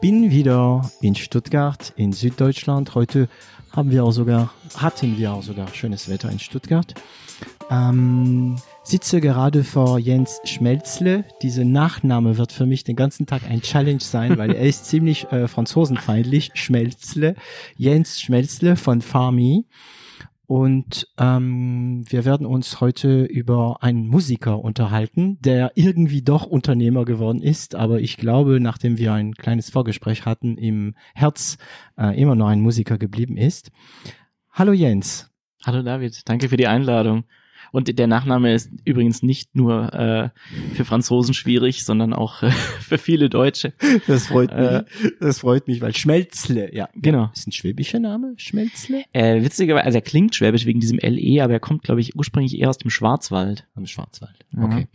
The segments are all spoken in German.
bin wieder in Stuttgart in Süddeutschland. Heute haben wir auch sogar, hatten wir auch sogar schönes Wetter in Stuttgart. Ähm, sitze gerade vor Jens Schmelzle. Diese Nachname wird für mich den ganzen Tag ein Challenge sein, weil er ist ziemlich äh, franzosenfeindlich. Schmelzle. Jens Schmelzle von Farmi. Und ähm, wir werden uns heute über einen Musiker unterhalten, der irgendwie doch Unternehmer geworden ist, aber ich glaube, nachdem wir ein kleines Vorgespräch hatten, im Herz äh, immer noch ein Musiker geblieben ist. Hallo Jens. Hallo David, danke für die Einladung. Und der Nachname ist übrigens nicht nur äh, für Franzosen schwierig, sondern auch äh, für viele Deutsche. Das freut mich. Äh, das freut mich, weil Schmelzle, ja. Genau. Ist ein schwäbischer Name, Schmelzle? Äh, witzigerweise, also er klingt schwäbisch wegen diesem LE, aber er kommt, glaube ich, ursprünglich eher aus dem Schwarzwald. Am Schwarzwald, okay. Mhm.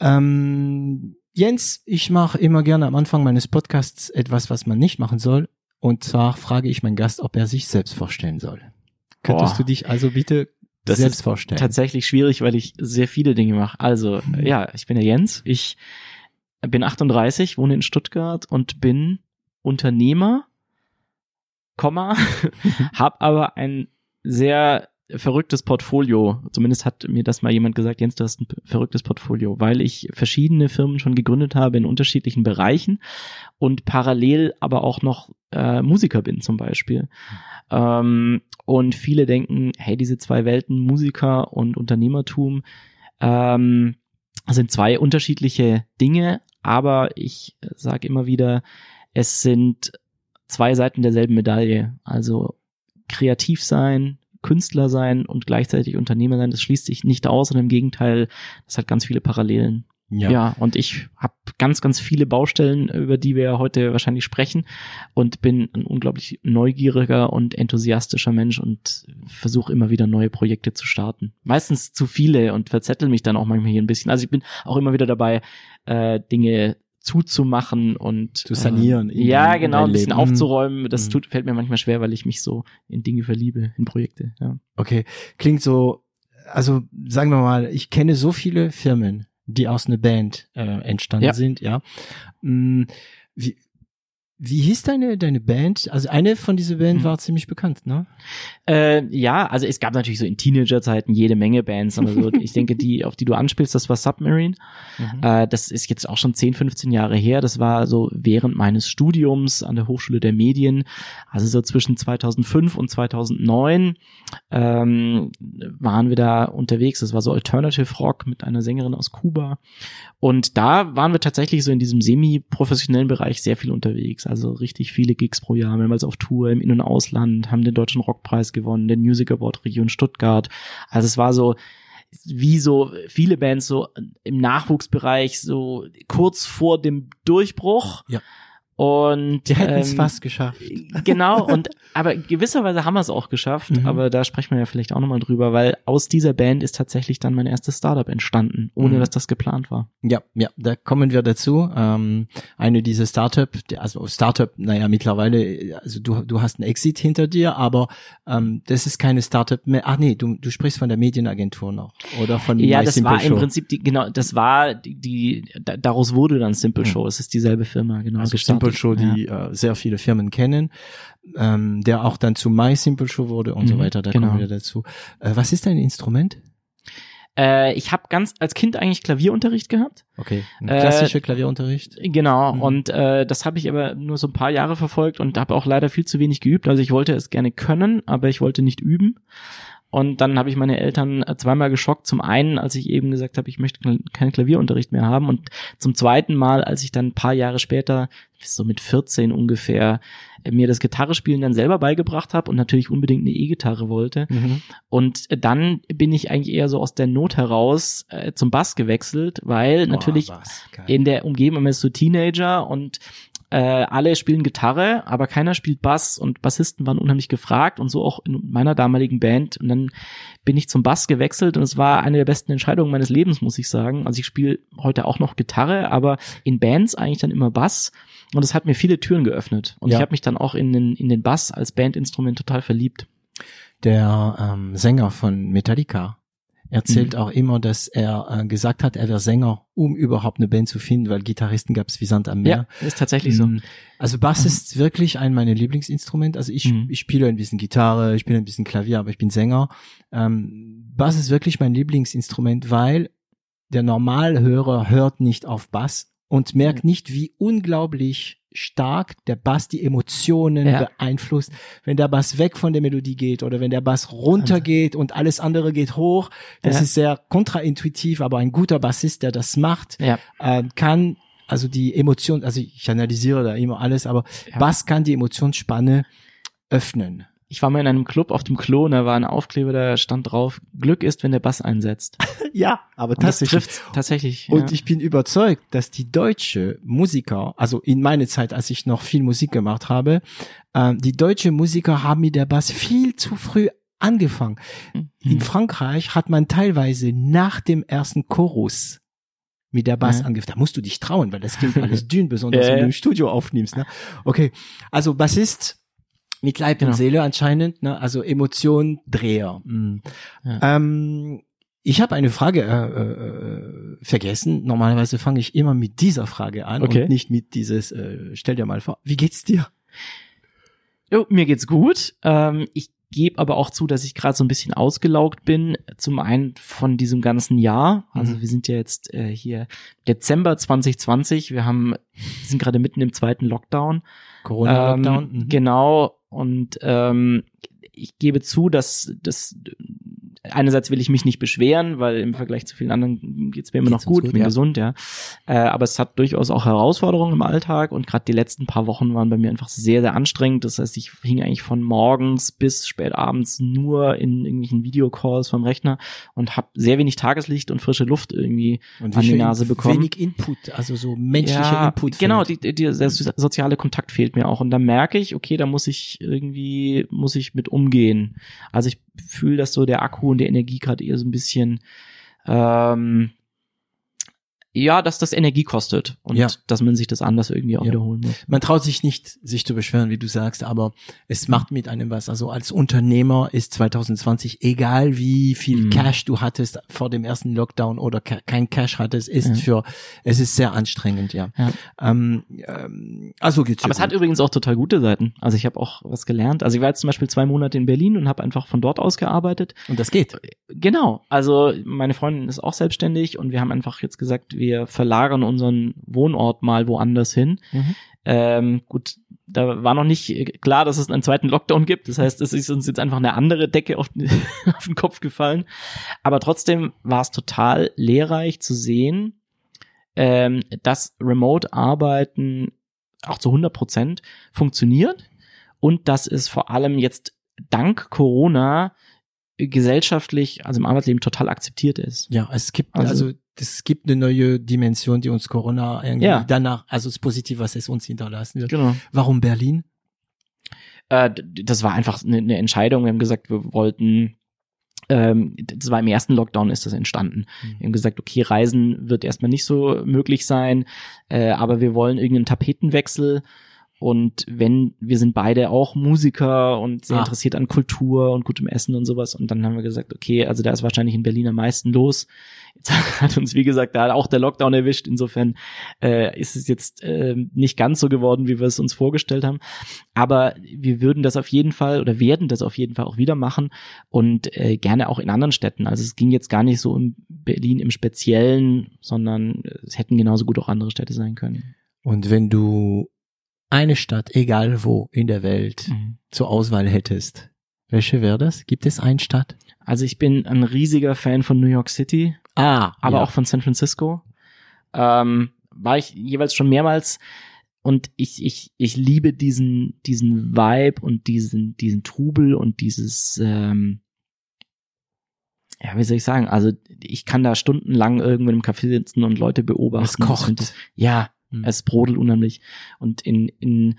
Ähm, Jens, ich mache immer gerne am Anfang meines Podcasts etwas, was man nicht machen soll. Und zwar frage ich meinen Gast, ob er sich selbst vorstellen soll. Könntest Boah. du dich also bitte das selbst vorstellen. Tatsächlich schwierig, weil ich sehr viele Dinge mache. Also, mhm. ja, ich bin der Jens. Ich bin 38, wohne in Stuttgart und bin Unternehmer, Komma, hab aber ein sehr verrücktes Portfolio. Zumindest hat mir das mal jemand gesagt, Jens, du hast ein verrücktes Portfolio, weil ich verschiedene Firmen schon gegründet habe in unterschiedlichen Bereichen und parallel aber auch noch äh, Musiker bin zum Beispiel. Ähm, und viele denken, hey, diese zwei Welten, Musiker und Unternehmertum, ähm, sind zwei unterschiedliche Dinge, aber ich sage immer wieder, es sind zwei Seiten derselben Medaille. Also kreativ sein, Künstler sein und gleichzeitig Unternehmer sein, das schließt sich nicht aus, sondern im Gegenteil, das hat ganz viele Parallelen. Ja. ja, und ich habe ganz, ganz viele Baustellen, über die wir heute wahrscheinlich sprechen und bin ein unglaublich neugieriger und enthusiastischer Mensch und versuche immer wieder neue Projekte zu starten. Meistens zu viele und verzettel mich dann auch manchmal hier ein bisschen. Also ich bin auch immer wieder dabei, äh, Dinge zuzumachen und zu sanieren. Äh, ja, genau, ein bisschen Leben. aufzuräumen. Das mhm. tut, fällt mir manchmal schwer, weil ich mich so in Dinge verliebe, in Projekte. Ja. Okay, klingt so. Also sagen wir mal, ich kenne so viele Firmen, die aus einer Band äh, entstanden ja. sind. Ja. Mm, wie, wie hieß deine, deine Band? Also eine von dieser Band mhm. war ziemlich bekannt, ne? Äh, ja, also es gab natürlich so in Teenagerzeiten jede Menge Bands. Aber so, ich denke, die, auf die du anspielst, das war Submarine. Mhm. Äh, das ist jetzt auch schon 10, 15 Jahre her. Das war so während meines Studiums an der Hochschule der Medien. Also so zwischen 2005 und 2009 ähm, waren wir da unterwegs. Das war so Alternative Rock mit einer Sängerin aus Kuba. Und da waren wir tatsächlich so in diesem semi-professionellen Bereich sehr viel unterwegs also richtig viele Gigs pro Jahr, mehrmals auf Tour im In- und Ausland, haben den Deutschen Rockpreis gewonnen, den Music Award Region Stuttgart. Also es war so, wie so viele Bands so im Nachwuchsbereich so kurz vor dem Durchbruch. Ja. Und die hätten es ähm, fast geschafft. Genau, und aber gewisserweise haben wir es auch geschafft, mhm. aber da sprechen wir ja vielleicht auch nochmal drüber, weil aus dieser Band ist tatsächlich dann mein erstes Startup entstanden, ohne mhm. dass das geplant war. Ja, ja, da kommen wir dazu. Ähm, eine dieser Startup, also Startup, naja, mittlerweile, also du, du hast einen Exit hinter dir, aber ähm, das ist keine Startup mehr. Ach nee, du, du sprichst von der Medienagentur noch oder von Ja, das Simple war Show. im Prinzip die, genau, das war die, die daraus wurde dann Simple mhm. Show. Es ist dieselbe Firma, genau. Also gestartet. Simple Show, die ja. äh, sehr viele Firmen kennen, ähm, der auch dann zu My Simple Show wurde und mhm, so weiter. Da genau. kommen wir dazu. Äh, was ist dein Instrument? Äh, ich habe ganz als Kind eigentlich Klavierunterricht gehabt. Okay, klassischer äh, Klavierunterricht. Genau, mhm. und äh, das habe ich aber nur so ein paar Jahre verfolgt und habe auch leider viel zu wenig geübt. Also ich wollte es gerne können, aber ich wollte nicht üben. Und dann habe ich meine Eltern zweimal geschockt. Zum einen, als ich eben gesagt habe, ich möchte keinen Klavierunterricht mehr haben. Und zum zweiten Mal, als ich dann ein paar Jahre später, so mit 14 ungefähr, mir das Gitarrespielen dann selber beigebracht habe und natürlich unbedingt eine E-Gitarre wollte. Mhm. Und dann bin ich eigentlich eher so aus der Not heraus äh, zum Bass gewechselt, weil Boah, natürlich in der Umgebung ist so Teenager und äh, alle spielen Gitarre, aber keiner spielt Bass und Bassisten waren unheimlich gefragt und so auch in meiner damaligen Band. Und dann bin ich zum Bass gewechselt und es war eine der besten Entscheidungen meines Lebens, muss ich sagen. Also ich spiele heute auch noch Gitarre, aber in Bands eigentlich dann immer Bass und es hat mir viele Türen geöffnet. Und Ja. ich habe mich dann auch in den, in den Bass als Bandinstrument total verliebt. Der ähm, Sänger von Metallica erzählt Mhm. auch immer, dass er äh, gesagt hat, er wäre Sänger, um überhaupt eine Band zu finden, weil Gitarristen gab es wie Sand am Meer. Ja, ist tatsächlich so. Mm, Also Bass Mhm. ist wirklich ein meiner Lieblingsinstrumente. Also ich, Mhm. ich spiele ein bisschen Gitarre, ich spiele ein bisschen Klavier, aber ich bin Sänger. Ähm, Bass ist wirklich mein Lieblingsinstrument, weil der Normalhörer hört nicht auf Bass und merkt nicht, wie unglaublich stark der Bass die Emotionen Ja. beeinflusst. Wenn der Bass weg von der Melodie geht oder wenn der Bass runtergeht und alles andere geht hoch, das Ja. ist sehr kontraintuitiv, aber ein guter Bassist, der das macht, Ja. äh, kann also die Emotion, also ich analysiere da immer alles, aber. Bass kann die Emotionsspanne öffnen. Ich war mal in einem Club auf dem Klo und da war ein Aufkleber, da stand drauf, Glück ist, wenn der Bass einsetzt. Ja, aber Und das trifft tatsächlich. Und ja. ich bin überzeugt, dass die deutsche Musiker, also in meiner Zeit, als ich noch viel Musik gemacht habe, ähm, die deutsche Musiker haben mit der Bass viel zu früh angefangen. In Mhm. Frankreich hat man teilweise nach dem ersten Chorus mit der Bass Ja. angefangen. Da musst du dich trauen, weil das klingt alles dünn, besonders wenn du im Studio aufnimmst. Ne? Okay, also Bassist mit Leib Genau. und Seele anscheinend, ne? also Emotion, Dreher. Mm. Ja. Ähm, ich habe eine Frage äh, äh, vergessen. Normalerweise fange ich immer mit dieser Frage an Okay. und nicht mit dieses, äh, stell dir mal vor, wie geht's dir? Jo, mir geht's gut. Ähm, ich gebe aber auch zu, dass ich gerade so ein bisschen ausgelaugt bin. Zum einen von diesem ganzen Jahr. Also Mhm. wir sind ja jetzt äh, hier Dezember 2020. Wir haben wir sind gerade mitten im zweiten Lockdown. Corona-Lockdown? Ähm, Mhm. Genau. Und ähm, ich gebe zu, dass das einerseits will ich mich nicht beschweren, weil im Vergleich zu vielen anderen geht's mir immer Geht's noch gut, gut, bin ja. gesund, ja. Äh, aber es hat durchaus auch Herausforderungen im Alltag und gerade die letzten paar Wochen waren bei mir einfach sehr, sehr anstrengend. Das heißt, ich hing eigentlich von morgens bis spät abends nur in irgendwelchen Videocalls vom Rechner und habe sehr wenig Tageslicht und frische Luft irgendwie und an die Nase bekommen. Wenig Input, also so menschlicher Input. Genau, die, die, der so- soziale Kontakt fehlt mir auch. Und da merke ich, okay, da muss ich irgendwie, muss ich mit umgehen. Also ich fühle, dass so der Akku und die Energie gerade eher so ein bisschen, ähm, ja, dass das Energie kostet und Ja. dass man sich das anders irgendwie auch Ja. wiederholen muss. Man traut sich nicht, sich zu beschweren, wie du sagst, aber es macht mit einem was. Also als Unternehmer ist 2020, egal wie viel Mhm. Cash du hattest vor dem ersten Lockdown oder ke- kein Cash hattest, ist Ja. für, es ist sehr anstrengend, ja. Ähm, ähm, also geht's Aber es hat gut. übrigens auch total gute Seiten. Also ich habe auch was gelernt. Also ich war jetzt zum Beispiel zwei Monate in Berlin und habe einfach von dort aus gearbeitet. Und das geht. Genau, also meine Freundin ist auch selbstständig und wir haben einfach jetzt gesagt, wir verlagern unseren Wohnort mal woanders hin. Mhm. Ähm, gut, da war noch nicht klar, dass es einen zweiten Lockdown gibt. Das heißt, es ist uns jetzt einfach eine andere Decke auf, den- auf den Kopf gefallen. Aber trotzdem war es total lehrreich zu sehen, ähm, dass Remote-Arbeiten auch zu 100 Prozent funktioniert und dass es vor allem jetzt dank Corona gesellschaftlich, also im Arbeitsleben total akzeptiert ist. Ja, es gibt Also- also, es gibt eine neue Dimension, die uns Corona irgendwie Ja. danach, also das Positive, was es uns hinterlassen wird. Genau. Warum Berlin? Äh, das war einfach eine, eine Entscheidung. Wir haben gesagt, wir wollten, ähm, das war im ersten Lockdown ist das entstanden. Wir haben gesagt, okay, Reisen wird erstmal nicht so möglich sein, äh, aber wir wollen irgendeinen Tapetenwechsel. Und wenn, wir sind beide auch Musiker und sehr Ah. interessiert an Kultur und gutem Essen und sowas. Und dann haben wir gesagt, okay, also da ist wahrscheinlich in Berlin am meisten los. Jetzt hat uns, wie gesagt, da auch der Lockdown erwischt. Insofern äh, ist es jetzt äh, nicht ganz so geworden, wie wir es uns vorgestellt haben. Aber wir würden das auf jeden Fall oder werden das auf jeden Fall auch wieder machen und äh, gerne auch in anderen Städten. Also es ging jetzt gar nicht so um Berlin im Speziellen, sondern es hätten genauso gut auch andere Städte sein können. Und wenn du eine Stadt, egal wo in der Welt, Mhm. zur Auswahl hättest, welche wäre das? Gibt es eine Stadt? Also ich bin ein riesiger Fan von New York City, Ah, aber ja. auch von San Francisco. Ähm, war ich jeweils schon mehrmals und ich, ich, ich liebe diesen, diesen Vibe und diesen, diesen Trubel und dieses, ähm, ja, wie soll ich sagen? Also ich kann da stundenlang irgendwo im Café sitzen und Leute beobachten. Es kocht. Und- Ja, Mhm. Es brodelt unheimlich. Und in, in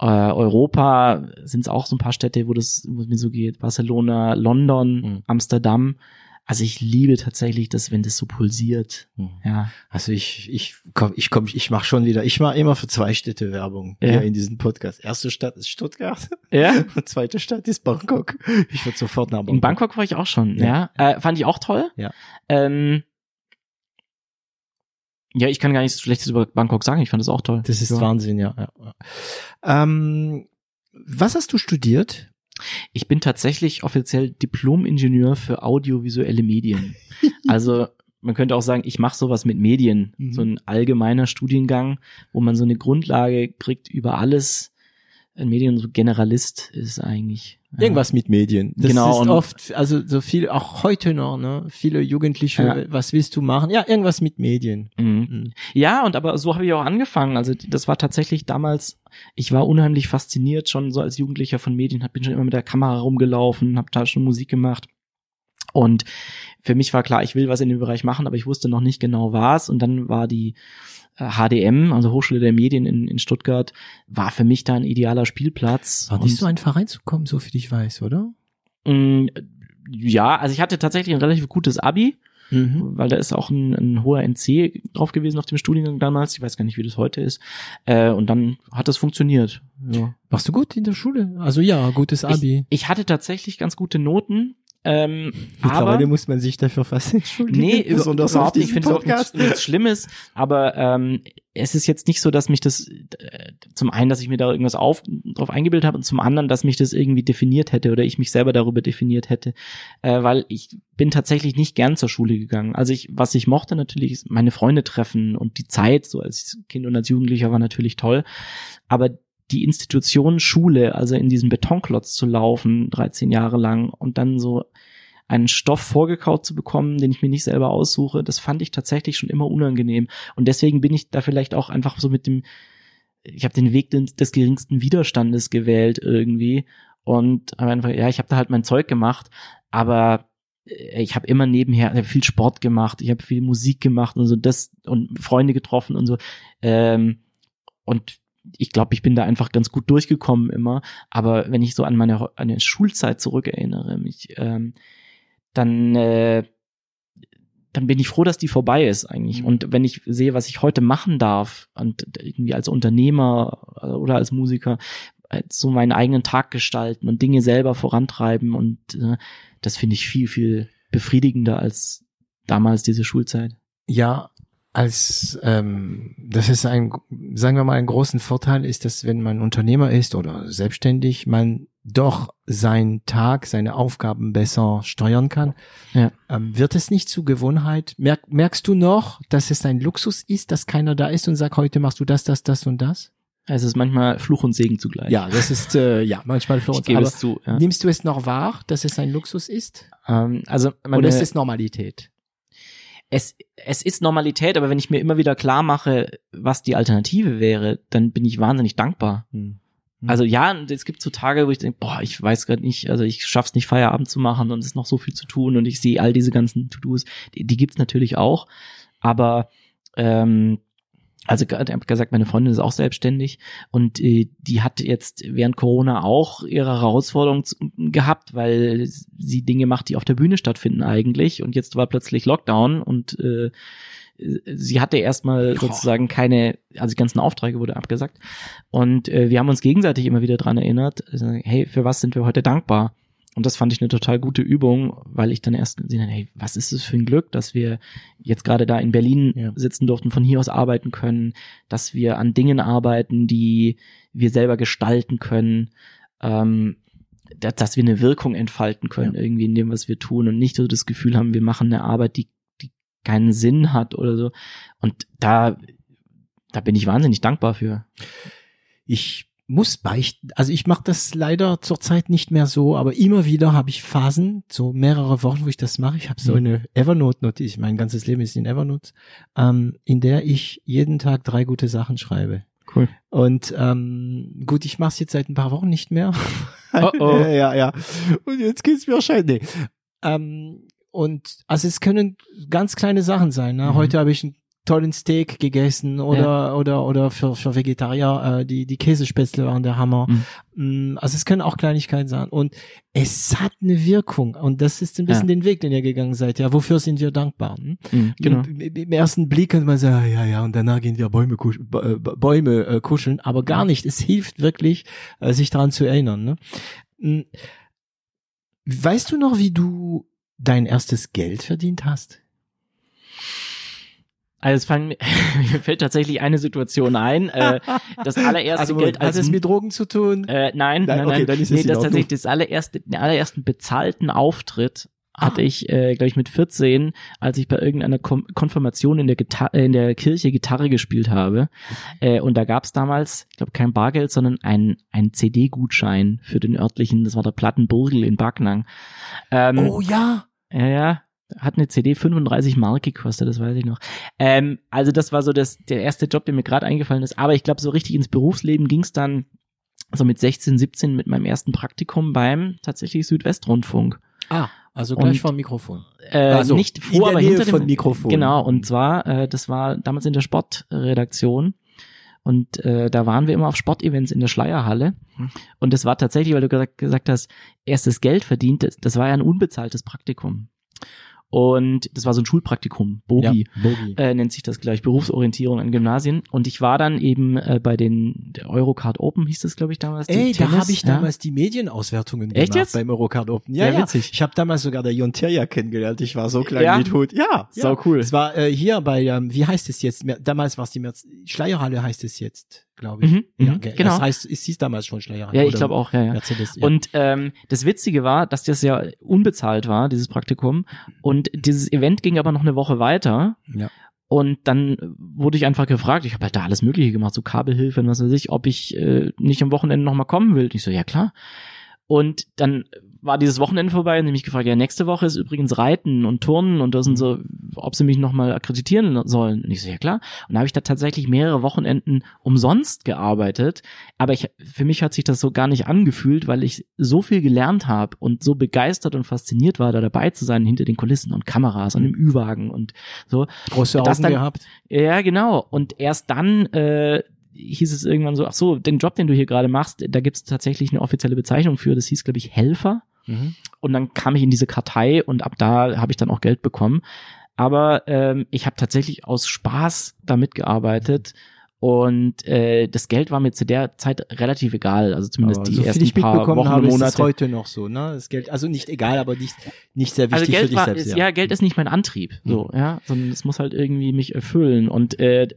äh, Europa sind es auch so ein paar Städte, wo das, wo es mir so geht. Barcelona, London, mhm. Amsterdam. Also ich liebe tatsächlich das, wenn das so pulsiert. Mhm. Ja. Also ich, ich komm, ich komm, ich mache schon wieder, ich mache immer für zwei Städte Werbung ja. hier in diesem Podcast. Erste Stadt ist Stuttgart. Ja. Und zweite Stadt ist Bangkok. Ich würde sofort nach Bangkok. In Bangkok war ich auch schon, ja. ja. Äh, fand ich auch toll. Ja. Ähm, ja, ich kann gar nichts Schlechtes über Bangkok sagen. Ich fand das auch toll. Das ist ja. Wahnsinn, ja. ja. Ähm, was hast du studiert? Ich bin tatsächlich offiziell Diplom-Ingenieur für audiovisuelle Medien. also man könnte auch sagen, ich mache sowas mit Medien, mhm. so ein allgemeiner Studiengang, wo man so eine Grundlage kriegt über alles. Ein Medien so Generalist ist eigentlich Irgendwas mit Medien. Das genau, ist oft, also so viel, auch heute noch, ne? Viele Jugendliche, ja. was willst du machen? Ja, irgendwas mit Medien. Mhm. Mhm. Ja, und aber so habe ich auch angefangen. Also das war tatsächlich damals, ich war unheimlich fasziniert schon so als Jugendlicher von Medien, hab, bin schon immer mit der Kamera rumgelaufen, habe da schon Musik gemacht. Und für mich war klar, ich will was in dem Bereich machen, aber ich wusste noch nicht genau was. Und dann war die HDM, also Hochschule der Medien in, in Stuttgart, war für mich da ein idealer Spielplatz. War nicht so ein Verein zu kommen, so viel ich weiß, oder? Mm, ja, also ich hatte tatsächlich ein relativ gutes Abi. Mhm. weil da ist auch ein, ein hoher NC drauf gewesen auf dem Studiengang damals. Ich weiß gar nicht, wie das heute ist. Äh, und dann hat das funktioniert. Ja. Warst du gut in der Schule? Also ja, gutes Abi. Ich, ich hatte tatsächlich ganz gute Noten. Ähm, Mittlerweile aber, muss man sich dafür fast entschuldigen. Nee, besonders überhaupt nicht. Ich finde es auch nichts, nichts Schlimmes, aber ähm, es ist jetzt nicht so, dass mich das äh, zum einen, dass ich mir da irgendwas auf, drauf eingebildet habe und zum anderen, dass mich das irgendwie definiert hätte oder ich mich selber darüber definiert hätte, äh, weil ich bin tatsächlich nicht gern zur Schule gegangen. Also ich, was ich mochte natürlich, ist meine Freunde treffen und die Zeit so als Kind und als Jugendlicher war natürlich toll, aber die Institution Schule, also in diesem Betonklotz zu laufen, 13 Jahre lang und dann so einen Stoff vorgekaut zu bekommen, den ich mir nicht selber aussuche, das fand ich tatsächlich schon immer unangenehm. Und deswegen bin ich da vielleicht auch einfach so mit dem, ich habe den Weg des, des, geringsten Widerstandes gewählt irgendwie. Und einfach, ja, ich habe da halt mein Zeug gemacht, aber äh, ich habe immer nebenher hab viel Sport gemacht, ich habe viel Musik gemacht und so das und Freunde getroffen und so. Ähm, und ich glaube, ich bin da einfach ganz gut durchgekommen immer. Aber wenn ich so an meine, an meine Schulzeit zurückerinnere, mich, ähm, dann, äh, dann bin ich froh, dass die vorbei ist eigentlich. Mhm. Und wenn ich sehe, was ich heute machen darf und irgendwie als Unternehmer oder als Musiker äh, so meinen eigenen Tag gestalten und Dinge selber vorantreiben und äh, das finde ich viel, viel befriedigender als damals diese Schulzeit. Ja, als ähm, das ist ein, sagen wir mal, einen großen Vorteil ist, dass wenn man Unternehmer ist oder selbstständig, man doch seinen Tag, seine Aufgaben besser steuern kann. Ja. Ähm, wird es nicht zu Gewohnheit? Merk, merkst du noch, dass es ein Luxus ist, dass keiner da ist und sagt, heute machst du das, das, das und das? Es ist manchmal Fluch und Segen zugleich. Ja, das ist äh, ja manchmal Fluch und Segen. zu. Ja. Nimmst du es noch wahr, dass es ein Luxus ist? Ähm, also meine, oder ist es Normalität? Es, es ist Normalität, aber wenn ich mir immer wieder klar mache, was die Alternative wäre, dann bin ich wahnsinnig dankbar. Hm. hm. Also ja, es gibt so Tage, wo ich denke, boah, ich weiß gerade nicht, also ich schaff's nicht Feierabend zu machen und es ist noch so viel zu tun und ich sehe all diese ganzen To-Dos, die, die gibt's natürlich auch, aber ähm, also ich habe gesagt, meine Freundin ist auch selbstständig und äh, die hat jetzt während Corona auch ihre Herausforderung gehabt, weil sie Dinge macht, die auf der Bühne stattfinden eigentlich. Und jetzt war plötzlich Lockdown und äh, sie hatte erstmal sozusagen keine, also die ganzen Aufträge wurde abgesagt. Und äh, wir haben uns gegenseitig immer wieder dran erinnert, also, hey, für was sind wir heute dankbar? Und das fand ich eine total gute Übung, weil ich dann erst gesehen habe, hey, was ist es für ein Glück, dass wir jetzt gerade da in Berlin ja. sitzen durften, von hier aus arbeiten können, dass wir an Dingen arbeiten, die wir selber gestalten können, ähm, dass, dass wir eine Wirkung entfalten können ja. irgendwie in dem, was wir tun und nicht so das Gefühl haben, wir machen eine Arbeit, die, die keinen Sinn hat oder so. Und da, da bin ich wahnsinnig dankbar für. Ich muss beichten. Also ich mache das leider zurzeit nicht mehr so, aber immer wieder habe ich Phasen, so mehrere Wochen, wo ich das mache. Ich habe so mhm. eine Evernote-Notiz, mein ganzes Leben ist in Evernote, ähm, in der ich jeden Tag drei gute Sachen schreibe. Cool. Und ähm, gut, ich mache es jetzt seit ein paar Wochen nicht mehr. Oh, oh. ja, ja. Und jetzt geht's mir wahrscheinlich. Nee. Ähm, und also es können ganz kleine Sachen sein. Ne? Mhm. Heute habe ich ein tollen Steak gegessen oder Ja. oder oder für für Vegetarier äh, die die Käsespätzle waren der Hammer. Mhm. Mm, Also es können auch Kleinigkeiten sein und es hat eine Wirkung und das ist ein bisschen Ja. den Weg, den ihr gegangen seid. Ja, wofür sind wir dankbar? Hm? Mhm, genau. Im, im- ersten Blick könnte man sagen, ja, ja, und danach gehen wir Bäume, kusch B- äh, Bäume äh, kuscheln, aber gar nicht. Es hilft wirklich, äh, sich daran zu erinnern. Ne? Mm. Weißt du noch, wie du dein erstes Geld verdient hast? Also es fallen, mir fällt tatsächlich eine Situation ein. Äh, das allererste also, Geld hat als es mit Drogen zu tun? Äh, nein, Nein, nein, okay, nein. dann ist es nee, das tatsächlich das allererste, den allerersten bezahlten Auftritt hatte ich, äh, glaube ich, mit 14, als ich bei irgendeiner Kom Konfirmation in der, Gita äh, in der Kirche Gitarre gespielt habe. Äh, und da gab es damals, ich glaube, kein Bargeld, sondern ein, ein CD-Gutschein für den örtlichen, das war der Plattenburgel in Backnang. Ähm, oh ja. ja, ja. Hat eine CD 35 Mark gekostet, das weiß ich noch. Ähm, also das war so das, der erste Job, der mir gerade eingefallen ist. Aber ich glaube, so richtig ins Berufsleben ging es dann so mit 16, 17 mit meinem ersten Praktikum beim tatsächlich Südwestrundfunk. Ah, also gleich Und- vor dem Mikrofon. Äh, Also, nicht vor, aber hinter dem von Mikrofon. Genau, und zwar, äh, das war damals in der Sportredaktion. Und äh, da waren wir immer auf Sportevents in der Schleierhalle. Hm. Und das war tatsächlich, weil du gesagt, gesagt hast, erstes Geld verdient, das, das war ja ein unbezahltes Praktikum. Und das war so ein Schulpraktikum, Bogi. Ja, Bogi. Äh, nennt sich das gleich, Berufsorientierung an Gymnasien. Und ich war dann eben äh, bei den der Eurocard Open, hieß das, glaube ich, damals. Ey, da habe ich ja. damals die Medienauswertungen Echt gemacht jetzt? beim Eurocard Open. Ja, Ja, ja. witzig. Ich habe damals sogar der Jon Terja kennengelernt. Ich war so klein Ja? mit Hut. Ja, Sau ja. cool. Es war äh, hier bei, ähm, wie heißt es jetzt? Damals war es die Merz Schleierhalle heißt es jetzt, glaube ich. Mhm, ja, mhm, genau. Das heißt, es hieß damals schon Schleierhalle. Ja, ich glaube auch, ja, ja. Mercedes. Ja. Und ähm, das Witzige war, dass das ja unbezahlt war, dieses Praktikum. Und dieses Event ging aber noch eine Woche weiter. ja. Und dann wurde ich einfach gefragt, ich habe halt da alles Mögliche gemacht, so Kabelhilfe und was weiß ich, ob ich äh, nicht am Wochenende nochmal kommen will. Und ich so, ja klar. Und dann war dieses Wochenende vorbei und ich mich gefragt, ja, nächste Woche ist übrigens Reiten und Turnen und das sind so, ob sie mich nochmal akkreditieren sollen. Und ich so, ja klar. Und da habe ich da tatsächlich mehrere Wochenenden umsonst gearbeitet. Aber ich, für mich hat sich das so gar nicht angefühlt, weil ich so viel gelernt habe und so begeistert und fasziniert war, da dabei zu sein, hinter den Kulissen und Kameras und im Ü-Wagen und so. Große Augen dann- gehabt. Ja, genau. Und erst dann äh, hieß es irgendwann so, ach so, den Job, den du hier gerade machst, da gibt es tatsächlich eine offizielle Bezeichnung für. Das hieß, glaube ich, Helfer. Mhm. Und dann kam ich in diese Kartei und ab da habe ich dann auch Geld bekommen. Aber ähm, ich habe tatsächlich aus Spaß damit gearbeitet. Und äh, das Geld war mir zu der Zeit relativ egal. Also zumindest Aber die so viel ersten ich paar Wochen habe, und ist es Monate. heute noch so, ne? Das Geld, also nicht egal, aber nicht, nicht sehr wichtig Also für Geld dich war, selbst. ist, ja. Geld ist nicht mein Antrieb, so, ja, sondern es muss halt irgendwie mich erfüllen und äh,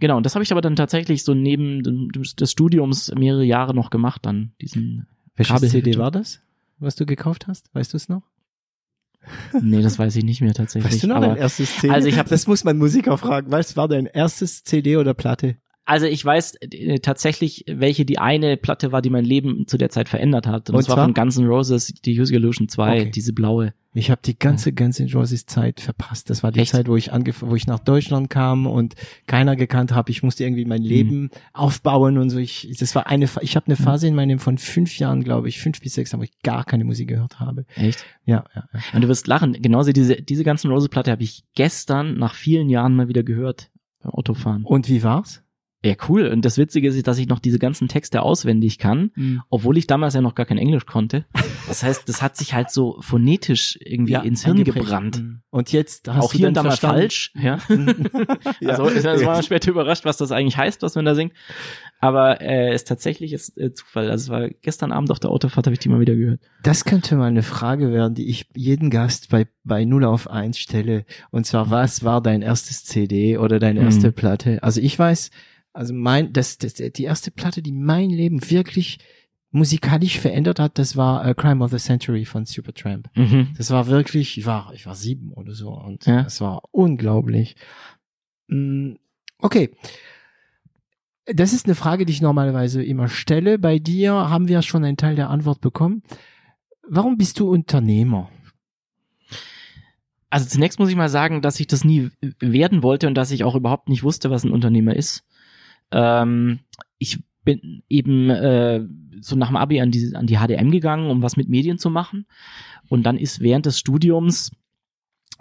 genau, und das habe ich aber dann tatsächlich so neben dem, des Studiums mehrere Jahre noch gemacht, dann diesen Welches CD war das, was du gekauft hast? Weißt du es noch? Nee, das weiß ich nicht mehr tatsächlich. Weißt du noch aber, dein erstes CD? Also ich hab- das muss man Musiker fragen. Was war dein erstes CD oder Platte? Also ich weiß äh, tatsächlich, welche die eine Platte war, die mein Leben zu der Zeit verändert hat. Und, Und das war zwar? von Guns N' Roses, die Use Illusion 2, Okay. diese blaue. Ich habe die ganze Guns N' Roses Zeit verpasst. Das war die Echt? Zeit, wo ich angef wo ich nach Deutschland kam und keiner gekannt habe. Ich musste irgendwie mein Leben aufbauen und so. Ich, das war eine, ich habe eine Phase in meinem von fünf Jahren, glaube ich, fünf bis sechs, wo ich gar keine Musik gehört habe. Echt? Ja, ja, ja. Und du wirst lachen. Genauso diese, diese Guns N' Roses Platte habe ich gestern nach vielen Jahren mal wieder gehört beim Autofahren. Und wie war's? Ja, cool. Und das Witzige ist, dass ich noch diese ganzen Texte auswendig kann, obwohl ich damals ja noch gar kein Englisch konnte. Das heißt, das hat sich halt so phonetisch irgendwie ins Hirn gebrannt. Mhm. Und jetzt hast Auch du hier und da mal falsch, ja. Ja. Also also war man später überrascht, was das eigentlich heißt, was man da singt. Aber äh, ist tatsächlich ist, äh, Zufall. Also es war gestern Abend auf der Autofahrt, habe ich die mal wieder gehört. Das könnte mal eine Frage werden, die ich jeden Gast bei, bei 0 auf 1 stelle. Und zwar, was war dein erstes CD oder deine Mhm. erste Platte? Also ich weiß, also mein, das, das, die erste Platte, die mein Leben wirklich musikalisch verändert hat, das war äh, Crime of the Century von Supertramp. Mhm. Das war wirklich, ich war, ich war sieben oder so und Ja. das war unglaublich. Mm, Okay. Das ist eine Frage, die ich normalerweise immer stelle. Bei dir haben wir schon einen Teil der Antwort bekommen. Warum bist du Unternehmer? Also zunächst muss ich mal sagen, dass ich das nie werden wollte und dass ich auch überhaupt nicht wusste, was ein Unternehmer ist. Ähm, ich bin eben äh, so nach dem Abi an die, an die HDM gegangen, um was mit Medien zu machen. Und dann ist während des Studiums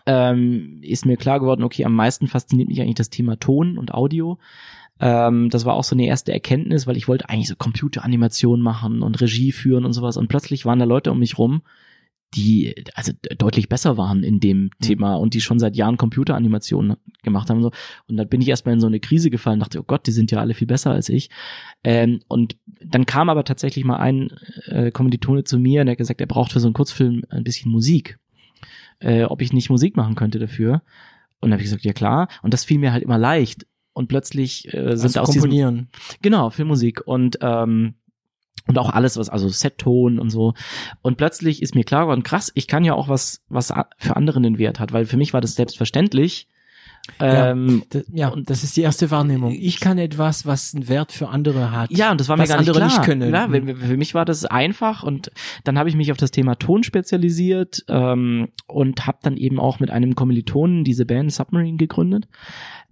ähm, ist mir klar geworden, okay, am meisten fasziniert mich eigentlich das Thema Ton und Audio. Ähm, das war auch so eine erste Erkenntnis, weil ich wollte eigentlich so Computeranimation machen und Regie führen und sowas. Und plötzlich waren da Leute um mich rum, die also deutlich besser waren in dem mhm. Thema und die schon seit Jahren Computeranimationen gemacht haben und so. Und dann bin ich erstmal in so eine Krise gefallen, dachte, oh Gott, die sind ja alle viel besser als ich. Ähm, und dann kam aber tatsächlich mal ein äh, Kommilitone zu mir und der hat gesagt, er braucht für so einen Kurzfilm ein bisschen Musik. Äh, ob ich nicht Musik machen könnte dafür. Und dann habe ich gesagt, ja klar. Und das fiel mir halt immer leicht. Und plötzlich äh, sind also aus komponieren. diesem genau Filmmusik und ähm, und auch alles was also Setton und so und plötzlich ist mir klar geworden krass ich kann ja auch was was für andere den Wert hat weil für mich war das selbstverständlich ähm, ja, das, ja, und das ist die erste Wahrnehmung. Ich kann etwas, was einen Wert für andere hat. Ja, und das war mir gar nicht andere klar. Nicht können. Ja, für mich war das einfach und dann habe ich mich auf das Thema Ton spezialisiert ähm, und habe dann eben auch mit einem Kommilitonen diese Band Submarine gegründet.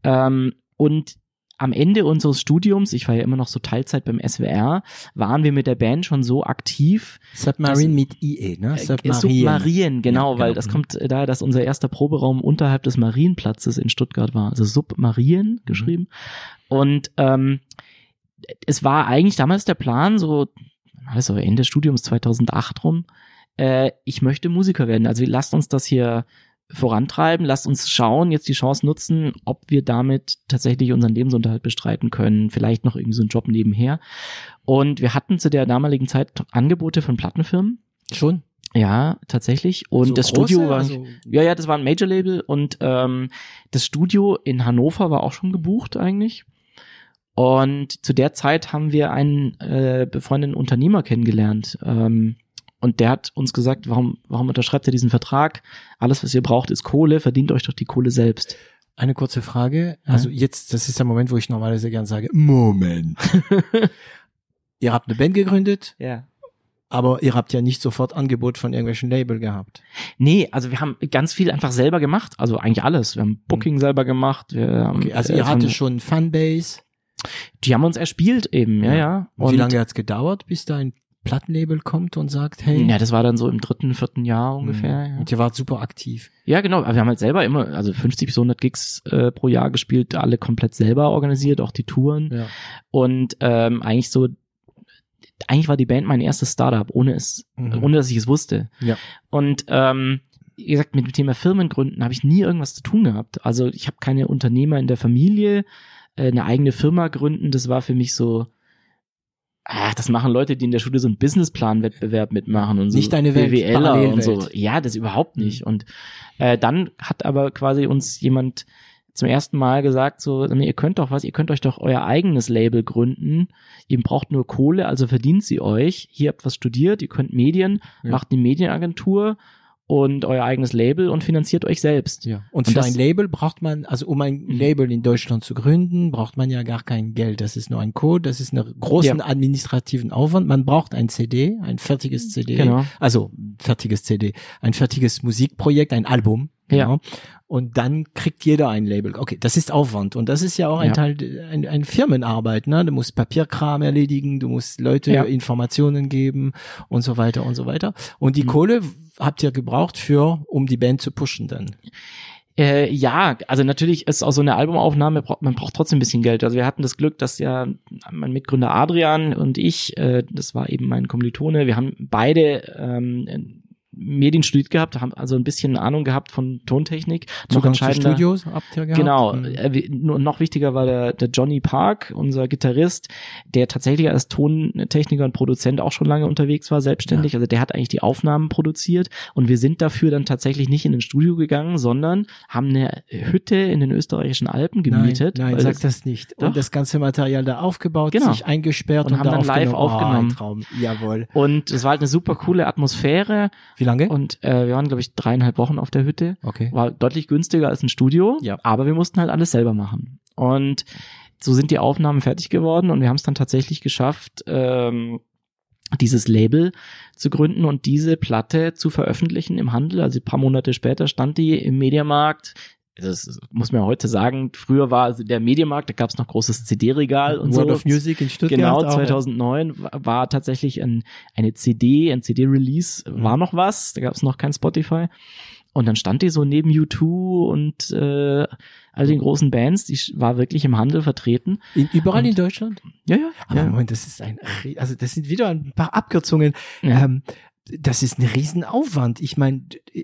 Ähm, und am Ende unseres Studiums, ich war ja immer noch so Teilzeit beim SWR, waren wir mit der Band schon so aktiv. Submarine mit IE, ne? Äh, Submarine. Submarien, genau, ja, weil genau. das kommt daher, dass unser erster Proberaum unterhalb des Marienplatzes in Stuttgart war, also Submarien mhm. geschrieben. Und ähm, es war eigentlich damals der Plan, so also Ende des Studiums 2008 rum, äh, ich möchte Musiker werden. Also lasst uns das hier vorantreiben. Lasst uns schauen, jetzt die Chance nutzen, ob wir damit tatsächlich unseren Lebensunterhalt bestreiten können. Vielleicht noch irgendwie so einen Job nebenher. Und wir hatten zu der damaligen Zeit Angebote von Plattenfirmen. Schon? Ja, tatsächlich. Und so das große, Studio war, also ja, ja, das war ein Major-Label und ähm, das Studio in Hannover war auch schon gebucht eigentlich. Und zu der Zeit haben wir einen äh, befreundeten Unternehmer kennengelernt, ähm, und der hat uns gesagt, warum, warum unterschreibt ihr diesen Vertrag? Alles, was ihr braucht, ist Kohle, verdient euch doch die Kohle selbst. Eine kurze Frage. Also jetzt, das ist der Moment, wo ich normalerweise gern sage, Moment. ihr habt eine Band gegründet. Ja. Aber ihr habt ja nicht sofort Angebot von irgendwelchen Label gehabt. Nee, also wir haben ganz viel einfach selber gemacht. Also eigentlich alles. Wir haben Booking selber gemacht. Haben, okay, also ihr äh, hattet schon Fanbase. Die haben uns erspielt eben, ja, ja. ja. Und, Und wie lange hat's gedauert, bis da ein Plattenlabel kommt und sagt, hey. Ja, das war dann so im dritten, vierten Jahr ungefähr. Ja. Und ihr wart super aktiv. Ja, genau. Aber wir haben halt selber immer, also 50 bis 100 Gigs äh, pro Jahr gespielt, alle komplett selber organisiert, auch die Touren. Ja. Und ähm, eigentlich so, eigentlich war die Band mein erstes Startup, ohne es, Mhm. ohne dass ich es wusste. Ja. Und ähm, wie gesagt, mit dem Thema Firmengründen habe ich nie irgendwas zu tun gehabt. Also ich habe keine Unternehmer in der Familie, äh, eine eigene Firma gründen, das war für mich so, ach, das machen Leute, die in der Schule so einen Businessplan-Wettbewerb mitmachen und so. Nicht deine Welt, BWLer und so. Ja, das überhaupt nicht. Und äh, dann hat aber quasi uns jemand zum ersten Mal gesagt, so, ihr könnt doch was, ihr könnt euch doch euer eigenes Label gründen. Ihr braucht nur Kohle, also verdient sie euch. Hier habt was studiert, ihr könnt Medien, Ja. macht eine Medienagentur und euer eigenes Label und finanziert euch selbst. Ja. Und, Und für ein Label braucht man, also um ein Mhm. Label in Deutschland zu gründen, braucht man ja gar kein Geld. Das ist nur ein Code, das ist einen großen administrativen Aufwand. Man braucht ein CD, ein fertiges CD. Genau. Also fertiges CD, ein fertiges Musikprojekt, ein Album. Ja. Genau. Und dann kriegt jeder ein Label. Okay, das ist Aufwand. Und das ist ja auch ein Ja. Teil, ein, ein Firmenarbeit, ne? Du musst Papierkram erledigen, du musst Leute Ja. Informationen geben und so weiter und so weiter. Und die Mhm. Kohle habt ihr gebraucht für, um die Band zu pushen dann. Äh, ja, also natürlich ist auch so eine Albumaufnahme, man braucht trotzdem ein bisschen Geld. Also wir hatten das Glück, dass ja mein Mitgründer Adrian und ich, äh, das war eben mein Kommilitone, wir haben beide ähm, Medien studiert gehabt, haben also ein bisschen Ahnung gehabt von Tontechnik. Noch Zugang zu entscheidender- Studios habt ihr gehabt? Genau. Mhm. Noch wichtiger war der, der Johnny Park, unser Gitarrist, der tatsächlich als Tontechniker und Produzent auch schon lange unterwegs war, selbstständig. Also der hat eigentlich die Aufnahmen produziert und wir sind dafür dann tatsächlich nicht in ein Studio gegangen, sondern haben eine Hütte in den österreichischen Alpen gemietet. Nein, nein sag das- das nicht. Doch. Und das ganze Material da aufgebaut, Genau. sich eingesperrt Und und, haben da dann live aufgenommen. Oh. Jawohl. Und es war halt eine super coole Atmosphäre Wie lange? und äh, wir waren, glaube ich, dreieinhalb Wochen auf der Hütte. okay. War deutlich günstiger als ein Studio, Ja. aber wir mussten halt alles selber machen. Und so sind die Aufnahmen fertig geworden und wir haben es dann tatsächlich geschafft, ähm, dieses Label zu gründen und diese Platte zu veröffentlichen im Handel. Also ein paar Monate später stand die im Mediamarkt. Das muss man ja heute sagen. Früher war also der Mediamarkt, da gab es noch großes CD-Regal und World so. of Music in Stuttgart. Genau, auch, ja. 2009 wa- war tatsächlich ein, eine CD, ein CD-Release, Mhm. war noch was, da gab es noch kein Spotify. Und dann stand die so neben U2 und äh, all den großen Bands, die war wirklich im Handel vertreten. In, überall Und- in Deutschland? Ja, ja. Aber ja. Moment, das ist ein, also das sind wieder ein paar Abkürzungen. Ja. Ähm, das ist ein Riesenaufwand. Ich meine,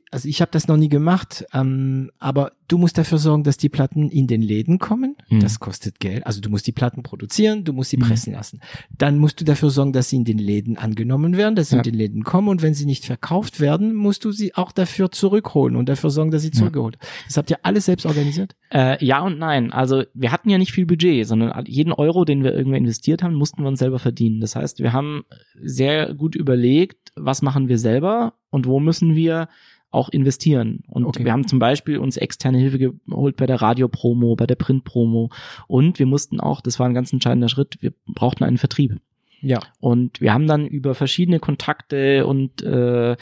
also ich habe das noch nie gemacht, ähm, aber du musst dafür sorgen, dass die Platten in den Läden kommen. Mhm. Das kostet Geld. Also du musst die Platten produzieren, du musst sie Mhm. pressen lassen. Dann musst du dafür sorgen, dass sie in den Läden angenommen werden, dass sie Ja. in den Läden kommen und wenn sie nicht verkauft werden, musst du sie auch dafür zurückholen und dafür sorgen, dass sie Ja. zurückgeholt. Das habt ihr alles selbst organisiert? Äh, ja und nein. Also wir hatten ja nicht viel Budget, sondern jeden Euro, den wir irgendwie investiert haben, mussten wir uns selber verdienen. Das heißt, wir haben sehr gut überlegt, was machen wir selber und wo müssen wir auch investieren. Und Okay. wir haben zum Beispiel uns externe Hilfe geholt bei der Radiopromo, bei der Printpromo und wir mussten auch, das war ein ganz entscheidender Schritt, wir brauchten einen Vertrieb. Ja. Und wir haben dann über verschiedene Kontakte und äh,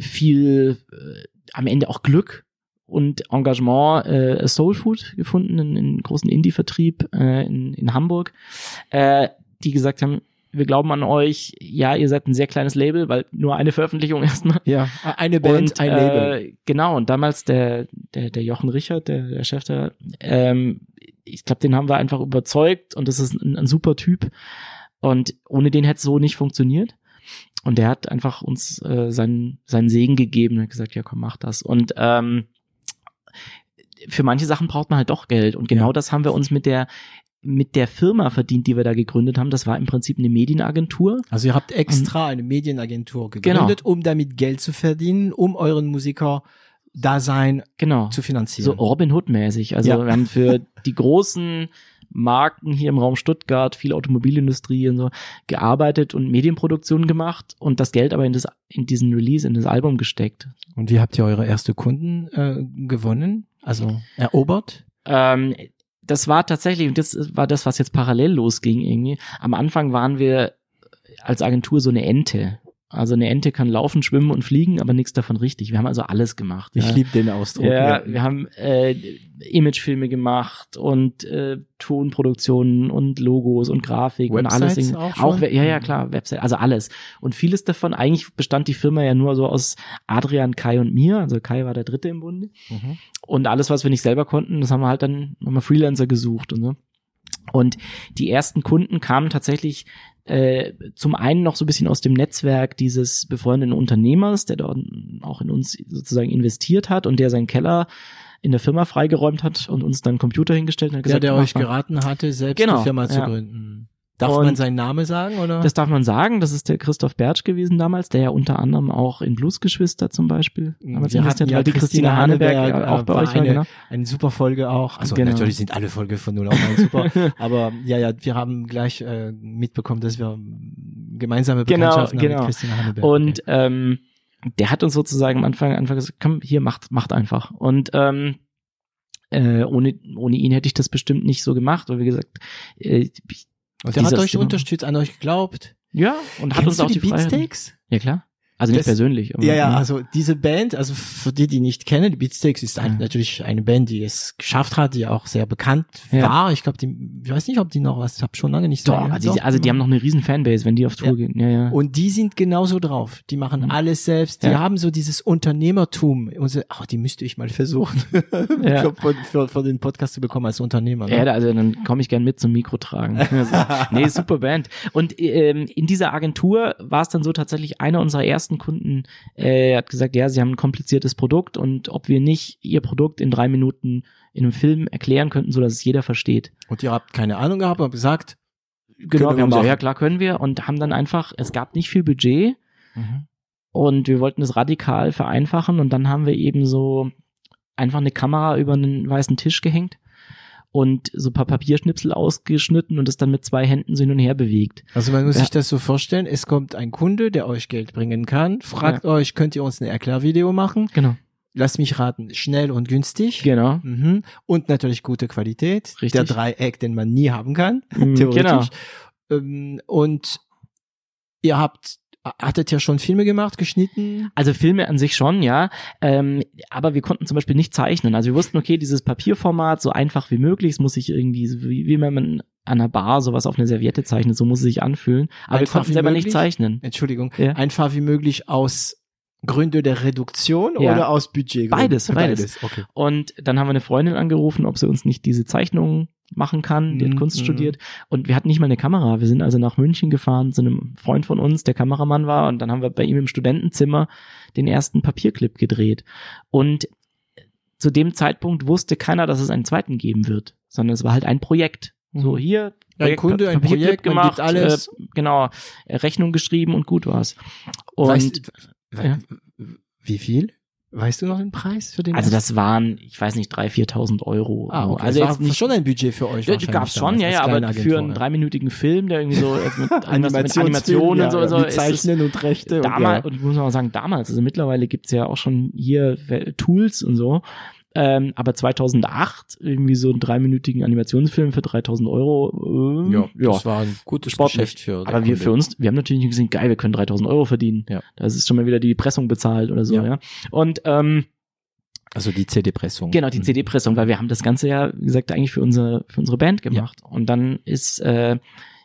viel äh, am Ende auch Glück und Engagement äh, Soul Food gefunden, einen, einen großen Indie-Vertrieb äh, in, in Hamburg, äh, die gesagt haben, wir glauben an euch, ja, ihr seid ein sehr kleines Label, weil nur eine Veröffentlichung erstmal. Ja. Eine Band, und, ein Label. Äh, genau, und damals der, der, der Jochen Richard, der, der Chef da, ähm, ich glaube, den haben wir einfach überzeugt und das ist ein, ein super Typ. Und ohne den hätte es so nicht funktioniert. Und der hat einfach uns äh, seinen, seinen Segen gegeben und gesagt, ja komm, mach das. Und ähm, für manche Sachen braucht man halt doch Geld. Und genau Ja. das haben wir uns mit der mit der Firma verdient, die wir da gegründet haben. Das war im Prinzip eine Medienagentur. Also ihr habt extra eine Medienagentur gegründet, um damit Geld zu verdienen, um euren Musiker Dasein Genau. zu finanzieren. So Robin Hood-mäßig. Also Ja. wir haben für die großen Marken hier im Raum Stuttgart, viel Automobilindustrie und so, gearbeitet und Medienproduktionen gemacht und das Geld aber in, das, in diesen Release, in das Album gesteckt. Und wie habt ihr eure erste Kunden äh, gewonnen? Also erobert? Ähm, das war tatsächlich, und das war das, was jetzt parallel losging irgendwie. Am Anfang waren wir als Agentur so eine Ente. Also eine Ente kann laufen, schwimmen und fliegen, aber nichts davon richtig. Wir haben also alles gemacht. Ich ja. liebe den Ausdruck. Ja, wir haben äh, Imagefilme gemacht und äh, Tonproduktionen und Logos und Grafik und alles. Websites auch schon? ja, ja, klar, Website, also alles. Und vieles davon, eigentlich bestand die Firma ja nur so aus Adrian, Kai und mir. Also Kai war der Dritte im Bunde. Mhm. Und alles, was wir nicht selber konnten, das haben wir halt dann haben wir Freelancer gesucht und so. Und die ersten Kunden kamen tatsächlich äh, zum einen noch so ein bisschen aus dem Netzwerk dieses befreundeten Unternehmers, der dort auch in uns sozusagen investiert hat und der seinen Keller in der Firma freigeräumt hat und uns dann einen Computer hingestellt hat Der, gesagt, der mach euch mal. geraten hatte, selbst Genau, eine Firma zu ja. gründen. Darf Und- man seinen Namen sagen, oder? Das darf man sagen, das ist der Christoph Bertsch gewesen damals, der ja unter anderem auch in Bluesgeschwister zum Beispiel damals Wir hatten ja die Christina Haneberg, ja auch äh, bei war euch war, eine- genau. Eine super Folge auch. Also Genau. natürlich sind alle Folgen von 0 auf 1 super. aber ja, ja, wir haben gleich äh, mitbekommen, dass wir gemeinsame Genau, Bekanntschaften haben genau. mit Christina Haneberg. Und ähm, der hat uns sozusagen am Anfang, Anfang gesagt, komm, hier, macht, macht einfach. Und ähm, äh, ohne, ohne ihn hätte ich das bestimmt nicht so gemacht, weil wie gesagt, äh, ich, der hat euch Stimmung- unterstützt, an euch geglaubt. ja, und hat Kennst uns du auch die, die Freiheit. Beatsteaks? Ja, klar. Also nicht Das- persönlich. aber- Ja, ja, also diese Band, also für die, die nicht kennen, die Beatsteaks ist Ja. natürlich eine Band, die es geschafft hat, die auch sehr bekannt Ja. war. Ich glaube, die, ich weiß nicht, ob die noch was, ich habe schon lange nicht so Doch, also, die, also die haben noch eine riesen Fanbase, wenn die auf Tour Ja. gehen. Ja, ja. Und die sind genauso drauf. Die machen Mhm. alles selbst. Die haben so dieses Unternehmertum. Und so, ach, die müsste ich mal versuchen, Ja. für, für, für, für den Podcast zu bekommen als Unternehmer. Ne? Ja, also dann komme ich gern mit zum Mikro tragen. Also, nee, super Band. Und ähm, in dieser Agentur war es dann so tatsächlich einer unserer ersten Kunden, äh, hat gesagt, ja, sie haben ein kompliziertes Produkt und ob wir nicht ihr Produkt in drei Minuten in einem Film erklären könnten, so dass es jeder versteht. Und ihr habt keine Ahnung gehabt, aber gesagt, Genau, wir wir haben machen. ja klar können wir und haben dann einfach, es gab nicht viel Budget und wir wollten es radikal vereinfachen und dann haben wir eben so einfach eine Kamera über einen weißen Tisch gehängt und so ein paar Papierschnipsel ausgeschnitten und es dann mit zwei Händen so hin und her bewegt. also man muss Ja. sich das so vorstellen, es kommt ein Kunde, der euch Geld bringen kann, fragt euch, könnt ihr uns ein Erklärvideo machen? Genau. Lasst mich raten, schnell und günstig. Genau. Mhm. Und natürlich gute Qualität. Richtig. Der Dreieck, den man nie haben kann, Mm, theoretisch. Genau. Ähm, und ihr habt, hattet ja schon Filme gemacht, geschnitten. Also Filme an sich schon, ja. Ähm, aber wir konnten zum Beispiel nicht zeichnen. Also wir wussten, okay, dieses Papierformat so einfach wie möglich, es muss sich irgendwie, wie, wie wenn man an einer Bar sowas auf eine Serviette zeichnet, so muss es sich anfühlen. Aber Einfach wir konnten selber nicht möglich? zeichnen. Entschuldigung, Ja. einfach wie möglich aus Gründe der Reduktion Ja. oder aus Budget? Beides, beides. Okay. Und dann haben wir eine Freundin angerufen, ob sie uns nicht diese Zeichnungen machen kann. Die hat Mhm, Kunst mhm. studiert. Und wir hatten nicht mal eine Kamera. Wir sind also nach München gefahren zu einem Freund von uns, der Kameramann war. Und dann haben wir bei ihm im Studentenzimmer den ersten Papierclip gedreht. Und zu dem Zeitpunkt wusste keiner, dass es einen zweiten geben wird, sondern es war halt ein Projekt. So Mhm. hier, Ein Kunde, ein Projekt, man gemacht, alles. Äh, genau, Rechnung geschrieben und gut war's. Und weißt, we- ja. wie viel? Weißt du noch den Preis für den? also das waren, ich weiß nicht, drei, 4.000 Euro. Ah, okay. Also das jetzt nicht schon ein Budget für euch. Ja, gab's schon, ja, ja, aber kleine für Agentur, einen ja. dreiminütigen Film, der irgendwie so jetzt mit, irgendwas mit Animationen ja, und so, ja, so mit Zeichnen und Rechte. damals, und, und ich muss mal sagen, damals, also mittlerweile gibt's ja auch schon hier Tools und so, ähm, aber 2008 irgendwie so einen dreiminütigen Animationsfilm für 3000 Euro, ja. ähm, ja, das war ein gutes Sportlich. Geschäft für. aber wir für uns, wir haben natürlich nicht gesehen, geil, wir können 3000 Euro verdienen. Ja. Das ist schon mal wieder die Pressung bezahlt oder so, Ja. ja. Und ähm, Also die CD-Pressung. Genau, die Mhm. CD-Pressung, weil wir haben das Ganze ja, wie gesagt, eigentlich für unsere, für unsere Band gemacht. Und dann ist äh,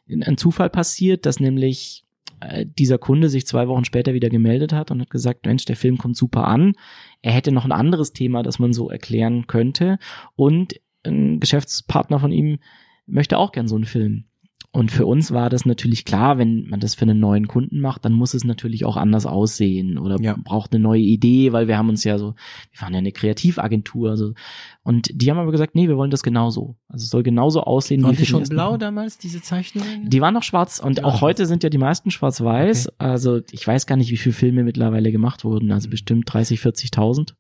ein Zufall passiert, dass nämlich äh, dieser Kunde sich zwei Wochen später wieder gemeldet hat und hat gesagt, Mensch, der Film kommt super an. Er hätte noch ein anderes Thema, das man so erklären könnte. Und ein Geschäftspartner von ihm möchte auch gern so einen Film. Und für uns war das natürlich klar, wenn man das für einen neuen Kunden macht, dann muss es natürlich auch anders aussehen oder Ja. braucht eine neue Idee, weil wir haben uns ja so, wir waren ja eine Kreativagentur, also und die haben aber gesagt, nee, wir wollen das genauso. Also es soll genauso aussehen Waren wie die schon blau Film. damals, diese Zeichnungen? Die waren noch schwarz und Ja, auch heute sind ja die meisten schwarz-weiß. Also ich weiß gar nicht, wie viele Filme mittlerweile gemacht wurden. Also Mhm. bestimmt 30, 40.000.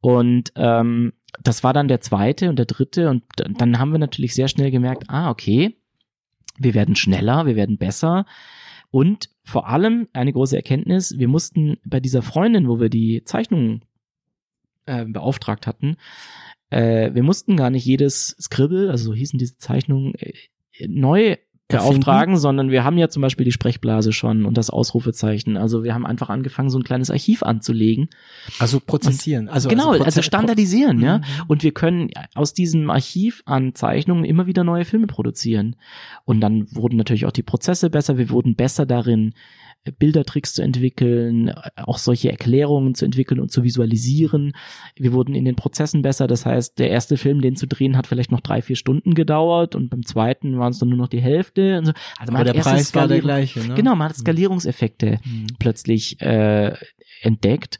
Und ähm, das war dann der zweite und der dritte und dann haben wir natürlich sehr schnell gemerkt, ah okay, wir werden schneller, wir werden besser. Und vor allem eine große Erkenntnis, wir mussten bei dieser Freundin, wo wir die Zeichnungen äh, beauftragt hatten, äh, wir mussten gar nicht jedes Scribble, also so hießen diese Zeichnungen, äh, neu Beauftragen, sondern wir haben ja zum Beispiel die Sprechblase schon und das Ausrufezeichen. Also wir haben einfach angefangen, so ein kleines Archiv anzulegen. Also prozessieren. Also, genau, also, Proze- standardisieren, ja. Mhm. Und wir können aus diesem Archiv an Zeichnungen immer wieder neue Filme produzieren. Und dann wurden natürlich auch die Prozesse besser. Wir wurden besser darin, Bildertricks zu entwickeln, auch solche Erklärungen zu entwickeln und zu visualisieren. Wir wurden in den Prozessen besser. Das heißt, der erste Film, den zu drehen, hat vielleicht noch drei, vier Stunden gedauert und beim zweiten waren es dann nur noch die Hälfte. So. Also Aber der erste Preis war der gleiche, ne? Genau, man hat Skalierungseffekte Mhm. plötzlich äh, entdeckt.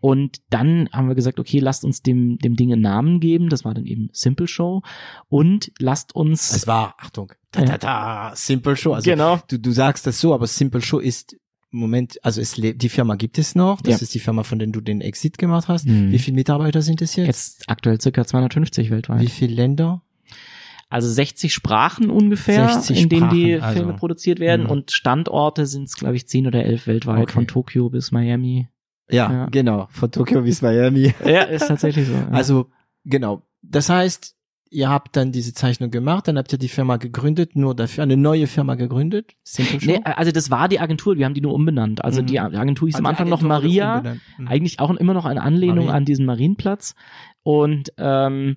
Und dann haben wir gesagt, okay, lasst uns dem, dem Ding einen Namen geben. Das war dann eben Simple Show. Und lasst uns. Es war, Achtung, ta, ta, ta, Simple Show. Also genau. du, du sagst das so, aber Simple Show ist Moment, also es lebt, die Firma gibt es noch. Das Ja. ist die Firma, von der du den Exit gemacht hast. Mhm. Wie viele Mitarbeiter sind es jetzt? Jetzt aktuell circa 250 weltweit. Wie viele Länder? Also 60 Sprachen ungefähr, 60 in denen die Sprachen, also. Filme produziert werden. Mhm. Und Standorte sind es, glaube ich, 10 oder 11 weltweit, Okay. von Tokio bis Miami. Ja, Ja. genau. Von Tokio bis Miami. Ja, ist tatsächlich so. ja. Also, genau. Das heißt, ihr habt dann diese Zeichnung gemacht, dann habt ihr die Firma gegründet, nur dafür eine neue Firma gegründet. Simple Show. Nee, also das war die Agentur, wir haben die nur umbenannt. Also Mhm. die Agentur hieß am Also Anfang noch Agentur wurde Maria. Mhm. eigentlich auch immer noch eine Anlehnung Marien. an diesen Marienplatz. Und ähm,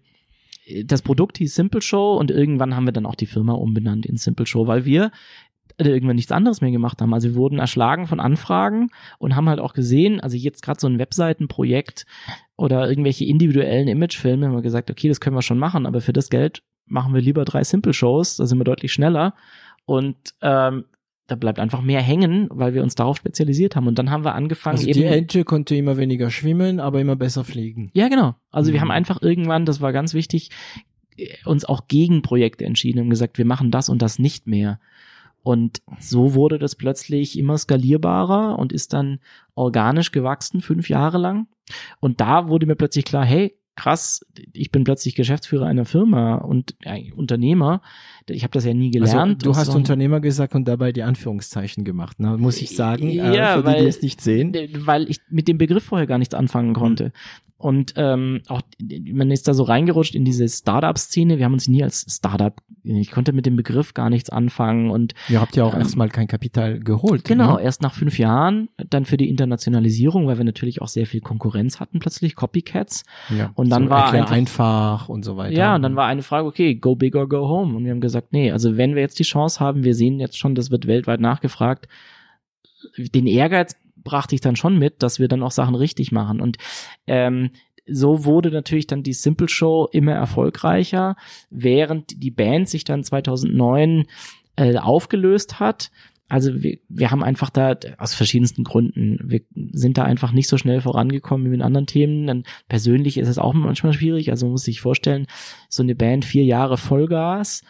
das Produkt hieß Simple Show und irgendwann haben wir dann auch die Firma umbenannt in Simple Show, weil wir irgendwann nichts anderes mehr gemacht haben. Also wir wurden erschlagen von Anfragen und haben halt auch gesehen, also jetzt gerade so ein Webseitenprojekt oder irgendwelche individuellen Imagefilme, haben wir gesagt, okay, das können wir schon machen, aber für das Geld machen wir lieber drei Simple Shows, da sind wir deutlich schneller und ähm, da bleibt einfach mehr hängen, weil wir uns darauf spezialisiert haben. Und dann haben wir angefangen, Also die Ente konnte immer weniger schwimmen, aber immer besser fliegen. ja, genau. Also wir Mhm. haben einfach irgendwann, das war ganz wichtig, äh, uns auch gegen Projekte entschieden und gesagt, wir machen das und das nicht mehr. Und so wurde das plötzlich immer skalierbarer und ist dann organisch gewachsen, fünf Jahre lang. Und da wurde mir plötzlich klar, hey, krass, ich bin plötzlich Geschäftsführer einer Firma und äh, Unternehmer. Ich habe das ja nie gelernt. Also, du hast war- Unternehmer gesagt und dabei die Anführungszeichen gemacht, ne? muss ich sagen, Ja, äh, für weil- die, die es nicht sehen. weil ich mit dem Begriff vorher gar nichts anfangen konnte. Und ähm, auch man ist da so reingerutscht in diese Startup-Szene. Wir haben uns nie als Startup, ich konnte mit dem Begriff gar nichts anfangen und Ihr habt ja auch Ähm, erstmal kein Kapital geholt. genau, Ne? erst nach fünf Jahren dann für die Internationalisierung, weil wir natürlich auch sehr viel Konkurrenz hatten plötzlich, Copycats. Ja. Und dann so war einfach- einfach und so weiter. Ja, und dann war eine Frage, okay, go big or go home. Und wir haben gesagt, nee, also wenn wir jetzt die Chance haben, wir sehen jetzt schon, das wird weltweit nachgefragt, den Ehrgeiz brachte ich dann schon mit, dass wir dann auch Sachen richtig machen. Und ähm, so wurde natürlich dann die Simple Show immer erfolgreicher, während die Band sich dann 2009 äh, aufgelöst hat. Also wir, wir haben einfach da aus verschiedensten Gründen, wir sind da einfach nicht so schnell vorangekommen wie mit anderen Themen. Dann persönlich ist es auch manchmal schwierig. Also man muss sich vorstellen, so eine Band vier Jahre Vollgas,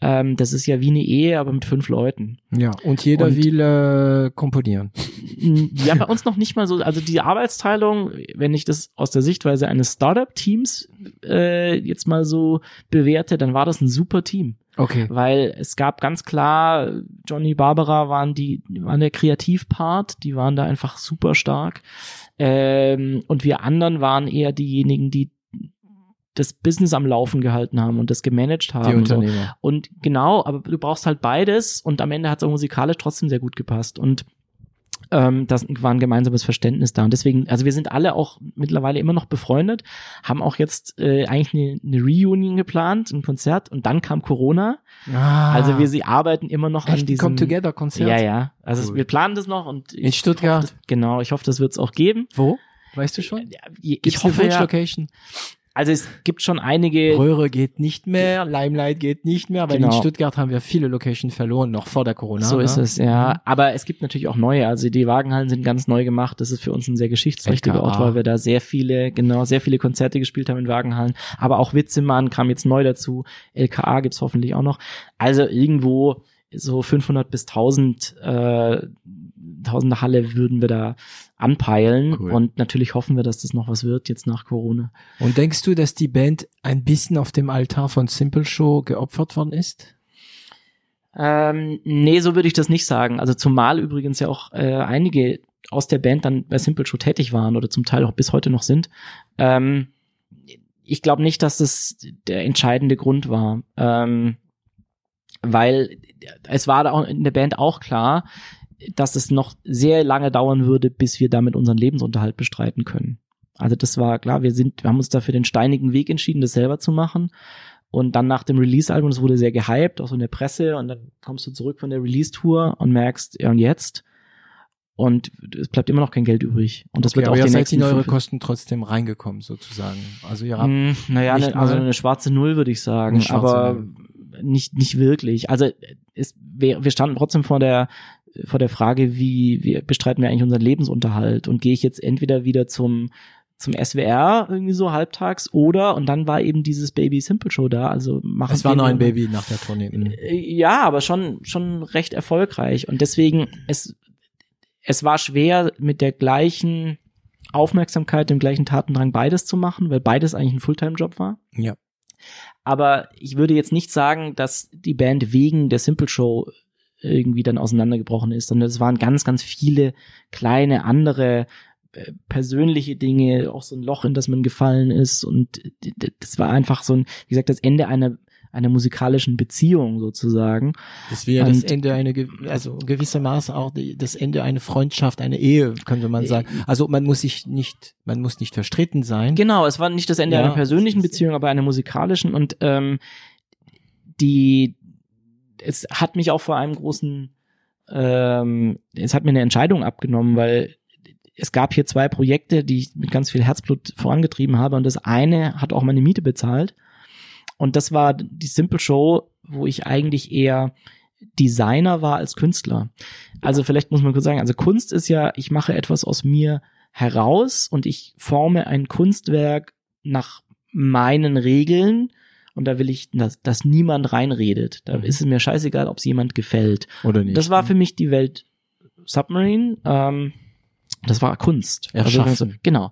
ähm, das ist ja wie eine Ehe, aber mit fünf Leuten. Ja, und jeder und, will äh, komponieren. Ja, bei uns noch nicht mal so. Also die Arbeitsteilung, wenn ich das aus der Sichtweise eines Startup-Teams äh, jetzt mal so bewerte, dann war das ein super Team. Okay. Weil es gab ganz klar, Johnny Barbara waren die, waren der Kreativpart, die waren da einfach super stark. Ähm, und wir anderen waren eher diejenigen, die das Business am Laufen gehalten haben und das gemanagt haben. Die Unternehmer. Und, so. und genau, aber du brauchst halt beides und am Ende hat es auch musikalisch trotzdem sehr gut gepasst. Und ähm, das war ein gemeinsames Verständnis da. Und deswegen, also wir sind alle auch mittlerweile immer noch befreundet, haben auch jetzt äh, eigentlich eine, eine Reunion geplant, ein Konzert und dann kam Corona. Ah. Also wir sie arbeiten immer noch Echt? an diesem Come Together Konzert. Ja, ja. Also cool. wir planen das noch und in Stuttgart. Hoffe, das, genau, ich hoffe, das wird es auch geben. Wo? Weißt du schon? Ich, ich hoffe ja, Location? Also es gibt schon einige. Röhre geht nicht mehr, Limelight geht nicht mehr, weil genau. in Stuttgart haben wir viele Locations verloren, noch vor der Corona. So ist ne? es, ja. Aber es gibt natürlich auch neue. Also die Wagenhallen sind ganz neu gemacht. Das ist für uns ein sehr geschichtsträchtiger. Ort, weil wir da sehr viele, genau, sehr viele Konzerte gespielt haben in Wagenhallen. Aber auch Witzemann kam jetzt neu dazu. LKA gibt's hoffentlich auch noch. Also irgendwo so 500 bis 1000 äh, Tausende Halle würden wir da anpeilen cool. und natürlich hoffen wir, dass das noch was wird jetzt nach Corona. Und denkst du, dass die Band ein bisschen auf dem Altar von Simple Show geopfert worden ist? Ähm, nee, so würde ich das nicht sagen. Also zumal übrigens ja auch äh, einige aus der Band dann bei Simple Show tätig waren oder zum Teil auch bis heute noch sind. Ähm, ich glaube nicht, dass das der entscheidende Grund war. Ähm, weil es war da auch in der Band auch klar, dass es noch sehr lange dauern würde, bis wir damit unseren Lebensunterhalt bestreiten können. Also das war klar, wir sind, wir haben uns dafür den steinigen Weg entschieden, das selber zu machen. Und dann nach dem Release-Album, das wurde sehr gehypt, auch so in der Presse, und dann kommst du zurück von der Release-Tour und merkst, ja und jetzt? Und es bleibt immer noch kein Geld übrig. Und das okay, wird auch die nächsten eure Kosten trotzdem reingekommen, sozusagen. Also ihr habt. Mm, naja, ne, also eine schwarze Null, würde ich sagen. Aber Null. nicht, nicht wirklich. Also es, wir, wir standen trotzdem vor der vor der Frage, wie, wie bestreiten wir eigentlich unseren Lebensunterhalt und gehe ich jetzt entweder wieder zum zum SWR irgendwie so halbtags oder und dann war eben dieses Baby Simple Show da, also machen Es war noch ein Baby nach der Tournee. Mhm. Äh, ja, aber schon schon recht erfolgreich und deswegen es es war schwer mit der gleichen Aufmerksamkeit, dem gleichen Tatendrang beides zu machen, weil beides eigentlich ein Fulltime Job war. Ja. Aber ich würde jetzt nicht sagen, dass die Band wegen der Simple Show irgendwie dann auseinandergebrochen ist, sondern es waren ganz, ganz viele kleine andere äh, persönliche Dinge, auch so ein Loch, in das man gefallen ist und das war einfach so ein, wie gesagt, das Ende einer einer musikalischen Beziehung sozusagen. Das wäre das Ende einer, also gewissermaßen auch das Ende einer Freundschaft, einer Ehe, könnte man sagen. Äh, also man muss sich nicht, man muss nicht verstritten sein. Genau, es war nicht das Ende ja, einer persönlichen Beziehung, aber einer musikalischen und ähm, die es hat mich auch vor einem großen, ähm, es hat mir eine Entscheidung abgenommen, weil es gab hier zwei Projekte, die ich mit ganz viel Herzblut vorangetrieben habe und das eine hat auch meine Miete bezahlt und das war die Simple Show, wo ich eigentlich eher Designer war als Künstler. Also vielleicht muss man kurz sagen, also Kunst ist ja, ich mache etwas aus mir heraus und ich forme ein Kunstwerk nach meinen Regeln und da will ich, dass, dass niemand reinredet. Da mhm. ist es mir scheißegal, ob es jemand gefällt. Oder nicht. Das war für mich die Welt Submarine. Ähm, das war Kunst. Also, genau.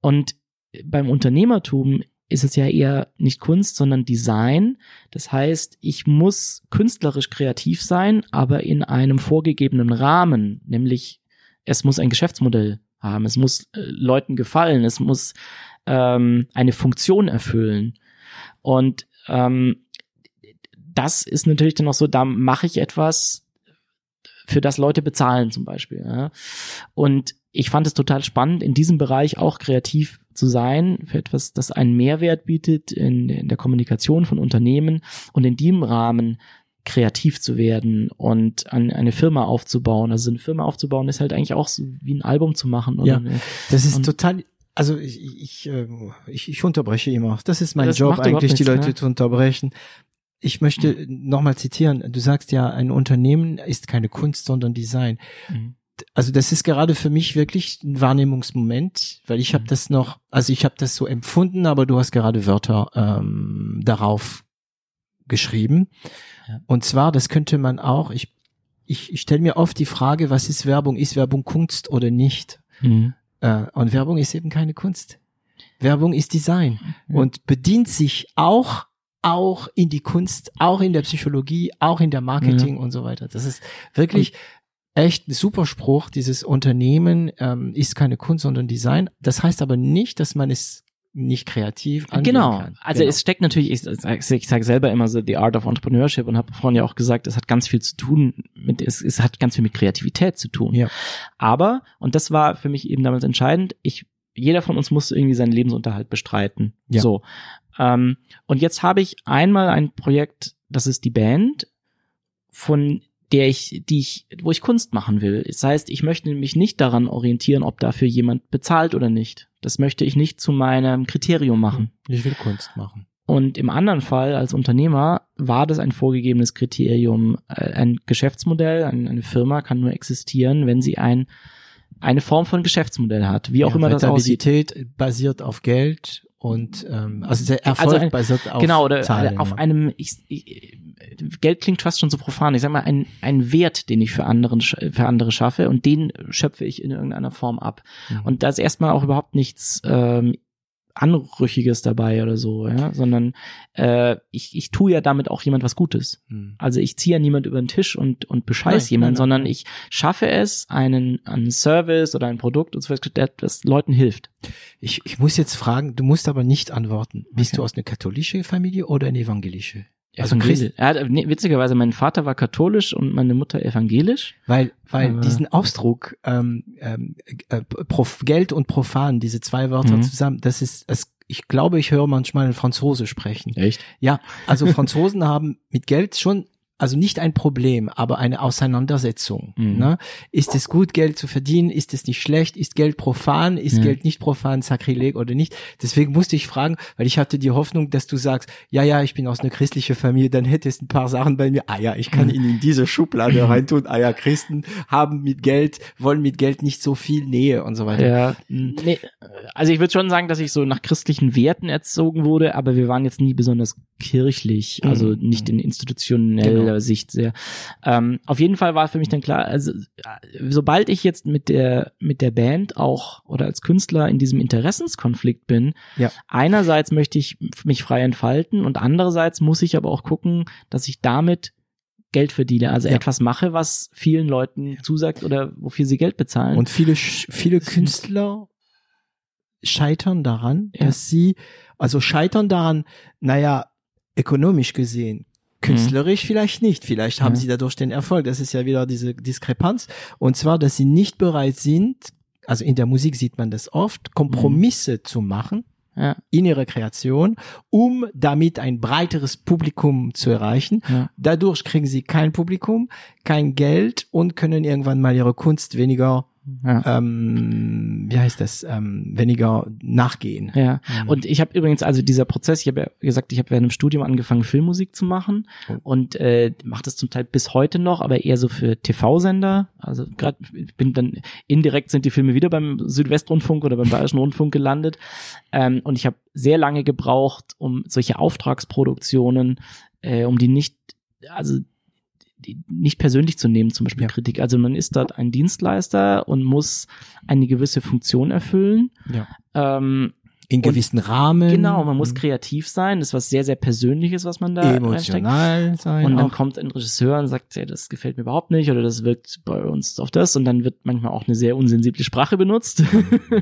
Und beim Unternehmertum ist es ja eher nicht Kunst, sondern Design. Das heißt, ich muss künstlerisch kreativ sein, aber in einem vorgegebenen Rahmen, nämlich es muss ein Geschäftsmodell haben, es muss äh, Leuten gefallen, es muss ähm, eine Funktion erfüllen. Und ähm, das ist natürlich dann auch so, da mache ich etwas, für das Leute bezahlen zum Beispiel. Ja. Und ich fand es total spannend, in diesem Bereich auch kreativ zu sein, für etwas, das einen Mehrwert bietet in, in der Kommunikation von Unternehmen und in diesem Rahmen kreativ zu werden und an eine Firma aufzubauen. Also eine Firma aufzubauen ist halt eigentlich auch so wie ein Album zu machen. Ja, Oder, das ist total, also ich, ich, äh, ich, ich unterbreche immer. Das ist mein Das Job eigentlich, die nichts, Leute ne? zu unterbrechen. Ich möchte nochmal zitieren. Du sagst ja, ein Unternehmen ist keine Kunst, sondern Design. Mhm. Also das ist gerade für mich wirklich ein Wahrnehmungsmoment, weil ich habe Mhm. das noch, also ich habe das so empfunden, aber du hast gerade Wörter ähm, darauf geschrieben. Ja. Und zwar, das könnte man auch, ich, ich, ich stelle mir oft die Frage, was ist Werbung? Ist Werbung Kunst oder nicht? Mhm. Äh, und Werbung ist eben keine Kunst. Werbung ist Design Ja. und bedient sich auch auch in die Kunst, auch in der Psychologie, auch in der Marketing und so weiter. Das ist wirklich echt ein super Spruch. Dieses Unternehmen ähm, ist keine Kunst, sondern Design. Das heißt aber nicht, dass man es nicht kreativ angehen Genau. kann. Also genau. es steckt natürlich, ich, ich, ich sage selber immer so The Art of Entrepreneurship und habe vorhin ja auch gesagt, es hat ganz viel zu tun mit, es, es hat ganz viel mit Kreativität zu tun. Ja. Aber, und das war für mich eben damals entscheidend, ich, jeder von uns musste irgendwie seinen Lebensunterhalt bestreiten. Ja. So. Ähm, und jetzt habe ich einmal ein Projekt, das ist die Band, von der ich, die ich, wo ich Kunst machen will. Das heißt, ich möchte mich nicht daran orientieren, ob dafür jemand bezahlt oder nicht. Das möchte ich nicht zu meinem Kriterium machen. ich will Kunst machen. Und im anderen Fall als Unternehmer war das ein vorgegebenes Kriterium. Äh, Ein Geschäftsmodell, ein- eine Firma kann nur existieren, wenn sie ein, eine Form von Geschäftsmodell hat, wie auch Ja, immer das aussieht. Basiert auf Geld und ähm, also der Erfolg Also ein- basiert auf genau, oder Zahlen, auf ja. einem, ich, ich, Geld klingt fast schon so profan, ich sag mal, ein, ein Wert, den ich für, anderen, für andere schaffe und den schöpfe ich in irgendeiner Form ab. Mhm. Und da ist erstmal auch überhaupt nichts ähm, Anrüchiges dabei oder so, ja, sondern äh, ich, ich tue ja damit auch jemand was Gutes. Mhm. Also ich ziehe ja niemand über den Tisch und, und bescheiß Nein, jemand, nein, nein, sondern ich schaffe es, einen, einen Service oder ein Produkt und so weiter, der- das Leuten hilft. Ich, ich muss jetzt fragen, du musst aber nicht antworten. Bist Okay. du aus einer katholischen Familie oder eine evangelische? Also Evangelisch. Ja, nee, witzigerweise, mein Vater war katholisch und meine Mutter evangelisch. Weil, weil Aber- diesen Ausdruck ähm, ähm, äh, Prof, Geld und profan, diese zwei Wörter Mhm. zusammen, das ist, es, ich glaube, ich höre manchmal einen Franzose sprechen. Echt? Ja, also Franzosen haben mit Geld schon, also nicht ein Problem, aber eine Auseinandersetzung. Mhm. Ne? Ist es gut, Geld zu verdienen? Ist es nicht schlecht? Ist Geld profan? Ist Ja. Geld nicht profan, Sakrileg oder nicht? Deswegen musste ich fragen, weil ich hatte die Hoffnung, dass du sagst, ja, ja, ich bin aus einer christlichen Familie, dann hättest du ein paar Sachen bei mir. Ah ja, ich kann Mhm. ihn in diese Schublade reintun. Ah ja, Christen haben mit Geld, wollen mit Geld nicht so viel Nähe und so weiter. Ja. Mhm. Nee, also ich würde schon sagen, dass ich so nach christlichen Werten erzogen wurde, aber wir waren jetzt nie besonders kirchlich, also Mhm. nicht in institutioneller Genau. Sicht sehr. Ähm, auf jeden Fall war für mich dann klar, also äh, sobald ich jetzt mit der mit der Band auch oder als Künstler in diesem Interessenskonflikt bin, Ja. einerseits möchte ich mich frei entfalten und andererseits muss ich aber auch gucken, dass ich damit Geld verdiene, also Ja. etwas mache, was vielen Leuten zusagt oder wofür sie Geld bezahlen. Und viele, viele Künstler scheitern daran, Ja. dass sie, also scheitern daran, naja, ökonomisch gesehen, künstlerisch vielleicht nicht, vielleicht haben Mhm. sie dadurch den Erfolg, das ist ja wieder diese Diskrepanz, und zwar, dass sie nicht bereit sind, also in der Musik sieht man das oft, Kompromisse zu machen ja, in ihrer Kreation, um damit ein breiteres Publikum zu erreichen. ja. Dadurch kriegen sie kein Publikum, kein Geld und können irgendwann mal ihre Kunst weniger ja. ähm, wie heißt das, ähm, weniger nachgehen. Ja, Mhm. und ich habe übrigens, also dieser Prozess, ich habe ja gesagt, ich habe während dem Studium angefangen, Filmmusik zu machen Oh. und äh, mache das zum Teil bis heute noch, aber eher so für TV-Sender. Also gerade bin dann indirekt sind die Filme wieder beim Südwestrundfunk oder beim Bayerischen Rundfunk gelandet. Ähm, und ich habe sehr lange gebraucht, um solche Auftragsproduktionen, äh, um die nicht, also nicht persönlich zu nehmen, zum Beispiel Ja. Kritik. Also man ist dort ein Dienstleister und muss eine gewisse Funktion erfüllen. Ja. Ähm, In gewissen Rahmen. Genau, man muss kreativ sein. Das ist was sehr, sehr Persönliches, was man da reinsteckt. emotional sein. Und dann auch. kommt ein Regisseur und sagt, ja, das gefällt mir überhaupt nicht oder das wirkt bei uns auf das und dann wird manchmal auch eine sehr unsensible Sprache benutzt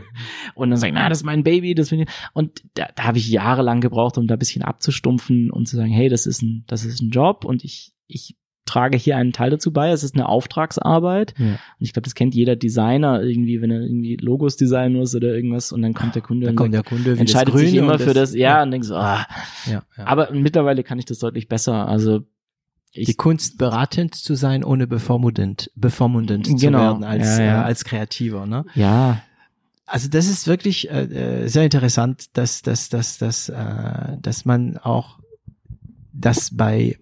und dann sagt, na, das ist mein Baby, das finde ich. Und da, da habe ich jahrelang gebraucht, um da ein bisschen abzustumpfen und zu sagen, hey, das ist ein, das ist ein Job und ich, ich trage hier einen Teil dazu bei. Es ist eine Auftragsarbeit. Ja. Und ich glaube, das kennt jeder Designer irgendwie, wenn er irgendwie Logos designen muss oder irgendwas und dann kommt der Kunde Da und kommt der Kunde, entscheidet das sich immer und für das, ja, und denkt so, ah. ja, ja. Aber mittlerweile kann ich das deutlich besser. Also ich, Die Kunst beratend zu sein, ohne bevormundend, bevormundend zu Genau. werden als, Ja, ja. Äh, als Kreativer. Ne? ja, Also das ist wirklich äh, äh, sehr interessant, dass, dass, dass, dass, äh, dass man auch das bei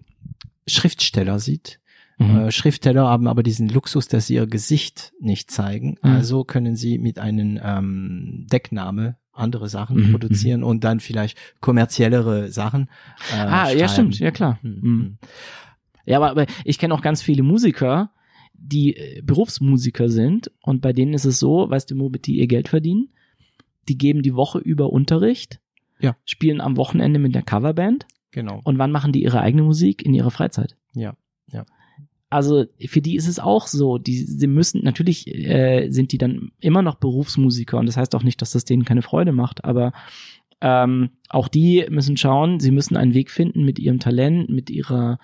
Schriftsteller sieht. mhm. Äh, Schriftsteller haben aber diesen Luxus, dass sie ihr Gesicht nicht zeigen. Mhm. Also können sie mit einem ähm, Deckname andere Sachen Mhm, produzieren und dann vielleicht kommerziellere Sachen. Äh, ah, ja, schreiben. stimmt, ja klar. Mhm. Mhm. Ja, aber, aber ich kenne auch ganz viele Musiker, die äh, Berufsmusiker sind und bei denen ist es so, weißt du, womit die ihr Geld verdienen? Die geben die Woche über Unterricht, Ja. spielen am Wochenende mit der Coverband Genau. und wann machen die ihre eigene Musik? In ihrer Freizeit. Ja, ja. Also für die ist es auch so, die sie müssen natürlich äh, sind die dann immer noch Berufsmusiker und das heißt auch nicht, dass das denen keine Freude macht, aber ähm, auch die müssen schauen, sie müssen einen Weg finden mit ihrem Talent, mit ihrer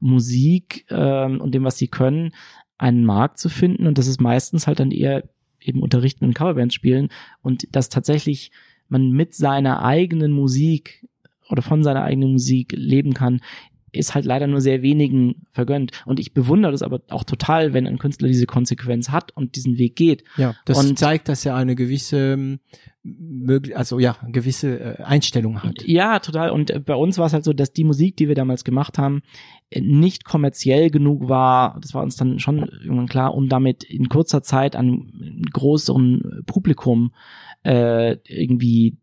Musik ähm, und dem, was sie können, einen Markt zu finden und das ist meistens halt dann eher eben unterrichten und Coverbands spielen und dass tatsächlich man mit seiner eigenen Musik oder von seiner eigenen Musik leben kann, ist halt leider nur sehr wenigen vergönnt. Und ich bewundere das aber auch total, wenn ein Künstler diese Konsequenz hat und diesen Weg geht. Ja, das Und- zeigt, dass er eine gewisse, ähm, also ja, gewisse äh, Einstellung hat. Ja, total. Und äh, bei uns war es halt so, dass die Musik, die wir damals gemacht haben, äh, nicht kommerziell genug war. Das war uns dann schon irgendwann klar, um damit in kurzer Zeit an einem größeren Publikum äh, irgendwie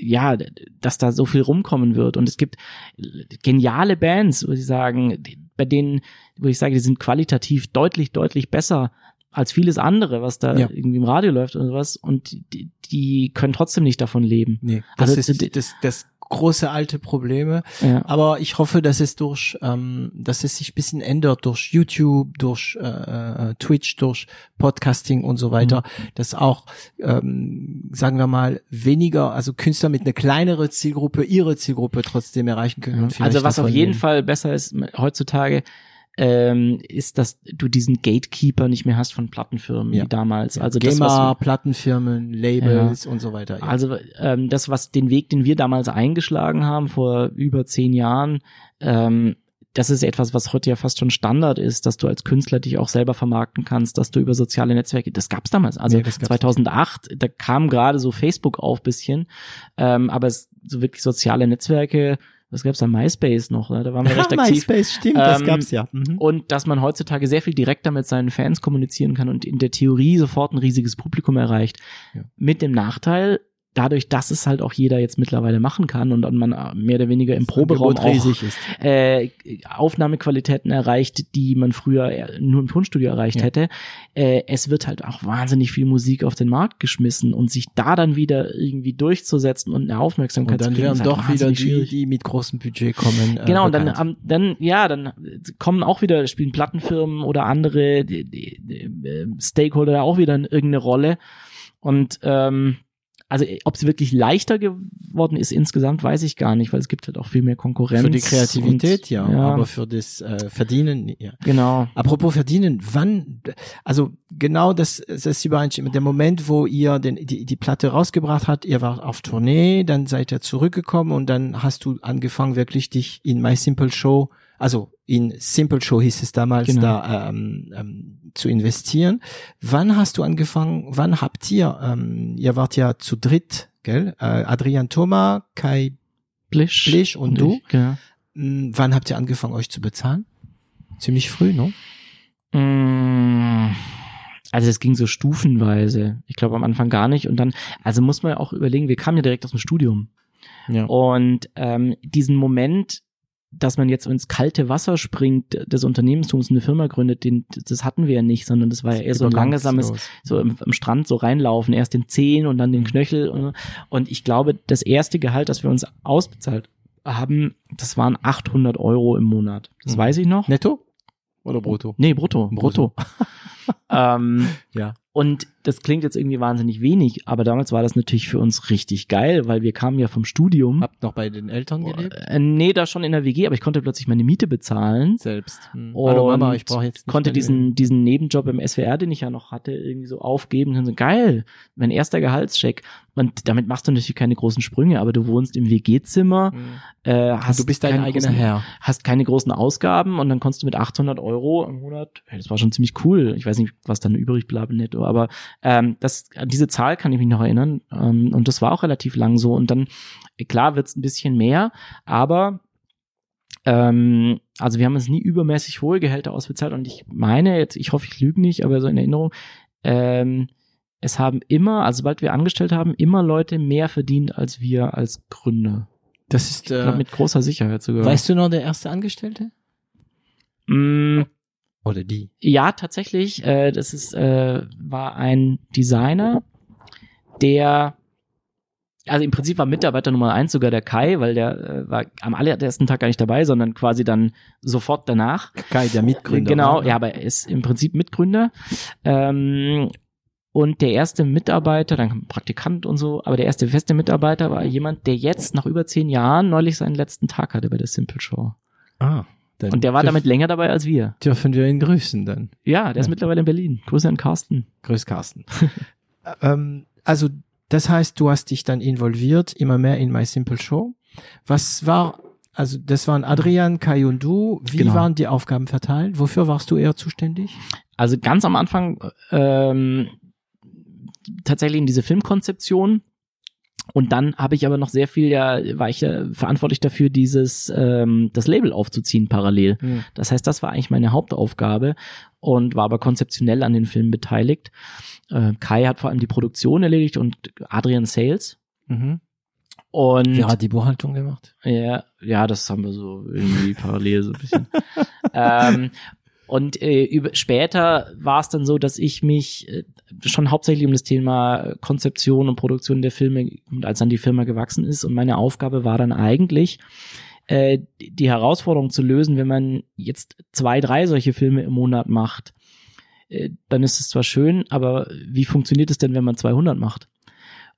ja, dass da so viel rumkommen wird. Und es gibt geniale Bands, wo sie sagen, bei denen, wo ich sage, die sind qualitativ deutlich, deutlich besser als vieles andere, was da Ja. irgendwie im Radio läuft oder sowas. Und die, die können trotzdem nicht davon leben. Nee, das Also, ist das, das große alte Probleme. Ja. Aber ich hoffe, dass es durch, ähm, dass es sich ein bisschen ändert durch YouTube, durch äh, äh, Twitch, durch Podcasting und so weiter, Mhm. dass auch, ähm, sagen wir mal, weniger, also Künstler mit einer kleineren Zielgruppe ihre Zielgruppe trotzdem erreichen können. vielleicht Also was auf jeden leben. Fall besser ist heutzutage, ähm, ist, dass du diesen Gatekeeper nicht mehr hast von Plattenfirmen Ja. wie damals. Ja, Also das, GEMA, was, Plattenfirmen, Labels und so weiter. Ja. also ähm, das, was den Weg, den wir damals eingeschlagen haben vor über zehn Jahren, ähm, das ist etwas, was heute ja fast schon Standard ist, dass du als Künstler dich auch selber vermarkten kannst, dass du über soziale Netzwerke, das gab's damals. Also Nee, das gab's 2008, da kam gerade so Facebook auf bisschen, ähm, aber es, so wirklich soziale Netzwerke, was gab's da? MySpace noch, ne? da waren wir recht aktiv. MySpace, stimmt, das Ähm, gab's ja. Mhm. Und dass man heutzutage sehr viel direkter mit seinen Fans kommunizieren kann und in der Theorie sofort ein riesiges Publikum erreicht. Ja. Mit dem Nachteil, dadurch, dass es halt auch jeder jetzt mittlerweile machen kann und man äh, mehr oder weniger im Proberaum auch riesig ist. äh, Aufnahmequalitäten erreicht, die man früher eher nur im Tonstudio erreicht Ja. hätte. Äh, es wird halt auch wahnsinnig viel Musik auf den Markt geschmissen und sich da dann wieder irgendwie durchzusetzen und eine Aufmerksamkeit Und dann zu kriegen, werden halt doch wieder die, schwierig. die mit großem Budget kommen. Äh, Genau, und dann, bekannt. am- dann, ja, dann kommen auch wieder, spielen Plattenfirmen oder andere die, die, die, äh, Stakeholder da auch wieder in irgendeine Rolle. Und ähm, also ob es wirklich leichter geworden ist insgesamt, weiß ich gar nicht, weil es gibt halt auch viel mehr Konkurrenz. Für die Kreativität, und, ja, aber für das äh, Verdienen, ja. genau. Apropos Verdienen, wann, also genau das, das ist übereinstimmt. Der Moment, wo ihr den, die, die Platte rausgebracht habt, ihr wart auf Tournee, dann seid ihr zurückgekommen und dann hast du angefangen, wirklich dich in My Simple Show, also in Simple Show hieß es damals, Genau. da ähm, ähm, zu investieren. Wann hast du angefangen, wann habt ihr, ähm, ihr wart ja zu dritt, gell? Äh, Adrian Thoma, Kai Blisch. Blisch und du? ich, Genau. Mh, wann habt ihr angefangen, euch zu bezahlen? Ziemlich früh, ne? Mm, Also es ging so stufenweise. Ich glaube am Anfang gar nicht. Und dann, also muss man auch überlegen, wir kamen ja direkt aus dem Studium. Ja. Und ähm, diesen Moment, dass man jetzt ins kalte Wasser springt des Unternehmenstums eine Firma gründet, den, das hatten wir ja nicht, sondern das war ja eher so ein langsames, so im, am Strand so reinlaufen, erst den Zehen und dann den Mhm. Knöchel. Und, und ich glaube, das erste Gehalt, das wir uns ausbezahlt haben, das waren 800 Euro im Monat. Das Mhm. weiß ich noch. Netto oder brutto? Nee, brutto, brutto. Brutto. ähm, Ja. Und das klingt jetzt irgendwie wahnsinnig wenig, aber damals war das natürlich für uns richtig geil, weil wir kamen ja vom Studium. Habt noch bei den Eltern gelebt? Äh, nee, da schon in der WG, aber ich konnte plötzlich meine Miete bezahlen. Selbst. Hm. Und Hallo Mama, ich brauche jetzt konnte diesen, diesen Nebenjob im SWR, den ich ja noch hatte, irgendwie so aufgeben. Und so, geil, mein erster Gehaltscheck. Und damit machst du natürlich keine großen Sprünge, aber du wohnst im WG-Zimmer, Hm. äh, hast du bist dein eigener großen, Herr. hast keine großen Ausgaben und dann konntest du mit 800 Euro im Monat, hey, das war schon ziemlich cool. Ich weiß nicht, was dann übrig bleibt netto, aber ähm, das, an diese Zahl kann ich mich noch erinnern ähm, und das war auch relativ lang so und dann, klar wird's ein bisschen mehr, aber ähm, also wir haben uns nie übermäßig hohe Gehälter ausbezahlt und ich meine jetzt, ich hoffe, ich lüge nicht, aber so in Erinnerung, ähm, es haben immer, also sobald wir angestellt haben, immer Leute mehr verdient als wir als Gründer. Das ist, Ich glaub, äh, mit großer Sicherheit sogar. weißt du noch der erste Angestellte? Mm, Oder die? Ja, tatsächlich. Äh, das ist äh, war ein Designer, der also im Prinzip war Mitarbeiter Nummer eins sogar der Kai, weil der äh, war am allerersten Tag gar nicht dabei, sondern quasi dann sofort danach. Kai, der Mitgründer. Genau, ne? ja, aber er ist im Prinzip Mitgründer. Ähm, und der erste Mitarbeiter, dann kam ein Praktikant und so, aber der erste feste Mitarbeiter war jemand, der jetzt nach über zehn Jahren neulich seinen letzten Tag hatte bei der Simple Show. Ah. Dann Und der war damit länger dabei als wir. Dürfen wir ihn grüßen dann. Ja, der ist Ja. mittlerweile in Berlin. Grüße an Carsten. Grüß Carsten. ähm, also, das heißt, du hast dich dann involviert, immer mehr in My Simple Show. Was war, also das waren Adrian, Kai und du. Wie Genau. waren die Aufgaben verteilt? Wofür warst du eher zuständig? Also ganz am Anfang ähm, tatsächlich in diese Filmkonzeption. Und dann habe ich aber noch sehr viel, ja, war ich ja verantwortlich dafür, dieses ähm, das Label aufzuziehen parallel. Das heißt, das war eigentlich meine Hauptaufgabe und war aber konzeptionell an den Filmen beteiligt. Äh, Kai hat vor allem die Produktion erledigt und Adrian Sales. Mhm. Und Wer hat die Buchhaltung gemacht? ja, ja, das haben wir so irgendwie parallel so ein bisschen. ähm, und äh, über, später war es dann so, dass ich mich äh, schon hauptsächlich um das Thema Konzeption und Produktion der Filme, und als dann die Firma gewachsen ist, und meine Aufgabe war dann eigentlich, äh, die Herausforderung zu lösen, wenn man jetzt zwei, drei solche Filme im Monat macht, äh, dann ist es zwar schön, aber wie funktioniert es denn, wenn man 200 macht?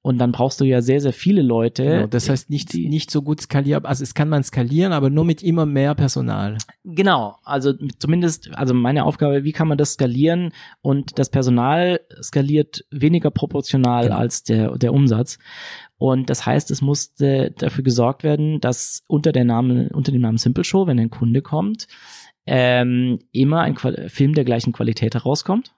Und dann brauchst du ja sehr, sehr viele Leute. Genau, das heißt nicht, die- nicht so gut skalierbar. Also es kann man skalieren, aber nur mit immer mehr Personal. Genau, also zumindest, also meine Aufgabe, wie kann man das skalieren und das Personal skaliert weniger proportional Genau. als der, der Umsatz. Und das heißt, es musste dafür gesorgt werden, dass unter der Name, unter dem Namen Simple Show, wenn ein Kunde kommt, ähm, immer ein Qual Film der gleichen Qualität herauskommt.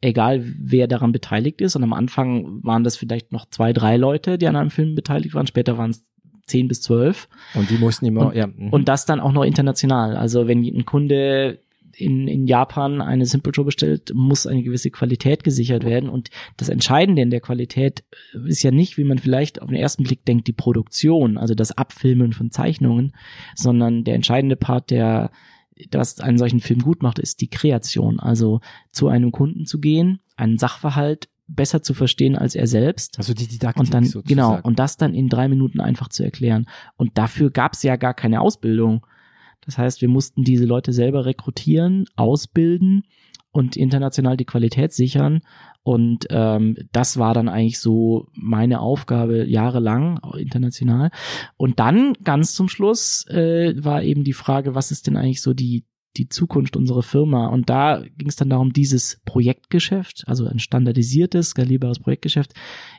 Egal wer daran beteiligt ist. Und am Anfang waren das vielleicht noch zwei, drei Leute, die an einem Film beteiligt waren. Später waren es zehn bis zwölf. Und die mussten immer, Und- ja. mhm. Und das dann auch noch international. Also wenn ein Kunde in, in Japan eine Simple Show bestellt, muss eine gewisse Qualität gesichert werden. Und das Entscheidende in der Qualität ist ja nicht, wie man vielleicht auf den ersten Blick denkt, die Produktion, also das Abfilmen von Zeichnungen, sondern der entscheidende Part, der das einen solchen Film gut macht, ist die Kreation. Also zu einem Kunden zu gehen, einen Sachverhalt besser zu verstehen als er selbst. also die Didaktik Und dann, sozusagen. genau, und das dann in drei Minuten einfach zu erklären. Und dafür gab es ja gar keine Ausbildung. Das heißt, wir mussten diese Leute selber rekrutieren, ausbilden und international die Qualität sichern. Und ähm, das war dann eigentlich so meine Aufgabe jahrelang international. Und dann ganz zum Schluss äh, war eben die Frage, was ist denn eigentlich so die die Zukunft unserer Firma. Und da ging es dann darum, dieses Projektgeschäft, also ein standardisiertes, skalierbares Projektgeschäft,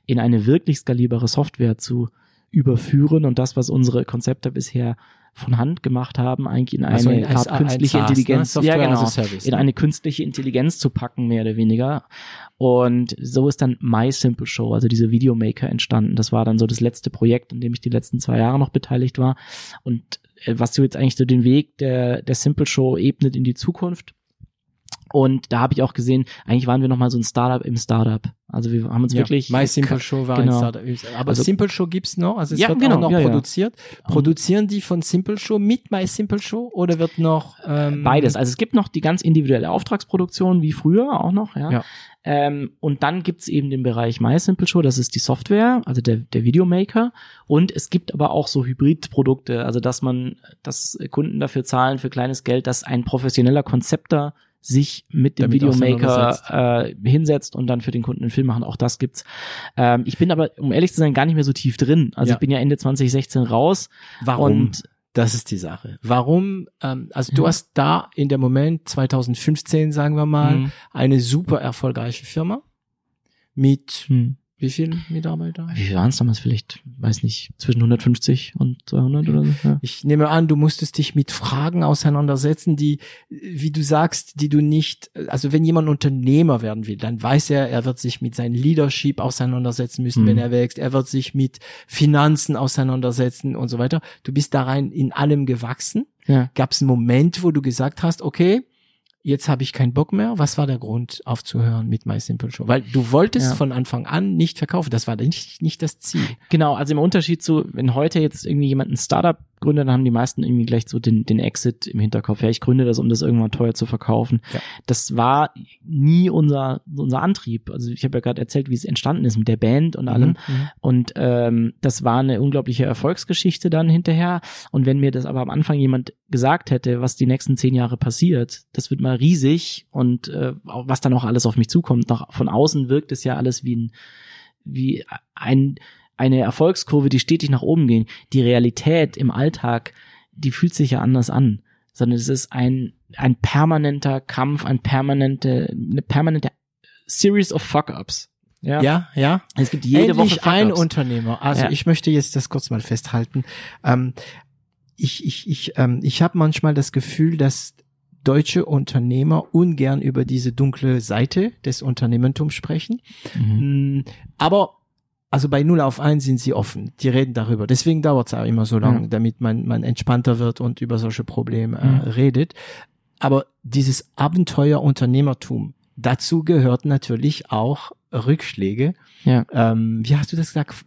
in eine wirklich skalierbare Software zu überführen und das, was unsere Konzepte bisher von Hand gemacht haben, eigentlich in eine Also in Art künstliche SaaS, ne? Intelligenz, Software ja genau, Service, in ne? eine künstliche Intelligenz zu packen, mehr oder weniger. Und so ist dann My Simple Show, also diese Videomaker entstanden. Das war dann so das letzte Projekt, an dem ich die letzten zwei Jahre noch beteiligt war. Und äh, was so jetzt eigentlich so den Weg der, der Simple Show ebnet in die Zukunft. Und da habe ich auch gesehen, eigentlich waren wir noch mal so ein Startup im Startup. Also wir haben uns ja, wirklich My Simple Show war genau. ein Startup. Aber Also- Simple Show gibt's noch? Also es Ja, wird genau, auch noch ja, produziert. Produzieren die von Simple Show mit My Simple Show oder wird noch ähm, Beides. Also es gibt noch die ganz individuelle Auftragsproduktion wie früher auch noch, ja. Ja. Ähm, und dann gibt's eben den Bereich MySimple Show, das ist die Software, also der, der Videomaker. Und es gibt aber auch so Hybridprodukte, also dass man, dass Kunden dafür zahlen für kleines Geld, dass ein professioneller Konzepter sich mit dem Damit Videomaker äh, hinsetzt und dann für den Kunden einen Film machen. Auch das gibt's. Ähm, ich bin aber, um ehrlich zu sein, gar nicht mehr so tief drin. Also Ja. ich bin ja Ende 2016 raus. Warum? Und das ist die Sache. Warum? Ähm, also du Ja. hast da in dem Moment 2015, sagen wir mal, Hm, eine super erfolgreiche Firma mit hm. Wie vielen Mitarbeiter? Wie waren es damals? Vielleicht, weiß nicht, zwischen 150 und 200 oder so. Ja. Ich nehme an, du musstest dich mit Fragen auseinandersetzen, die, wie du sagst, die du nicht, also wenn jemand Unternehmer werden will, dann weiß er, er wird sich mit seinem Leadership auseinandersetzen müssen, Mhm. wenn er wächst. Er wird sich mit Finanzen auseinandersetzen und so weiter. Du bist da rein in allem gewachsen. Ja. Gab es einen Moment, wo du gesagt hast, okay, jetzt habe ich keinen Bock mehr. Was war der Grund, aufzuhören mit My Simple Show? Weil du wolltest Ja. von Anfang an nicht verkaufen. Das war nicht, nicht das Ziel. Genau, also im Unterschied zu, wenn heute jetzt irgendwie jemand ein Startup gründet, dann haben die meisten irgendwie gleich so den, den Exit im Hinterkopf. Ja, ich gründe das, um das irgendwann teuer zu verkaufen. Ja. Das war nie unser, unser Antrieb. Also ich habe ja gerade erzählt, wie es entstanden ist mit der Band und allem. Mhm. Und ähm, das war eine unglaubliche Erfolgsgeschichte dann hinterher. Und wenn mir das aber am Anfang jemand gesagt hätte, was die nächsten zehn Jahre passiert, das wird mal riesig und äh, was dann auch alles auf mich zukommt. Nach, von außen wirkt es ja alles wie ein, wie ein, eine Erfolgskurve, die stetig nach oben ging. Die Realität im Alltag, die fühlt sich ja anders an. Sondern es ist ein, ein permanenter Kampf, ein permanente, eine permanente Series of Fuck-Ups. Ja. Ja, ja. Es gibt jede Endlich Woche ein. Unternehmer. Also Ja. ich möchte jetzt das kurz mal festhalten. Ähm, ich ich, ich, ähm, ich habe manchmal das Gefühl, dass deutsche Unternehmer ungern über diese dunkle Seite des Unternehmertums sprechen. Mhm. Mm, Aber also bei 0 auf 1 sind sie offen. Die reden darüber. Deswegen dauert es auch immer so lange, Ja. damit man, man entspannter wird und über solche Probleme äh, Mhm. redet. Aber dieses Abenteuer-Unternehmertum, dazu gehört natürlich auch Rückschläge. Ja. Ähm, wie hast du das gesagt?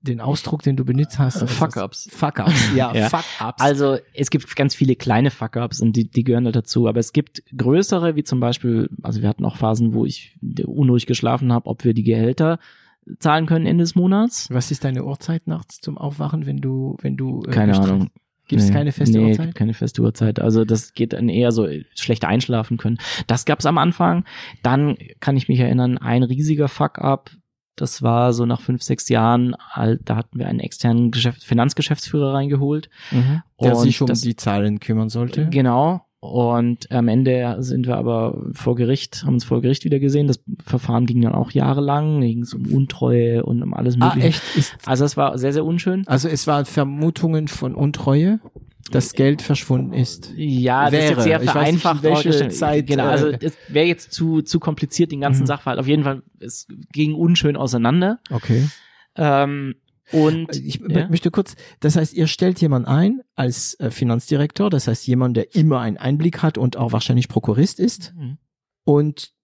Den Ausdruck, den du benutzt hast? Fuck-ups. Fuck-ups, ja, Ja. Fuck-ups. Also es gibt ganz viele kleine Fuck-Ups und die, die gehören da dazu. Aber es gibt größere, wie zum Beispiel, also wir hatten auch Phasen, wo ich unruhig geschlafen habe, ob wir die Gehälter zahlen können Ende des Monats. Was ist deine Uhrzeit nachts zum Aufwachen, wenn du, wenn du äh, Keine Ahnung. Gibt es Nee, keine feste nee, Uhrzeit? keine feste Uhrzeit. Also das geht dann eher so äh, schlecht einschlafen können. Das gab's am Anfang. Dann kann ich mich erinnern, ein riesiger Fuck-up. Das war so nach fünf, sechs Jahren, da hatten wir einen externen Geschäft, Finanzgeschäftsführer reingeholt. Mhm. Der sich um das- die Zahlen kümmern sollte. Genau. Und am Ende sind wir aber vor Gericht, haben uns vor Gericht wieder gesehen. Das Verfahren ging dann auch jahrelang. Ging es um Untreue und um alles ah, Mögliche. echt? Ist, Also es war sehr, sehr unschön. also es waren Vermutungen von Untreue, dass Geld verschwunden ist. Ja, das ist Wäre. jetzt sehr weiß nicht, vereinfacht. welche. Zeit, genau, äh, also es wäre jetzt zu, zu kompliziert, den ganzen Mhm. Sachverhalt. Auf jeden Fall, es ging unschön auseinander. Okay. Ähm, und Ich ja. möchte kurz, das heißt, ihr stellt jemanden ein als äh, Finanzdirektor, das heißt jemand, der immer einen Einblick hat und auch wahrscheinlich Prokurist ist. Mhm. Und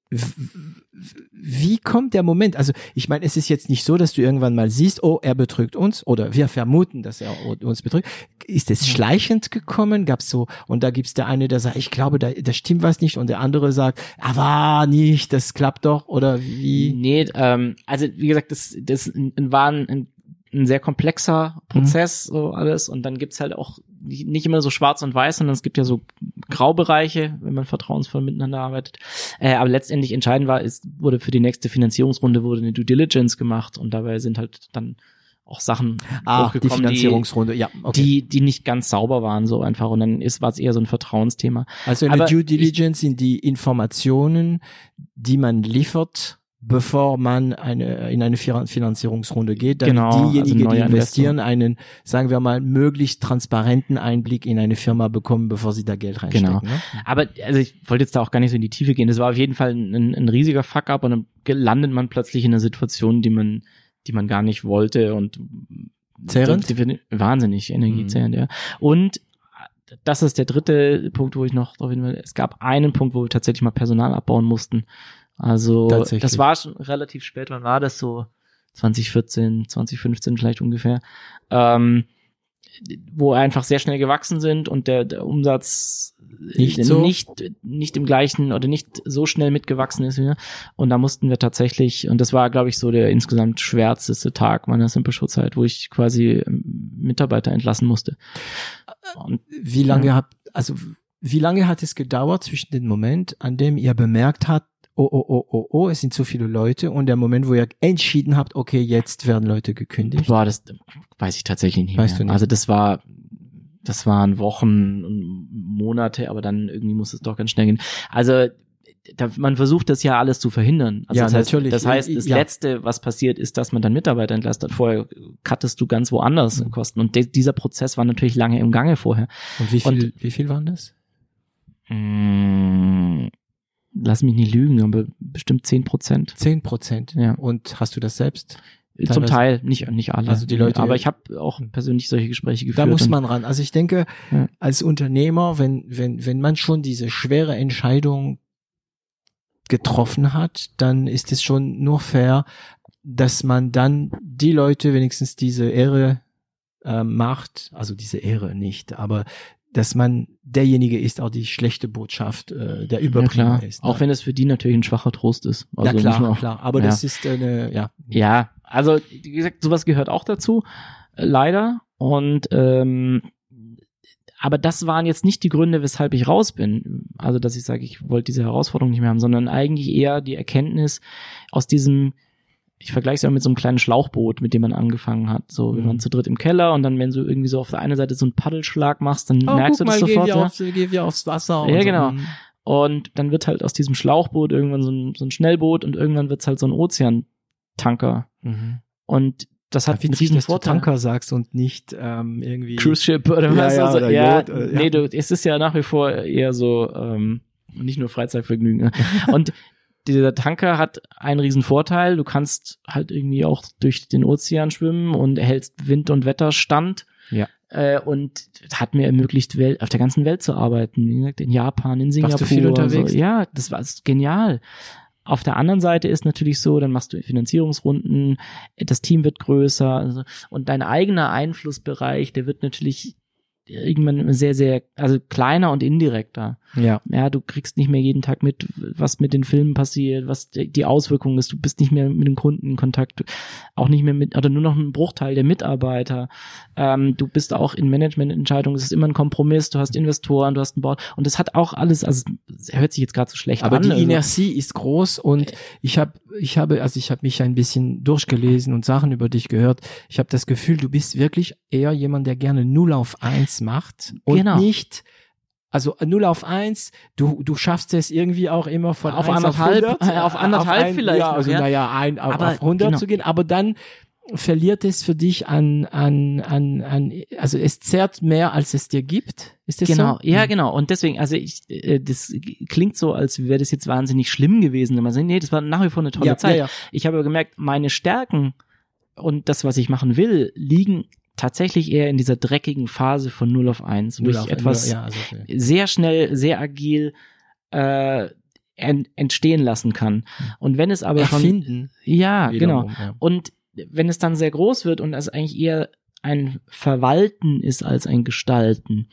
wie kommt der Moment? Also ich meine, es ist jetzt nicht so, dass du irgendwann mal siehst, oh, er betrügt uns oder wir vermuten, dass er uns betrügt. Ist es schleichend gekommen? Gab's so und da gibt's der eine, der sagt, ich glaube, da, da stimmt was nicht und der andere sagt, aber nicht, das klappt doch oder wie? Nee, ähm, also wie gesagt, das, das war ein, ein, ein sehr komplexer Prozess, so alles. Und dann gibt's halt auch nicht immer so schwarz und weiß, sondern es gibt ja so Graubereiche, wenn man vertrauensvoll miteinander arbeitet. Äh, aber letztendlich entscheidend war, ist, wurde für die nächste Finanzierungsrunde wurde eine Due Diligence gemacht und dabei sind halt dann auch Sachen Ah, die Finanzierungsrunde, ja, okay. die, die nicht ganz sauber waren, so einfach. Und dann ist, war es eher so ein Vertrauensthema. Also eine Aber Due ich- Diligence sind die Informationen, die man liefert, bevor man eine, in eine Finan- Finanzierungsrunde geht, damit Genau, also diejenigen, neuer die investieren, einen, sagen wir mal, möglichst transparenten Einblick in eine Firma bekommen, bevor sie da Geld reinstecken. Genau. Ne? Aber also ich wollte jetzt da auch gar nicht so in die Tiefe gehen. Das war auf jeden Fall ein, ein riesiger Fuck-up und dann landet man plötzlich in einer Situation, die man, die man gar nicht wollte und die- wahnsinnig energiezehrend, ja. Und das ist der dritte Punkt, wo ich noch drauf hin will. Es gab einen Punkt, wo wir tatsächlich mal Personal abbauen mussten. Also das war schon relativ spät. Wann war das so? 2014, 2015 vielleicht ungefähr. Ähm, wo einfach sehr schnell gewachsen sind und der, der Umsatz Nicht äh, so? nicht, nicht im gleichen oder nicht so schnell mitgewachsen ist. wie wir. Und da mussten wir tatsächlich, und das war, glaube ich, so der insgesamt schwärzeste Tag meiner Simple Show Zeit, wo ich quasi ähm, Mitarbeiter entlassen musste. Und Wie lange habt, also wie lange hat es gedauert zwischen dem Moment, an dem ihr bemerkt habt, oh, oh, oh, oh, oh, es sind so viele Leute und der Moment, wo ihr entschieden habt, okay, jetzt werden Leute gekündigt? Boah, das weiß ich tatsächlich nicht Weißt mehr. du nicht? Also das war, das waren Wochen und Monate, aber dann irgendwie muss es doch ganz schnell gehen. Also da, man versucht das ja alles zu verhindern. Also Ja, das heißt, natürlich. Das heißt, das Ja. Letzte, was passiert, ist, dass man dann Mitarbeiter entlässt hat. Vorher cuttest du ganz woanders Mhm. Kosten. Und de dieser Prozess war natürlich lange im Gange vorher. Und wie viel, Und- wie viel waren das? Mm, lass mich nicht lügen, aber bestimmt zehn Prozent. Zehn Prozent. Ja. Und hast du das selbst? Zum Teilweise- Teil, nicht, nicht alle. Also die Leute- aber ich habe auch persönlich solche Gespräche geführt. Da muss man ran. Also ich denke, Ja. als Unternehmer, wenn, wenn, wenn man schon diese schwere Entscheidung getroffen hat, dann ist es schon nur fair, dass man dann die Leute wenigstens diese Ehre äh, macht, also diese Ehre nicht, aber dass man derjenige ist, auch die schlechte Botschaft äh, der ja, Überbringer klar. ist. Auch ne? wenn es für die natürlich ein schwacher Trost ist. Also ja klar, auch- klar. Aber ja. das ist eine, ja. Ja, also wie gesagt, sowas gehört auch dazu, äh, leider. Und ähm, aber das waren jetzt nicht die Gründe, weshalb ich raus bin. Also dass ich sage, ich wollte diese Herausforderung nicht mehr haben, sondern eigentlich eher die Erkenntnis aus diesem ich vergleiche es ja mit so einem kleinen Schlauchboot, mit dem man angefangen hat. So, wir Mhm. waren zu dritt im Keller und dann, wenn du irgendwie so auf der einen Seite so einen Paddelschlag machst, dann Oh, merkst du das mal, sofort. wir, Ja? aufs, gehen wir aufs Wasser. Ja, und genau. Mhm. Und dann wird halt aus diesem Schlauchboot irgendwann so ein, so ein Schnellboot und irgendwann wird's halt so ein Ozeantanker. Mhm. Und das hat einen Witzig, riesen dass du Vorteil. Tanker sagst und nicht ähm, irgendwie Cruise Ship oder Ja, was? ja, also, oder ja, Yacht, äh, nee, ja. du, es ist ja nach wie vor eher so ähm, nicht nur Freizeitvergnügen. Ne? Und dieser Tanker hat einen riesen Vorteil. Du kannst halt irgendwie auch durch den Ozean schwimmen und erhältst Wind- und Wetterstand. Ja. Äh, und hat mir ermöglicht, auf der ganzen Welt zu arbeiten. Wie gesagt, in Japan, in Singapur. Warst du viel unterwegs? So. Ja, das war genial. Auf der anderen Seite ist natürlich so, dann machst du Finanzierungsrunden, das Team wird größer also, und dein eigener Einflussbereich, der wird natürlich irgendwann sehr, sehr, also kleiner und indirekter. Ja. Ja, du kriegst nicht mehr jeden Tag mit, was mit den Filmen passiert, was die Auswirkungen ist. Du bist nicht mehr mit den Kunden in Kontakt, auch nicht mehr mit, oder nur noch ein Bruchteil der Mitarbeiter. Ähm, du bist auch in Managemententscheidungen, es ist immer ein Kompromiss, du hast Investoren, du hast einen Board und das hat auch alles, also es hört sich jetzt gerade so schlecht Aber an. die also- Inertie ist groß und ich habe ich habe also ich habe mich ein bisschen durchgelesen und Sachen über dich gehört. Ich habe das Gefühl, du bist wirklich eher jemand, der gerne 0 auf 1 macht und Genau. nicht also 0 auf 1, du, du schaffst es irgendwie auch immer von Auf 1 anderthalb, auf 100, äh, auf anderthalb ein, vielleicht Ja, also ja. naja, ein, auf, Aber auf 100 genau. zu gehen, aber dann verliert es für dich an, an, an, an, also es zerrt mehr, als es dir gibt. Ist das Genau, so? ja, Mhm. genau. Und deswegen, also ich, äh, das klingt so, als wäre das jetzt wahnsinnig schlimm gewesen. wenn man sagt, nee, das war nach wie vor eine tolle Ja, Zeit. ja, ja. Ich habe aber gemerkt, meine Stärken und das, was ich machen will, liegen tatsächlich eher in dieser dreckigen Phase von 0 auf 1, wo ich etwas ja, also, okay. sehr schnell, sehr agil äh, en entstehen lassen kann. Und wenn es aber schon Erfinden. ja, genau. wiederum, ja. Und wenn es dann sehr groß wird und es eigentlich eher ein Verwalten ist als ein Gestalten,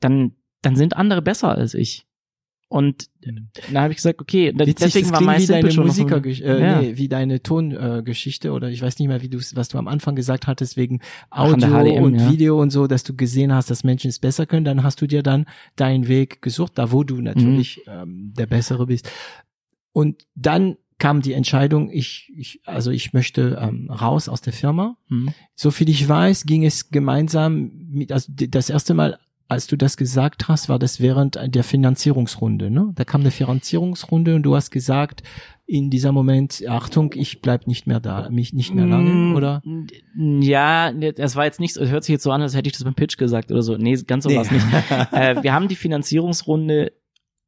dann, dann sind andere besser als ich. Und da habe ich gesagt, okay, da- Witzig, deswegen das war mein wie deine Simple so- Musiker, äh, Ja. nee, wie deine Tongeschichte äh, oder ich weiß nicht mehr, wie du was du am Anfang gesagt hattest wegen Ach, Audio HDM, und ja. Video und so, dass du gesehen hast, dass Menschen es besser können. Dann hast du dir dann deinen Weg gesucht, da wo du natürlich Mhm. ähm, der Bessere bist. Und dann kam die Entscheidung, ich, ich also ich möchte ähm, raus aus der Firma. Hm. So viel ich weiß, ging es gemeinsam mit, also das erste Mal, als du das gesagt hast, war das während der Finanzierungsrunde, ne? Da kam eine Finanzierungsrunde und du hast gesagt, in dieser Moment, Achtung, ich bleib nicht mehr da, mich nicht mehr lange, Mm, oder? Ja, das war jetzt nicht, es hört sich jetzt so an, als hätte ich das beim Pitch gesagt oder so. Nee, ganz so Nee. war's nicht. äh, wir haben die Finanzierungsrunde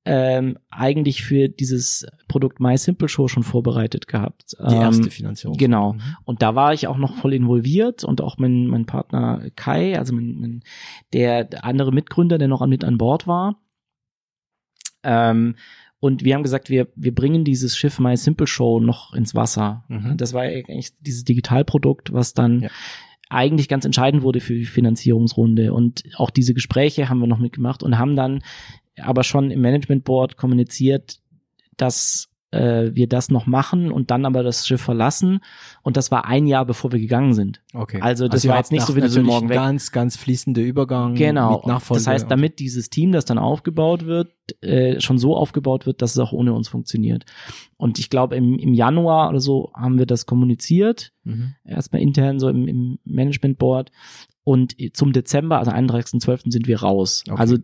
ähm, eigentlich für dieses Produkt My Simple Show schon vorbereitet gehabt. Die ähm, erste Finanzierungsrunde. genau. Mhm. Und da war ich auch noch voll involviert und auch mein, mein Partner Kai, also mein, mein, der andere Mitgründer, der noch mit an Bord war. Ähm, und wir haben gesagt, wir, wir bringen dieses Schiff My Simple Show noch ins Wasser. Mhm. Das war eigentlich dieses Digitalprodukt, was dann Ja. eigentlich ganz entscheidend wurde für die Finanzierungsrunde. Und auch diese Gespräche haben wir noch mitgemacht und haben dann aber schon im Management Board kommuniziert, dass äh, wir das noch machen und dann aber das Schiff verlassen. Und das war ein Jahr, bevor wir gegangen sind. Okay. Also das ihr war jetzt nicht nach- so, wie du so natürlich morgen weg. Ganz, ganz fließender Übergang. Genau. Mit Nachfolge. Das heißt, damit dieses Team, das dann aufgebaut wird, äh, schon so aufgebaut wird, dass es auch ohne uns funktioniert. Und ich glaube, im, im Januar oder so haben wir das kommuniziert Mhm. erstmal intern so im, im Management Board und zum Dezember, also 31.12. sind wir raus. Okay. Also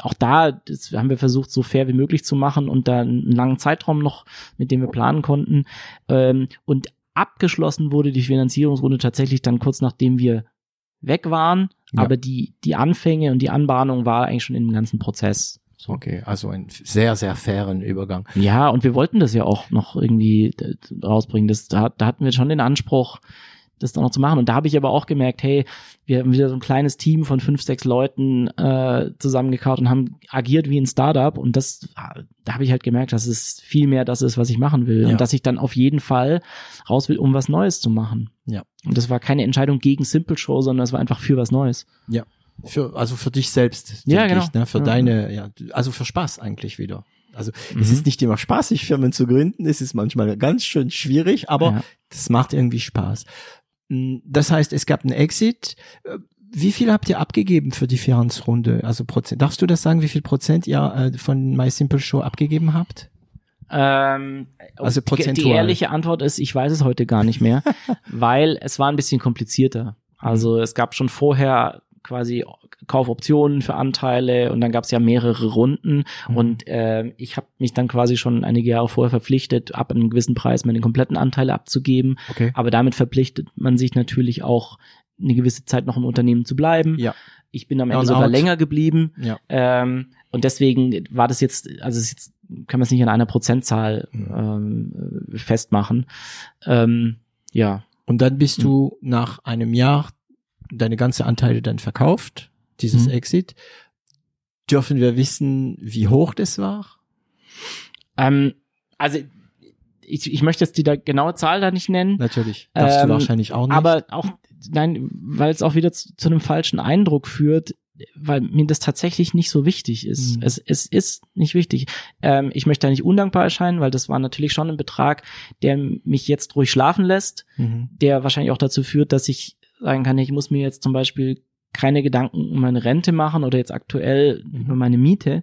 auch da haben wir versucht, so fair wie möglich zu machen und da einen langen Zeitraum noch, mit dem wir planen konnten. Ähm, und abgeschlossen wurde die Finanzierungsrunde tatsächlich dann kurz nachdem wir weg waren, Ja. aber die, die Anfänge und die Anbahnung war eigentlich schon in dem ganzen Prozess. So. Okay, also ein sehr, sehr fairen Übergang. Ja, und wir wollten das ja auch noch irgendwie äh, rausbringen. Das, da, da hatten wir schon den Anspruch, das dann noch zu machen. Und da habe ich aber auch gemerkt, hey, wir haben wieder so ein kleines Team von fünf, sechs Leuten äh, zusammengekauft und haben agiert wie ein Startup. Und das, da habe ich halt gemerkt, dass es viel mehr das ist, was ich machen will. Ja. Und dass ich dann auf jeden Fall raus will, um was Neues zu machen. Ja. Und das war keine Entscheidung gegen Simple Show, sondern es war einfach für was Neues. Für, also für dich selbst. Ja, genau. Ich, ne? Für Ja. deine, ja, also für Spaß eigentlich wieder. Also es Mhm. ist nicht immer spaßig, Firmen zu gründen. Es ist manchmal ganz schön schwierig, aber Ja. das macht irgendwie Spaß. Mm, Das heißt, es gab einen Exit. Äh, Wie viel habt ihr abgegeben für die Finanzrunde? Also Prozent. Darfst du das sagen, wie viel Prozent ihr äh, von My Simple Show abgegeben habt? Ähm, Also die, prozentual. die ehrliche Antwort ist, ich weiß es heute gar nicht mehr, weil es war ein bisschen komplizierter. Also es gab schon vorher quasi Kaufoptionen für Anteile und dann gab es ja mehrere Runden Mhm. und ähm, ich habe mich dann quasi schon einige Jahre vorher verpflichtet, ab einem gewissen Preis meine kompletten Anteile abzugeben. Okay. Aber damit verpflichtet man sich natürlich auch eine gewisse Zeit noch im Unternehmen zu bleiben. Ja. Ich bin am Ende sogar out. länger geblieben. Ja. Ähm, und deswegen war das jetzt, also jetzt kann man es nicht an einer Prozentzahl Mhm. ähm, äh, festmachen. Ähm, ja. Und dann Hm. bist du nach einem Jahr deine ganze Anteile dann verkauft, dieses Mhm. Exit. Dürfen wir wissen, wie hoch das war? Ähm, also ich, ich möchte jetzt die da genaue Zahl da nicht nennen, Natürlich. Darfst Ähm, du wahrscheinlich auch nicht. aber auch, nein, weil es auch wieder zu, zu einem falschen Eindruck führt, weil mir das tatsächlich nicht so wichtig ist. Mhm. Es, es ist nicht wichtig. Ähm, ich möchte da nicht undankbar erscheinen, weil das war natürlich schon ein Betrag, der mich jetzt ruhig schlafen lässt, mhm. der wahrscheinlich auch dazu führt, dass ich sagen kann, ich muss mir jetzt zum Beispiel keine Gedanken um meine Rente machen oder jetzt aktuell Mhm. über meine Miete.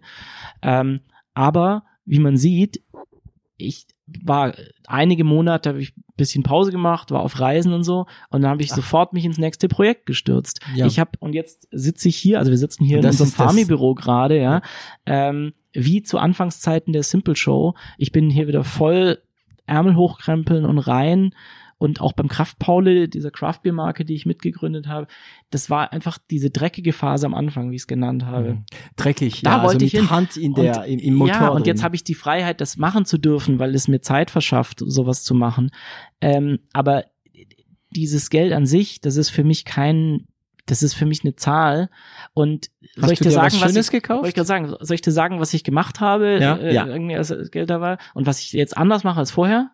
Ähm, aber wie man sieht, ich war einige Monate, habe ich ein bisschen Pause gemacht, war auf Reisen und so und dann habe ich Ach. sofort mich ins nächste Projekt gestürzt. Ja. Ich habe und jetzt sitze ich hier, also wir sitzen hier Und in das unserem das- Farmi-Büro gerade, ja, ähm, wie zu Anfangszeiten der Simple Show. Ich bin hier wieder voll Ärmel hochkrempeln und rein und auch beim Kraft Paule, dieser Craft-Bier-Marke, die ich mitgegründet habe, das war einfach diese dreckige Phase am Anfang, wie ich es genannt habe. Mhm. Dreckig. Da ja, also wollte mit ich hin. Hand in der, Und- im, im Motor. ja, und drin. jetzt habe ich die Freiheit, das machen zu dürfen, weil es mir Zeit verschafft, sowas zu machen. Ähm, aber dieses Geld an sich, das ist für mich kein, das ist für mich eine Zahl. Und soll Hast ich du dir dir sagen, was was ich, gekauft? Soll ich dir sagen, soll ich dir sagen, was ich gemacht habe, Ja, äh, ja. irgendwie als das Geld da war und was ich jetzt anders mache als vorher?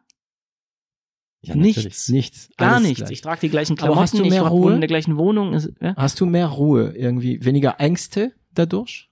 Ja, nichts. Nichts. Gar nichts. gleich. Ich trage die gleichen Aber Klamotten, hast du mehr ich Ruhe? in der gleichen Wohnung. Ist, ja? Hast du mehr Ruhe irgendwie? Weniger Ängste dadurch?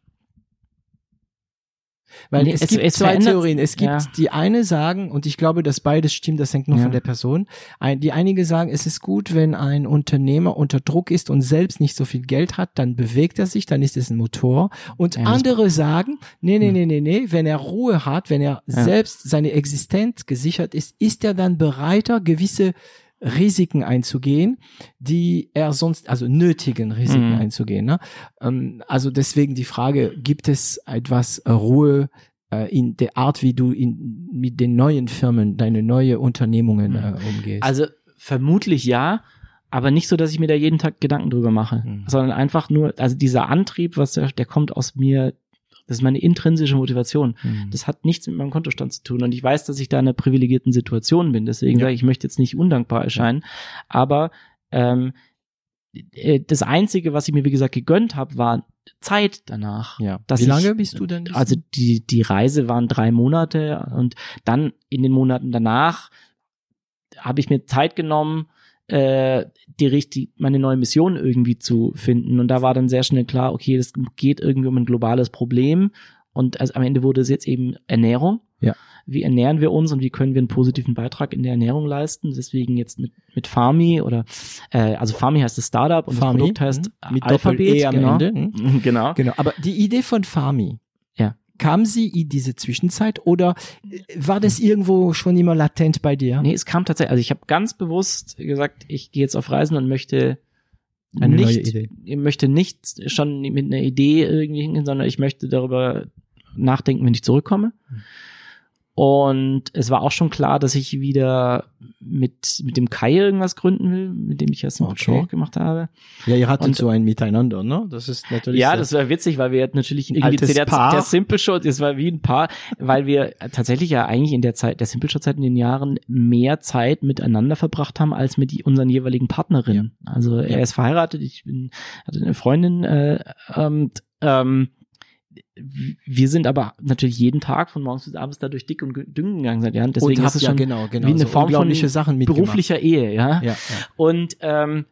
Weil Nee, es, es- gibt es zwei Theorien. Es gibt ja. die eine sagen, und ich glaube, dass beides stimmt, das hängt nur Ja. von der Person. Ein, die einige sagen, es ist gut, wenn ein Unternehmer unter Druck ist und selbst nicht so viel Geld hat, dann bewegt er sich, dann ist es ein Motor. Und Ja, andere sagen, nee, nee, Hm. nee, nee, nee, wenn er Ruhe hat, wenn er selbst seine Existenz gesichert ist, ist er dann bereiter, gewisse Risiken einzugehen, die er sonst, also nötigen Risiken Mhm. einzugehen. Ne? Ähm, also deswegen die Frage, gibt es etwas äh, Ruhe äh, in der Art, wie du in, mit den neuen Firmen, deine neue Unternehmungen Mhm. äh, umgehst? Also vermutlich ja, aber nicht so, dass ich mir da jeden Tag Gedanken drüber mache, Mhm. sondern einfach nur, also dieser Antrieb, was der, der kommt aus mir, das ist meine intrinsische Motivation. Hm. Das hat nichts mit meinem Kontostand zu tun und ich weiß, dass ich da in einer privilegierten Situation bin. Deswegen Ja. sage ich, ich möchte jetzt nicht undankbar erscheinen, aber ähm, äh, das Einzige, was ich mir wie gesagt gegönnt habe, war Zeit danach. ja. Wie lange ich- bist du denn? Also die, die Reise waren drei Monate und dann in den Monaten danach habe ich mir Zeit genommen, äh, die richtig, meine neue Mission irgendwie zu finden. Und da war dann sehr schnell klar, okay, das geht irgendwie um ein globales Problem. Und also am Ende wurde es jetzt eben Ernährung. Ja. wie ernähren wir uns und wie können wir einen positiven Beitrag in der Ernährung leisten. Deswegen jetzt mit, mit Farmi oder, äh, also Farmi heißt das Startup und Farmi, das Produkt heißt mhm. Mit Alphabet. Doppel-E am genau. Ende, genau. Genau, aber die Idee von Farmi. Kam sie in diese Zwischenzeit oder äh, war das irgendwo schon immer latent bei dir? Nee, es kam tatsächlich, also ich habe ganz bewusst gesagt, ich gehe jetzt auf Reisen und möchte Eine nicht, ich möchte nicht schon mit einer Idee irgendwie hingehen, sondern ich möchte darüber nachdenken, wenn ich zurückkomme. Hm. Und es war auch schon klar, dass ich wieder mit, mit dem Kai irgendwas gründen will, mit dem ich ja Simple Okay. Show auch gemacht habe. Ja, ihr hattet Und- so ein Miteinander, ne? Das ist natürlich Ja, das war witzig, weil wir natürlich irgendwie Altes zu der, Paar. der Simple Show, das war wie ein Paar, weil wir tatsächlich ja eigentlich in der Zeit, der Simple Show Zeit in den Jahren mehr Zeit miteinander verbracht haben als mit die, unseren jeweiligen Partnerinnen. Also er Ja. ist verheiratet, ich bin, hatte eine Freundin, äh, ähm, ähm, wir sind aber natürlich jeden Tag von morgens bis abends dadurch dick und dünn gegangen seit Jahren. Deswegen und ist habt es ja schon genau, genau, wie eine so Form von Sachen beruflicher Ehe, ja. Ja, ja. Und, ähm,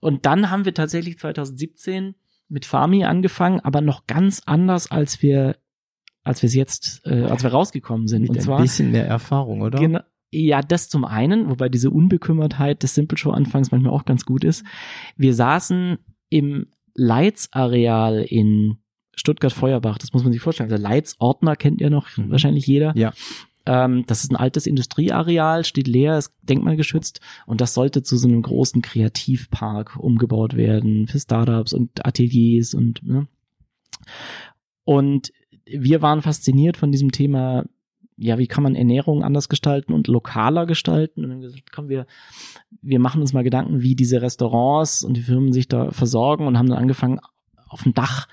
und dann haben wir tatsächlich 2017 mit Farmi angefangen, aber noch ganz anders, als wir, als wir es jetzt, äh, als wir rausgekommen sind. Mit und ein zwar, bisschen mehr Erfahrung, oder? genau, ja, das zum einen, wobei diese Unbekümmertheit des Simple Show Anfangs manchmal auch ganz gut ist. Wir saßen im Leitz-Areal in Stuttgart-Feuerbach. Das muss man sich vorstellen. Der Leitz-Ordner kennt ja noch Mhm. wahrscheinlich jeder. Ja. Ähm, das ist ein altes Industrieareal, steht leer, ist denkmalgeschützt und das sollte zu so einem großen Kreativpark umgebaut werden für Startups und Ateliers und ne? und wir waren fasziniert von diesem Thema, ja, wie kann man Ernährung anders gestalten und lokaler gestalten? Und dann haben wir gesagt, komm, wir, wir machen uns mal Gedanken, wie diese Restaurants und die Firmen sich da versorgen und haben dann angefangen, auf dem Dach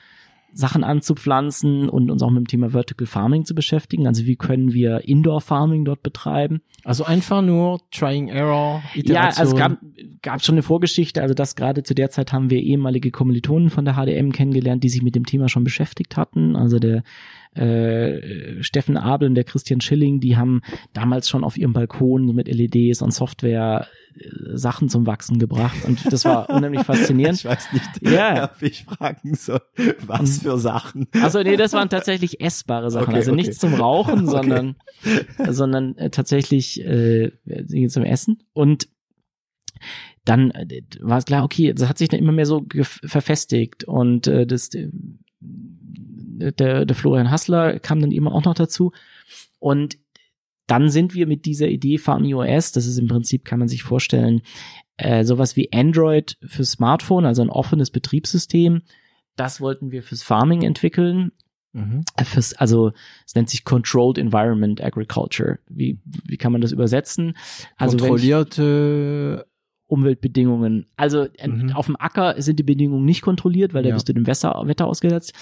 Sachen anzupflanzen und uns auch mit dem Thema Vertical Farming zu beschäftigen. Also wie können wir Indoor Farming dort betreiben? Also einfach nur Trying Error, Ja, Iteration. also es gab, gab schon eine Vorgeschichte, also das gerade zu der Zeit haben wir ehemalige Kommilitonen von der HDM kennengelernt, die sich mit dem Thema schon beschäftigt hatten. Also der äh, Steffen Abel und der Christian Schilling, die haben damals schon auf ihrem Balkon mit LEDs und Software äh, Sachen zum Wachsen gebracht und das war unheimlich faszinierend. Ich weiß nicht, Ja. ob ich fragen soll, was für Sachen. Also nee, das waren tatsächlich essbare Sachen, Okay, also okay. nichts zum Rauchen, Okay. sondern sondern äh, tatsächlich äh, zum Essen und dann äh, war es klar, okay, das hat sich dann immer mehr so verfestigt und äh, das der, der Florian Hassler kam dann immer auch noch dazu und dann sind wir mit dieser Idee FarmOS, das ist im Prinzip, kann man sich vorstellen, äh, sowas wie Android für Smartphone, also ein offenes Betriebssystem. Das wollten wir fürs Farming entwickeln. Mhm. Äh, Fürs, also es nennt sich Controlled Environment Agriculture. Wie, wie kann man das übersetzen? Also Kontrollierte, Umweltbedingungen. Also äh, Mhm. auf dem Acker sind die Bedingungen nicht kontrolliert, weil da Ja. bist du dem Wetter, Wetter ausgesetzt.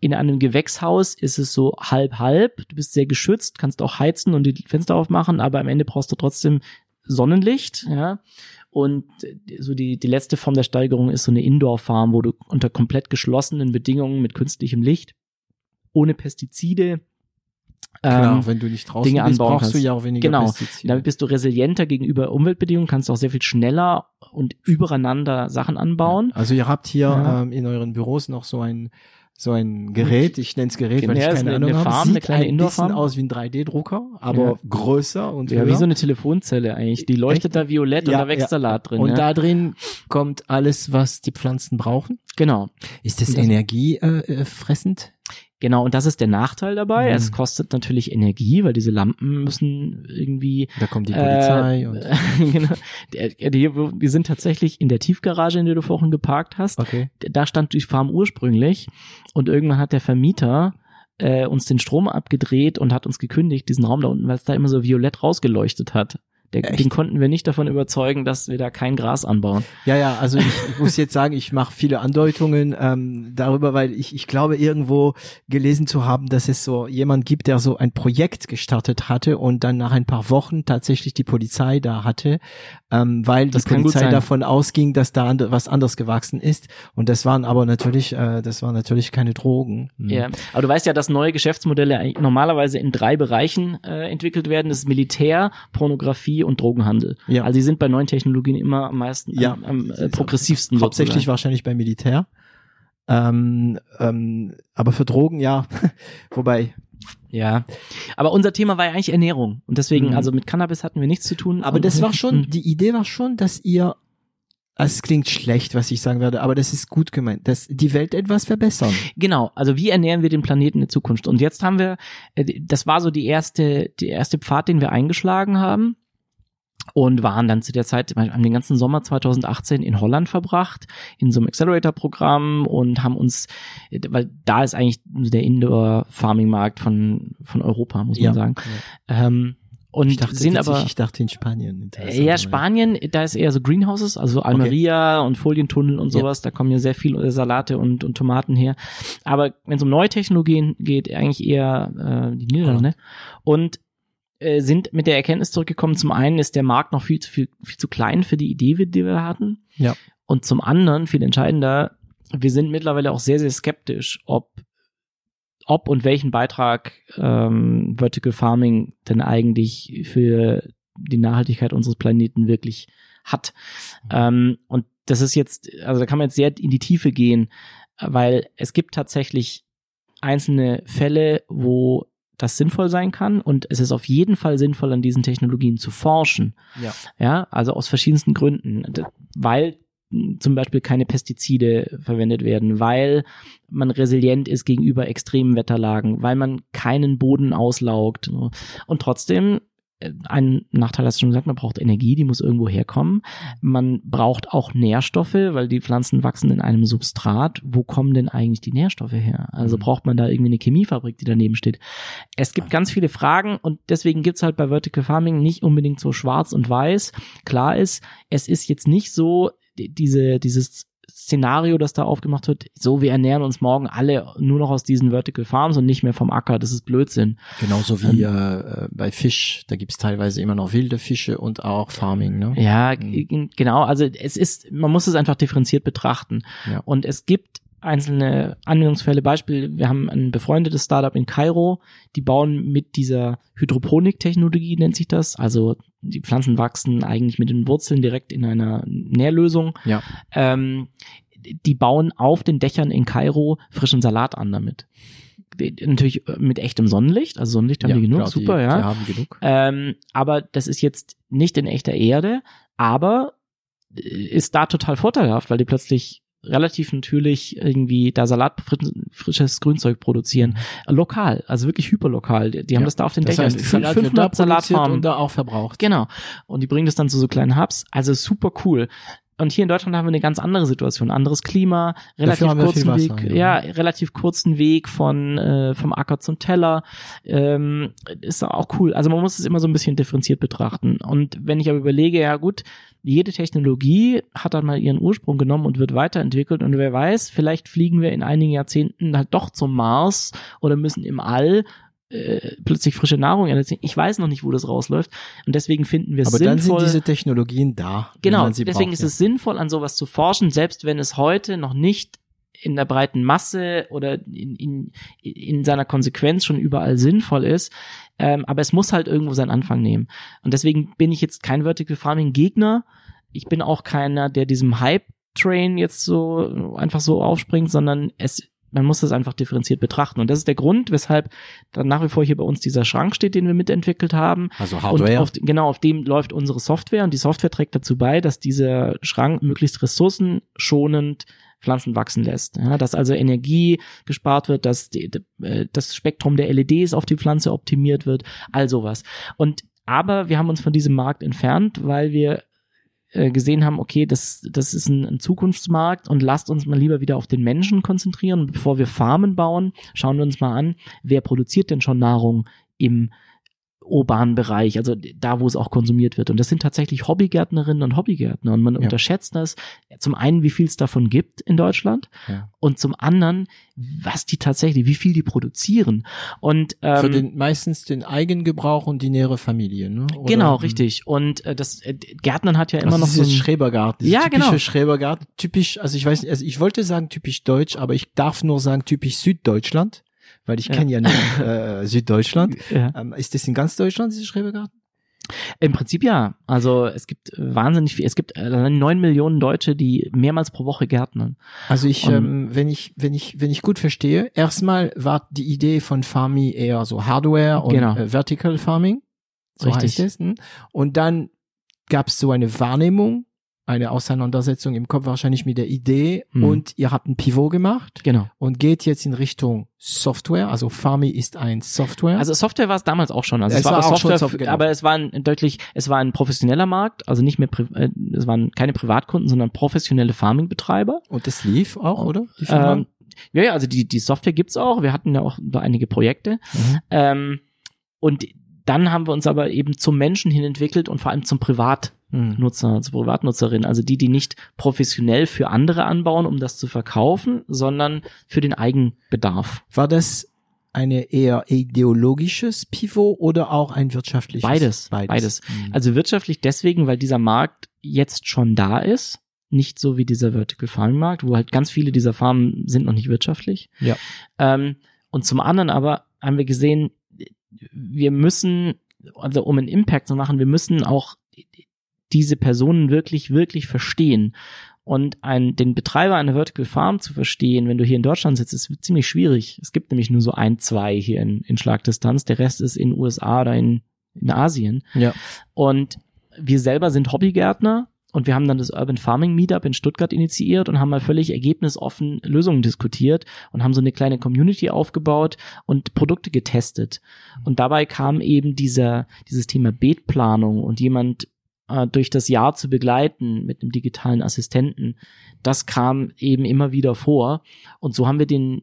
In einem Gewächshaus ist es so halb halb. Du bist sehr geschützt, kannst auch heizen und die Fenster aufmachen, aber am Ende brauchst du trotzdem Sonnenlicht, ja. Und äh, so die, die letzte Form der Steigerung ist so eine Indoor-Farm, wo du unter komplett geschlossenen Bedingungen mit künstlichem Licht, ohne Pestizide, klar, ähm, wenn du nicht draußen Dinge bist, brauchst du kannst. ja auch weniger Genau. Pestizide. damit bist du resilienter gegenüber Umweltbedingungen, kannst auch sehr viel schneller und übereinander Sachen anbauen. Also ihr habt hier Ja. ähm, in euren Büros noch so ein so ein Gerät, ich nenne es Gerät, weil Ja, ich keine eine- Ahnung eine habe. Sieht ein bisschen aus wie ein 3D-Drucker, aber Ja. größer und Ja, höher. wie so eine Telefonzelle eigentlich. Die leuchtet da violett und Ja, da wächst ja. Salat drin. und ja. da drin kommt alles, was die Pflanzen brauchen. genau. Ist das Und das- energiefressend? Äh? Genau, und das ist der Nachteil dabei. Mhm. Es kostet natürlich Energie, weil diese Lampen müssen irgendwie da kommt die Polizei Äh, und genau. Der- die- Wir sind tatsächlich in der Tiefgarage, in der du vorhin geparkt hast. okay. Da stand die Farm ursprünglich und irgendwann hat der Vermieter äh, uns den Strom abgedreht und hat uns gekündigt, diesen Raum da unten, weil es da immer so violett rausgeleuchtet hat. Der, den konnten wir nicht davon überzeugen, dass wir da kein Gras anbauen. Ja, ja, also ich, ich muss jetzt sagen, ich mache viele Andeutungen ähm, darüber, weil ich, ich glaube irgendwo gelesen zu haben, dass es so jemand gibt, der so ein Projekt gestartet hatte und dann nach ein paar Wochen tatsächlich die Polizei da hatte, ähm, weil Das die Polizei davon ausging, dass da and was anders gewachsen ist und das waren aber natürlich, äh, das waren natürlich keine Drogen. Hm. Ja, aber du weißt ja, dass neue Geschäftsmodelle normalerweise in drei Bereichen äh, entwickelt werden. Das ist Militär, Pornografie und Drogenhandel. Ja. Also die sind bei neuen Technologien immer am meisten, Ja. am, am äh, progressivsten. Hauptsächlich sozusagen. wahrscheinlich beim Militär. Ähm, ähm, aber für Drogen ja, wobei Ja, aber unser Thema war ja eigentlich Ernährung und deswegen, Mhm. also mit Cannabis hatten wir nichts zu tun. Aber das war schon, Mhm. die Idee war schon, dass ihr, also es klingt schlecht, was ich sagen werde, aber das ist gut gemeint, dass die Welt etwas verbessern. Genau, also wie ernähren wir den Planeten in Zukunft? Und jetzt haben wir, äh, das war so die erste, die erste Pfad, den wir eingeschlagen haben und waren dann zu der Zeit, haben den ganzen Sommer 2018 in Holland verbracht, in so einem Accelerator-Programm und haben uns, weil da ist eigentlich der Indoor-Farming-Markt von, von Europa, muss man Ja. sagen. Ähm, und Ich dachte, sind aber, ich dachte in Spanien. ja. Spanien, da ist eher so Greenhouses, also Almeria und Folientunnel und Ja. sowas, da kommen ja sehr viel äh, Salate und, und Tomaten her. Aber wenn es um neue Technologien geht, eigentlich eher äh, die Niederlande. Und äh, sind mit der Erkenntnis zurückgekommen, zum einen ist der Markt noch viel zu viel, viel zu klein für die Idee, die wir hatten. Ja. Und zum anderen, viel entscheidender, wir sind mittlerweile auch sehr, sehr skeptisch, ob ob und welchen Beitrag ähm, Vertical Farming denn eigentlich für die Nachhaltigkeit unseres Planeten wirklich hat. Ähm, und das ist jetzt, also da kann man jetzt sehr in die Tiefe gehen, weil es gibt tatsächlich einzelne Fälle, wo das sinnvoll sein kann und es ist auf jeden Fall sinnvoll, an diesen Technologien zu forschen. Ja. Ja, also aus verschiedensten Gründen, weil zum Beispiel keine Pestizide verwendet werden, weil man resilient ist gegenüber extremen Wetterlagen, weil man keinen Boden auslaugt. Und trotzdem, ein Nachteil hast du schon gesagt, man braucht Energie, die muss irgendwo herkommen. Man braucht auch Nährstoffe, weil die Pflanzen wachsen in einem Substrat. Wo kommen denn eigentlich die Nährstoffe her? Also Mhm. braucht man da irgendwie eine Chemiefabrik, die daneben steht. Es gibt ganz viele Fragen und deswegen gibt's halt bei Vertical Farming nicht unbedingt so schwarz und weiß. Klar ist, es ist jetzt nicht so die- diese, dieses Szenario, das da aufgemacht wird, so wir ernähren uns morgen alle nur noch aus diesen Vertical Farms und nicht mehr vom Acker. Das ist Blödsinn. Genauso wie äh, äh, bei Fisch, da gibt's teilweise immer noch wilde Fische und auch Farming, ne? Ja, Mhm. genau. Also es ist, man muss es einfach differenziert betrachten. Ja. Und es gibt einzelne Anwendungsfälle. Beispiel, wir haben ein befreundetes Startup in Kairo, die bauen mit dieser Hydroponik-Technologie, nennt sich das. Also die Pflanzen wachsen eigentlich mit den Wurzeln direkt in einer Nährlösung. Ja. Ähm, die bauen auf den Dächern in Kairo frischen Salat an damit. Natürlich mit echtem Sonnenlicht, also Sonnenlicht haben ja, die genug, klar, super, die, ja. Die haben genug. Ähm, aber das ist jetzt nicht in echter Erde, aber äh, ist da total vorteilhaft, weil die plötzlich relativ natürlich irgendwie da Salat, fri- frisches Grünzeug produzieren. Lokal, also wirklich hyperlokal. Die, die haben Ja, das da auf den Das Dächern. heißt, Salat wird da 500 produziert Salatfarmen. und da auch verbraucht. Genau. Und die bringen das dann zu so kleinen Hubs. Also super cool. Und hier in Deutschland haben wir eine ganz andere Situation, anderes Klima, relativ kurzen Wasser, Weg, ja. ja. relativ kurzen Weg von äh, vom Acker zum Teller, ähm, ist auch cool. Also man muss es immer so ein bisschen differenziert betrachten. Und wenn ich aber überlege, ja gut, jede Technologie hat dann mal ihren Ursprung genommen und wird weiterentwickelt und wer weiß, vielleicht fliegen wir in einigen Jahrzehnten halt doch zum Mars oder müssen im All äh, plötzlich frische Nahrung ersetzen. Ich weiß noch nicht, wo das rausläuft und deswegen finden wir es Aber dann sind sinnvoll. diese Technologien da. Genau, deswegen braucht, ist ja. es sinnvoll, an sowas zu forschen, selbst wenn es heute noch nicht in der breiten Masse oder in, in, in seiner Konsequenz schon überall sinnvoll ist. Ähm, aber es muss halt irgendwo seinen Anfang nehmen. Und deswegen bin ich jetzt kein Vertical Farming Gegner. Ich bin auch keiner, der diesem Hype-Train jetzt so einfach so aufspringt, sondern es man muss das einfach differenziert betrachten. Und das ist der Grund, weshalb dann nach wie vor hier bei uns dieser Schrank steht, den wir mitentwickelt haben. Also Und Hardware. auf, genau, auf dem läuft unsere Software und die Software trägt dazu bei, dass dieser Schrank möglichst ressourcenschonend Pflanzen wachsen lässt. Ja, dass also Energie gespart wird, dass die, die, äh, das Spektrum der LEDs auf die Pflanze optimiert wird, all sowas. Und aber wir haben uns von diesem Markt entfernt, weil wir äh, gesehen haben, okay, das, das ist ein, ein Zukunftsmarkt und lasst uns mal lieber wieder auf den Menschen konzentrieren. Bevor wir Farmen bauen, schauen wir uns mal an, wer produziert denn schon Nahrung im urbanen Bereich, also da, wo es auch konsumiert wird. Und das sind tatsächlich Hobbygärtnerinnen und Hobbygärtner. Und man Ja. unterschätzt das. Zum einen, wie viel es davon gibt in Deutschland Ja. und zum anderen, was die tatsächlich, wie viel die produzieren. Und ähm, Für den, meistens den Eigengebrauch und die nähere Familie, ne? Oder- genau, richtig. Und äh, das äh, Gärtnern hat ja immer noch so ein, Schrebergarten, Ja, typische genau. Schrebergarten, typisch, also ich weiß nicht, also ich wollte sagen typisch deutsch, aber ich darf nur sagen typisch Süddeutschland, weil ich Ja. kenne ja nur äh, Süddeutschland. ja. Ähm, ist das in ganz Deutschland, dieses Schrebergarten? Im Prinzip ja. Also es gibt wahnsinnig viel, es gibt neun Millionen Deutsche, die mehrmals pro Woche gärtnern. Also ich, ähm, wenn ich, wenn ich, wenn ich gut verstehe, erstmal war die Idee von Farmi eher so Hardware und genau. äh, Vertical Farming. So Richtig. heißt es. Hm? Und dann gab es so eine Wahrnehmung eine Auseinandersetzung im Kopf wahrscheinlich mit der Idee mhm. und ihr habt ein Pivot gemacht. Genau. Und geht jetzt in Richtung Software. Also Farmi ist ein Software. Also Software war es damals auch schon. Also es, es war, war Software, Software genau. aber es war ein deutlich, es war ein professioneller Markt, also nicht mehr, äh, es waren keine Privatkunden, sondern professionelle Farming-Betreiber. Und das lief auch, oder? Ähm, ja, ja, also die, die Software gibt's auch. Wir hatten ja auch einige Projekte. Mhm. Ähm, und dann haben wir uns aber eben zum Menschen hin entwickelt und vor allem zum Privat. Nutzer, also Privatnutzerin, also die, die nicht professionell für andere anbauen, um das zu verkaufen, sondern für den Eigenbedarf. War das eine eher ideologisches Pivot oder auch ein wirtschaftliches? Beides, beides. beides. Mhm. Also wirtschaftlich deswegen, weil dieser Markt jetzt schon da ist, nicht so wie dieser Vertical Farming Markt, wo halt ganz viele dieser Farmen sind noch nicht wirtschaftlich. Ja. Ähm, und zum anderen aber haben wir gesehen, wir müssen, also um einen Impact zu machen, wir müssen auch diese Personen wirklich, wirklich verstehen. Und ein, den Betreiber einer Vertical Farm zu verstehen, wenn du hier in Deutschland sitzt, ist ziemlich schwierig. Es gibt nämlich nur so ein, zwei hier in, in Schlagdistanz. Der Rest ist in USA oder in, in Asien. Ja. Und wir selber sind Hobbygärtner und wir haben dann das Urban Farming Meetup in Stuttgart initiiert und haben mal völlig ergebnisoffen Lösungen diskutiert und haben so eine kleine Community aufgebaut und Produkte getestet. Und dabei kam eben dieser, dieses Thema Beetplanung und jemand äh, durch das Jahr zu begleiten mit einem digitalen Assistenten, das kam eben immer wieder vor. Und so haben wir den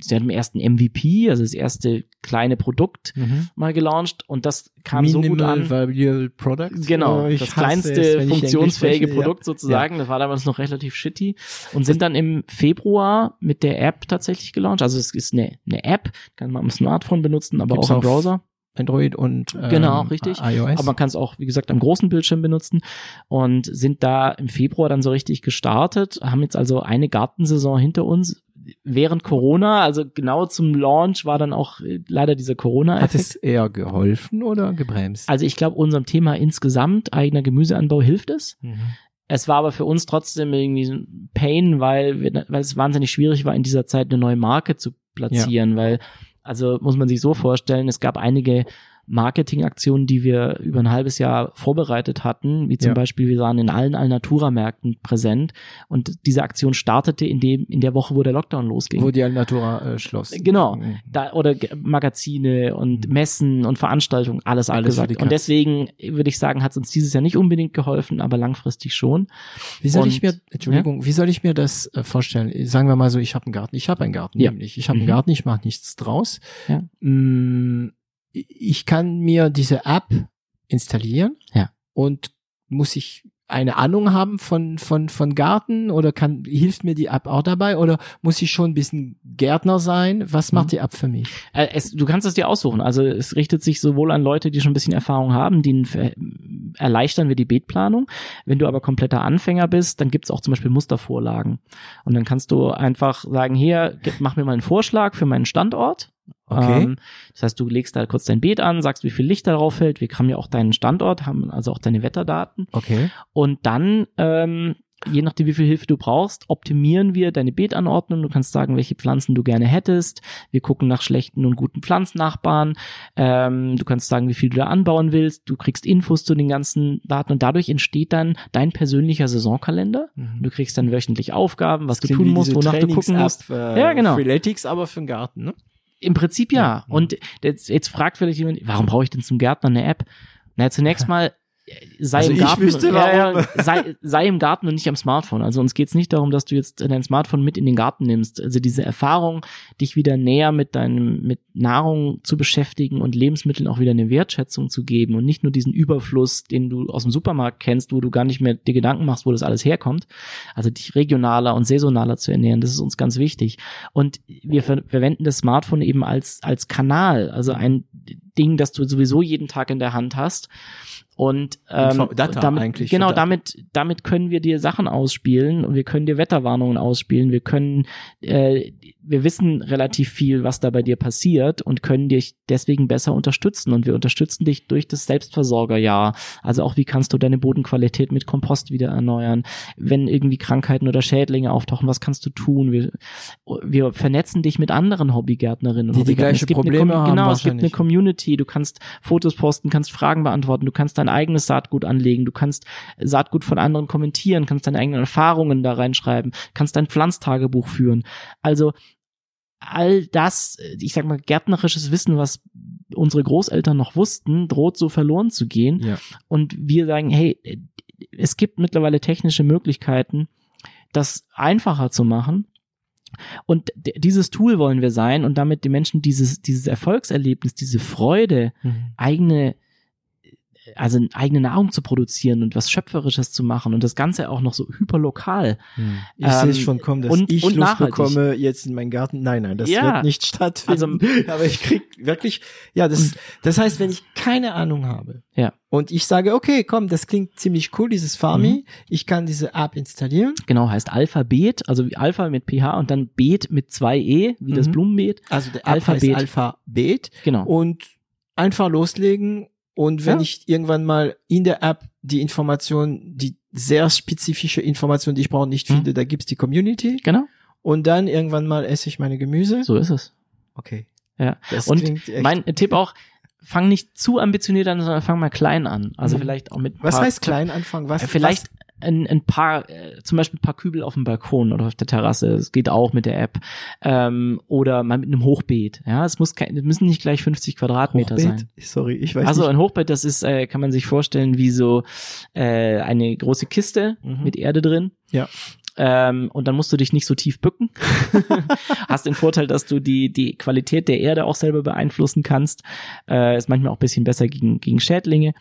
sie hat im ersten MVP, also das erste kleine Produkt mhm. mal gelauncht und das kam Minimal so gut an. Viable Product. Genau, das kleinste es, funktionsfähige Produkt ja. sozusagen. Ja. Das war damals noch relativ shitty und sind dann im Februar mit der App tatsächlich gelauncht. Also es ist eine, eine App, kann man am Smartphone benutzen, aber Gibt's auch im Browser. Android und ähm, genau richtig iOS. Aber man kann es auch wie gesagt am großen Bildschirm benutzen und sind da im Februar dann so richtig gestartet, haben jetzt also eine Gartensaison hinter uns während Corona, also genau zum Launch war dann auch äh, leider dieser Corona. -Effekt. Hat es eher geholfen oder gebremst? Also ich glaube unserem Thema insgesamt eigener Gemüseanbau hilft es. Mhm. Es war aber für uns trotzdem irgendwie ein Pain, weil, wir, weil es wahnsinnig schwierig war, in dieser Zeit eine neue Marke zu platzieren, ja. weil also muss man sich so vorstellen, es gab einige Marketingaktionen, die wir über ein halbes Jahr vorbereitet hatten, wie zum ja. Beispiel wir waren in allen Alnatura-Märkten präsent und diese Aktion startete in dem in der Woche, wo der Lockdown losging. Wo die Alnatura äh, schloss. Genau, mhm. da, oder Magazine und mhm. Messen und Veranstaltungen, alles, alles abgesagt. Und deswegen würde ich sagen, hat es uns dieses Jahr nicht unbedingt geholfen, aber langfristig schon. Wie soll und, ich mir, Entschuldigung, ja? wie soll ich mir das äh, vorstellen? Sagen wir mal so, ich habe einen Garten, ich habe einen Garten, ja. nämlich ich habe mhm. einen Garten, ich mache nichts draus. Ja. Mm, ich kann mir diese App installieren ja. und muss ich eine Ahnung haben von, von, von Garten oder kann, hilft mir die App auch dabei oder muss ich schon ein bisschen Gärtner sein? Was macht mhm. die App für mich? Äh, es, du kannst es dir aussuchen. Also es richtet sich sowohl an Leute, die schon ein bisschen Erfahrung haben, denen erleichtern wir die Beetplanung. Wenn du aber kompletter Anfänger bist, dann gibt's auch zum Beispiel Mustervorlagen. Und dann kannst du einfach sagen, hier, mach mir mal einen Vorschlag für meinen Standort Okay. Ähm, das heißt, du legst da kurz dein Beet an, sagst, wie viel Licht darauf fällt. Wir haben ja auch deinen Standort, haben also auch deine Wetterdaten. Okay. Und dann, ähm, je nachdem, wie viel Hilfe du brauchst, optimieren wir deine Beetanordnung. Du kannst sagen, welche Pflanzen du gerne hättest. Wir gucken nach schlechten und guten Pflanznachbarn. Ähm, du kannst sagen, wie viel du da anbauen willst. Du kriegst Infos zu den ganzen Daten und dadurch entsteht dann dein persönlicher Saisonkalender. Mhm. Du kriegst dann wöchentlich Aufgaben, was das du tun musst, wonach du gucken musst. Äh, ja, genau. Freeletics, aber für den Garten, ne? Im Prinzip ja. ja. Und jetzt, jetzt fragt vielleicht jemand, warum brauche ich denn zum Gärtner eine App? Na, zunächst mal sei also im Garten, wüsste, ja, ja, sei, sei im Garten und nicht am Smartphone. Also uns geht's nicht darum, dass du jetzt dein Smartphone mit in den Garten nimmst. Also diese Erfahrung, dich wieder näher mit deinem, mit Nahrung zu beschäftigen und Lebensmitteln auch wieder eine Wertschätzung zu geben und nicht nur diesen Überfluss, den du aus dem Supermarkt kennst, wo du gar nicht mehr dir Gedanken machst, wo das alles herkommt. Also dich regionaler und saisonaler zu ernähren, das ist uns ganz wichtig. Und wir ver verwenden das Smartphone eben als, als Kanal, also ein, Ding, das du sowieso jeden Tag in der Hand hast. Und ähm, Data damit, eigentlich, genau, Data. damit, damit können wir dir Sachen ausspielen und wir können dir Wetterwarnungen ausspielen. Wir können, äh, wir wissen relativ viel, was da bei dir passiert und können dich deswegen besser unterstützen. Und wir unterstützen dich durch das Selbstversorgerjahr. Also auch, wie kannst du deine Bodenqualität mit Kompost wieder erneuern? Wenn irgendwie Krankheiten oder Schädlinge auftauchen, was kannst du tun? Wir, wir vernetzen dich mit anderen Hobbygärtnerinnen und Die die gleiche Probleme haben Genau, es gibt eine wahrscheinlich. Community. Du kannst Fotos posten, kannst Fragen beantworten, du kannst dein eigenes Saatgut anlegen, du kannst Saatgut von anderen kommentieren, kannst deine eigenen Erfahrungen da reinschreiben, kannst dein Pflanztagebuch führen. Also all das, ich sag mal, gärtnerisches Wissen, was unsere Großeltern noch wussten, droht so verloren zu gehen. Ja. Und wir sagen, hey, es gibt mittlerweile technische Möglichkeiten, das einfacher zu machen. Und dieses Tool wollen wir sein und damit die Menschen dieses, dieses Erfolgserlebnis, diese Freude, eigene, also eigene Nahrung zu produzieren und was Schöpferisches zu machen und das Ganze auch noch so hyperlokal. Ich Ähm, sehe schon kommen, dass und- ich und Lust nachhaltig. bekomme jetzt in meinen Garten. Nein, nein, das Ja. wird nicht stattfinden. aber ich krieg wirklich, ja, das, das heißt, wenn ich keine Ahnung habe Ja. und ich sage, okay, komm, das klingt ziemlich cool, dieses Farmi, Mhm. ich kann diese App installieren. Genau, heißt Alphabet, also wie Alpha mit PH und dann Beet mit zwei E, wie das Mhm. Blumenbeet. Also der Alphabet. Alphabet Genau. und einfach loslegen. Und wenn Ja. ich irgendwann mal in der App die Information, die sehr spezifische Information, die ich brauche, nicht Mhm. finde, da gibt's die Community. Genau, Und dann irgendwann mal esse ich meine Gemüse. so ist es. Okay. Ja. Das Und. Mein Tipp auch, fang nicht zu ambitioniert an, sondern fang mal klein an. Also Mhm. vielleicht auch mit was heißt klein anfangen? Was, Äh, vielleicht ein, ein paar, äh, zum Beispiel ein paar Kübel auf dem Balkon oder auf der Terrasse. Es geht auch mit der App. Ähm, oder mal mit einem Hochbeet. Ja, es muss kein, müssen nicht gleich 50 was? Quadratmeter Hochbeet? sein. Sorry, ich weiß Also nicht. ein Hochbeet, das ist, äh, kann man sich vorstellen, wie so äh, eine große Kiste Mhm. mit Erde drin. Ja. Ähm, und dann musst du dich nicht so tief bücken. Hast den Vorteil, dass du die, die Qualität der Erde auch selber beeinflussen kannst. Äh, ist manchmal auch ein bisschen besser gegen, gegen Schädlinge.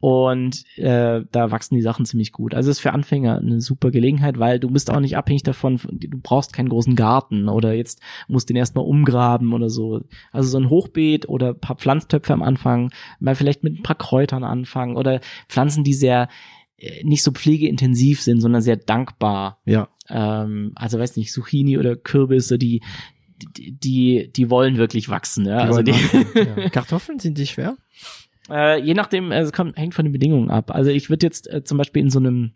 Und äh, da wachsen die Sachen ziemlich gut. Also ist für Anfänger eine super Gelegenheit, weil du bist auch nicht abhängig davon, du brauchst keinen großen Garten oder jetzt musst den erstmal umgraben oder so. Also so ein Hochbeet oder ein paar Pflanztöpfe am Anfang, mal vielleicht mit ein paar Kräutern anfangen oder Pflanzen, die sehr äh, nicht so pflegeintensiv sind, sondern sehr dankbar. Ja. Ähm, also weiß nicht, Zucchini oder Kürbisse, die die, die, die wollen wirklich wachsen. Ja? also wollen die, machen, ja. Kartoffeln sind die schwer? Äh, je nachdem, äh, es kommt, hängt von den Bedingungen ab. Also ich würde jetzt äh, zum Beispiel in so einem,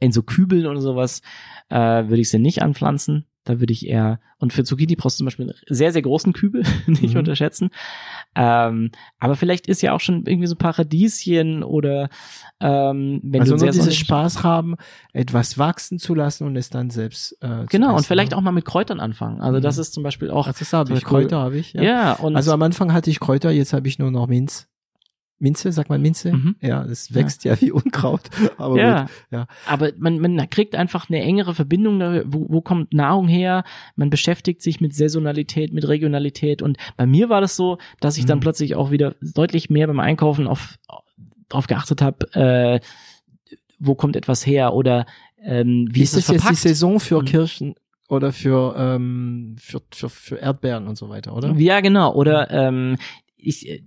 in so Kübeln oder sowas, äh, würde ich sie nicht anpflanzen. Da würde ich eher, und für Zucchini brauchst du zum Beispiel einen sehr, sehr großen Kübel, nicht Mhm. unterschätzen. Ähm, aber vielleicht ist ja auch schon irgendwie so Paradieschen oder ähm, wenn also du nur dieses Spaß haben, etwas wachsen zu lassen und es dann selbst äh, zu Genau, und essen, vielleicht ne? auch mal mit Kräutern anfangen. Also das Mhm. ist zum Beispiel auch, Ach, das habe ich. total cool. Kräuter habe ich. ja, Ja. und Also am Anfang hatte ich Kräuter, jetzt habe ich nur noch Minz. Minze, sagt man Minze? Mhm. Ja, es wächst ja, wie Unkraut. Aber ja, gut. ja. aber man, man kriegt einfach eine engere Verbindung, wo, wo kommt Nahrung her, man beschäftigt sich mit Saisonalität, mit Regionalität und bei mir war das so, dass ich dann Mhm. plötzlich auch wieder deutlich mehr beim Einkaufen auf darauf geachtet habe, äh, wo kommt etwas her oder ähm, wie ist ist das jetzt die? Saison für Mhm. Kirschen oder für, ähm, für, für, für Erdbeeren und so weiter, oder? Ja, genau. Oder ähm, ich,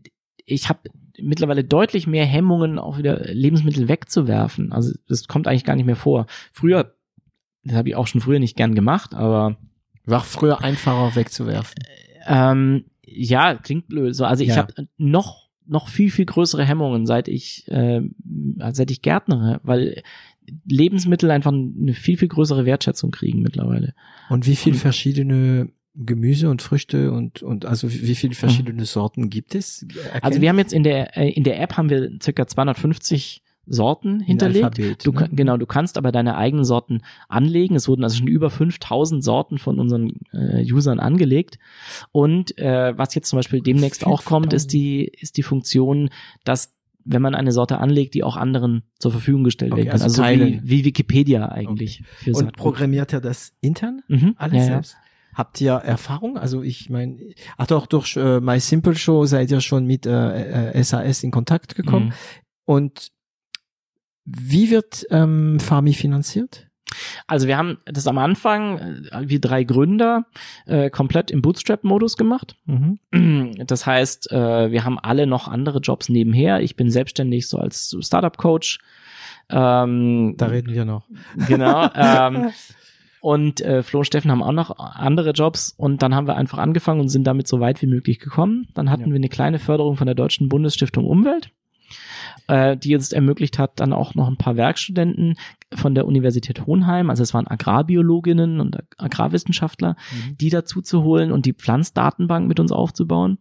ich habe mittlerweile deutlich mehr Hemmungen, auch wieder Lebensmittel wegzuwerfen. Also das kommt eigentlich gar nicht mehr vor. Früher, das habe ich auch schon früher nicht gern gemacht, aber War früher einfacher wegzuwerfen. ähm, ja, klingt blöd. So, also ich Ja. habe noch noch viel viel größere Hemmungen, seit ich ähm, seit ich Gärtnere, weil Lebensmittel einfach eine viel viel größere Wertschätzung kriegen mittlerweile. Und wie viel verschiedene Gemüse und Früchte und, und also wie viele verschiedene Sorten gibt es? Also wir haben jetzt in der äh, in der App haben wir circa 250 Sorten hinterlegt. Alphabet, Du, ne? Genau, du kannst aber deine eigenen Sorten anlegen. Es wurden also schon über 5000 Sorten von unseren äh, Usern angelegt. Und äh, was jetzt zum Beispiel demnächst auch kommt, ist die, ist die Funktion, dass wenn man eine Sorte anlegt, die auch anderen zur Verfügung gestellt Okay, werden kann. also Also, so wie, wie Wikipedia eigentlich für Und programmiert er das intern? Mhm, Alles ja, ja. Habt ihr Erfahrung? Also ich meine, ach doch, durch äh, My Simple Show seid ihr schon mit äh, äh, SAS in Kontakt gekommen. Mhm. Und wie wird ähm, Farmi finanziert? Also wir haben das am Anfang, äh, wie drei Gründer, äh, komplett im Bootstrap-Modus gemacht. Mhm. Das heißt, äh, wir haben alle noch andere Jobs nebenher. Ich bin selbstständig so als Startup-Coach. Ähm, Da reden wir noch. Genau. ähm, und äh, Flo und Steffen haben auch noch andere Jobs und dann haben wir einfach angefangen und sind damit so weit wie möglich gekommen. Dann hatten Ja. wir eine kleine Förderung von der Deutschen Bundesstiftung Umwelt, äh, die uns ermöglicht hat, dann auch noch ein paar Werkstudenten von der Universität Hohenheim, also es waren Agrarbiologinnen und Agrarwissenschaftler, Mhm. die dazu zu holen und die Pflanzdatenbank mit uns aufzubauen.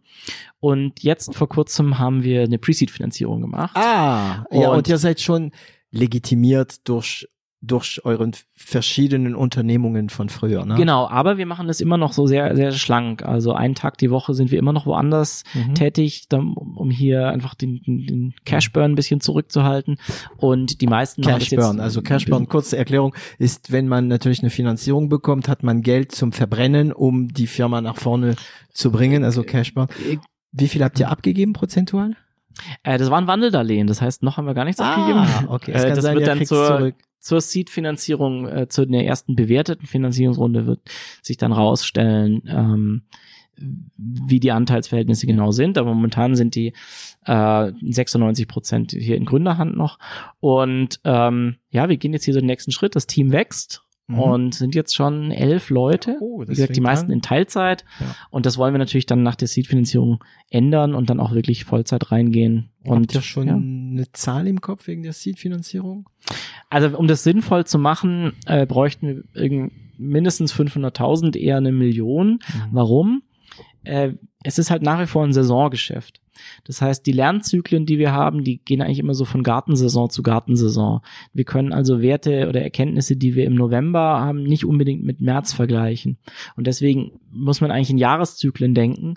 Und jetzt vor kurzem haben wir eine Pre-Seed-Finanzierung gemacht. Ah, ja, Und- und ihr seid schon legitimiert durch, durch euren verschiedenen Unternehmungen von früher, ne? Genau, aber wir machen das immer noch so sehr, sehr schlank. Also einen Tag die Woche sind wir immer noch woanders Mhm. tätig, um hier einfach den, den, Cashburn ein bisschen zurückzuhalten. Und die meisten Cashburn, also Cashburn, kurze Erklärung, ist, wenn man natürlich eine Finanzierung bekommt, hat man Geld zum Verbrennen, um die Firma nach vorne zu bringen, also Cashburn. Wie viel habt ihr abgegeben prozentual? Äh, das war ein Wandeldarlehen, das heißt, noch haben wir gar nichts abgegeben. Ah, okay. Es Äh, das sein, wird dann zur, zurück. Zur Seed-Finanzierung, äh, zu der ersten bewerteten Finanzierungsrunde wird sich dann rausstellen, ähm, wie die Anteilsverhältnisse genau sind. Aber momentan sind die äh, 96 Prozent hier in Gründerhand noch. Und ähm, ja, wir gehen jetzt hier so den nächsten Schritt. Das Team wächst. Mhm. Und sind jetzt schon elf Leute. Oh, das Wie gesagt, die meisten an. in Teilzeit. Ja. Und das wollen wir natürlich dann nach der Seed-Finanzierung ändern und dann auch wirklich Vollzeit reingehen. Und Habt ihr schon ja. eine Zahl im Kopf wegen der Seed-Finanzierung? Also um das sinnvoll zu machen, äh, bräuchten wir irgend, mindestens 500.000, eher eine Million. Warum? Äh, es ist halt nach wie vor ein Saisongeschäft. Das heißt, die Lernzyklen, die wir haben, die gehen eigentlich immer so von Gartensaison zu Gartensaison. Wir können also Werte oder Erkenntnisse, die wir im November haben, nicht unbedingt mit März vergleichen. Und deswegen muss man eigentlich in Jahreszyklen denken.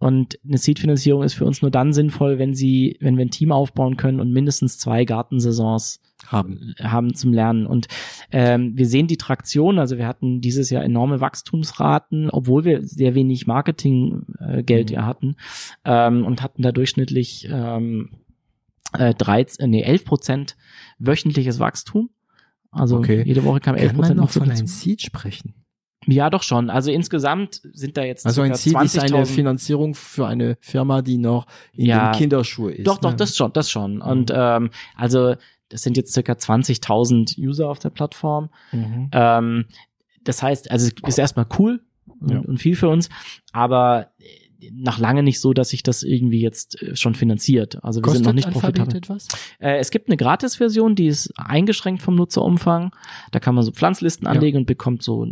Und eine Seed-Finanzierung ist für uns nur dann sinnvoll, wenn sie, wenn wir ein Team aufbauen können und mindestens zwei Gartensaisons Haben. haben zum Lernen. Und ähm, wir sehen die Traktion, also wir hatten dieses Jahr enorme Wachstumsraten, obwohl wir sehr wenig Marketinggeld äh, Mhm. ja hatten ähm, und hatten da durchschnittlich ähm, äh, 13, nee, 11 Prozent wöchentliches Wachstum. Also Okay. jede Woche kam 11 Kann man Prozent noch von einem Seed sprechen? Ja, doch schon. Also insgesamt sind da jetzt Also ein Seed ist eine 20.000 Finanzierung für eine Firma, die noch in Ja. den Kinderschuhe ist. Doch, doch, ne? das schon, das schon. Und ähm, also das sind jetzt circa 20.000 User auf der Plattform. Mhm. Ähm, das heißt, also es ist erstmal cool und, Ja. und viel für uns, aber nach lange nicht so, dass sich das irgendwie jetzt äh, schon finanziert. Also wir Kostet sind noch nicht Alphabet profitabel. etwas? Äh, es gibt eine Gratis-Version, die ist eingeschränkt vom Nutzerumfang. Da kann man so Pflanzlisten Ja. anlegen und bekommt so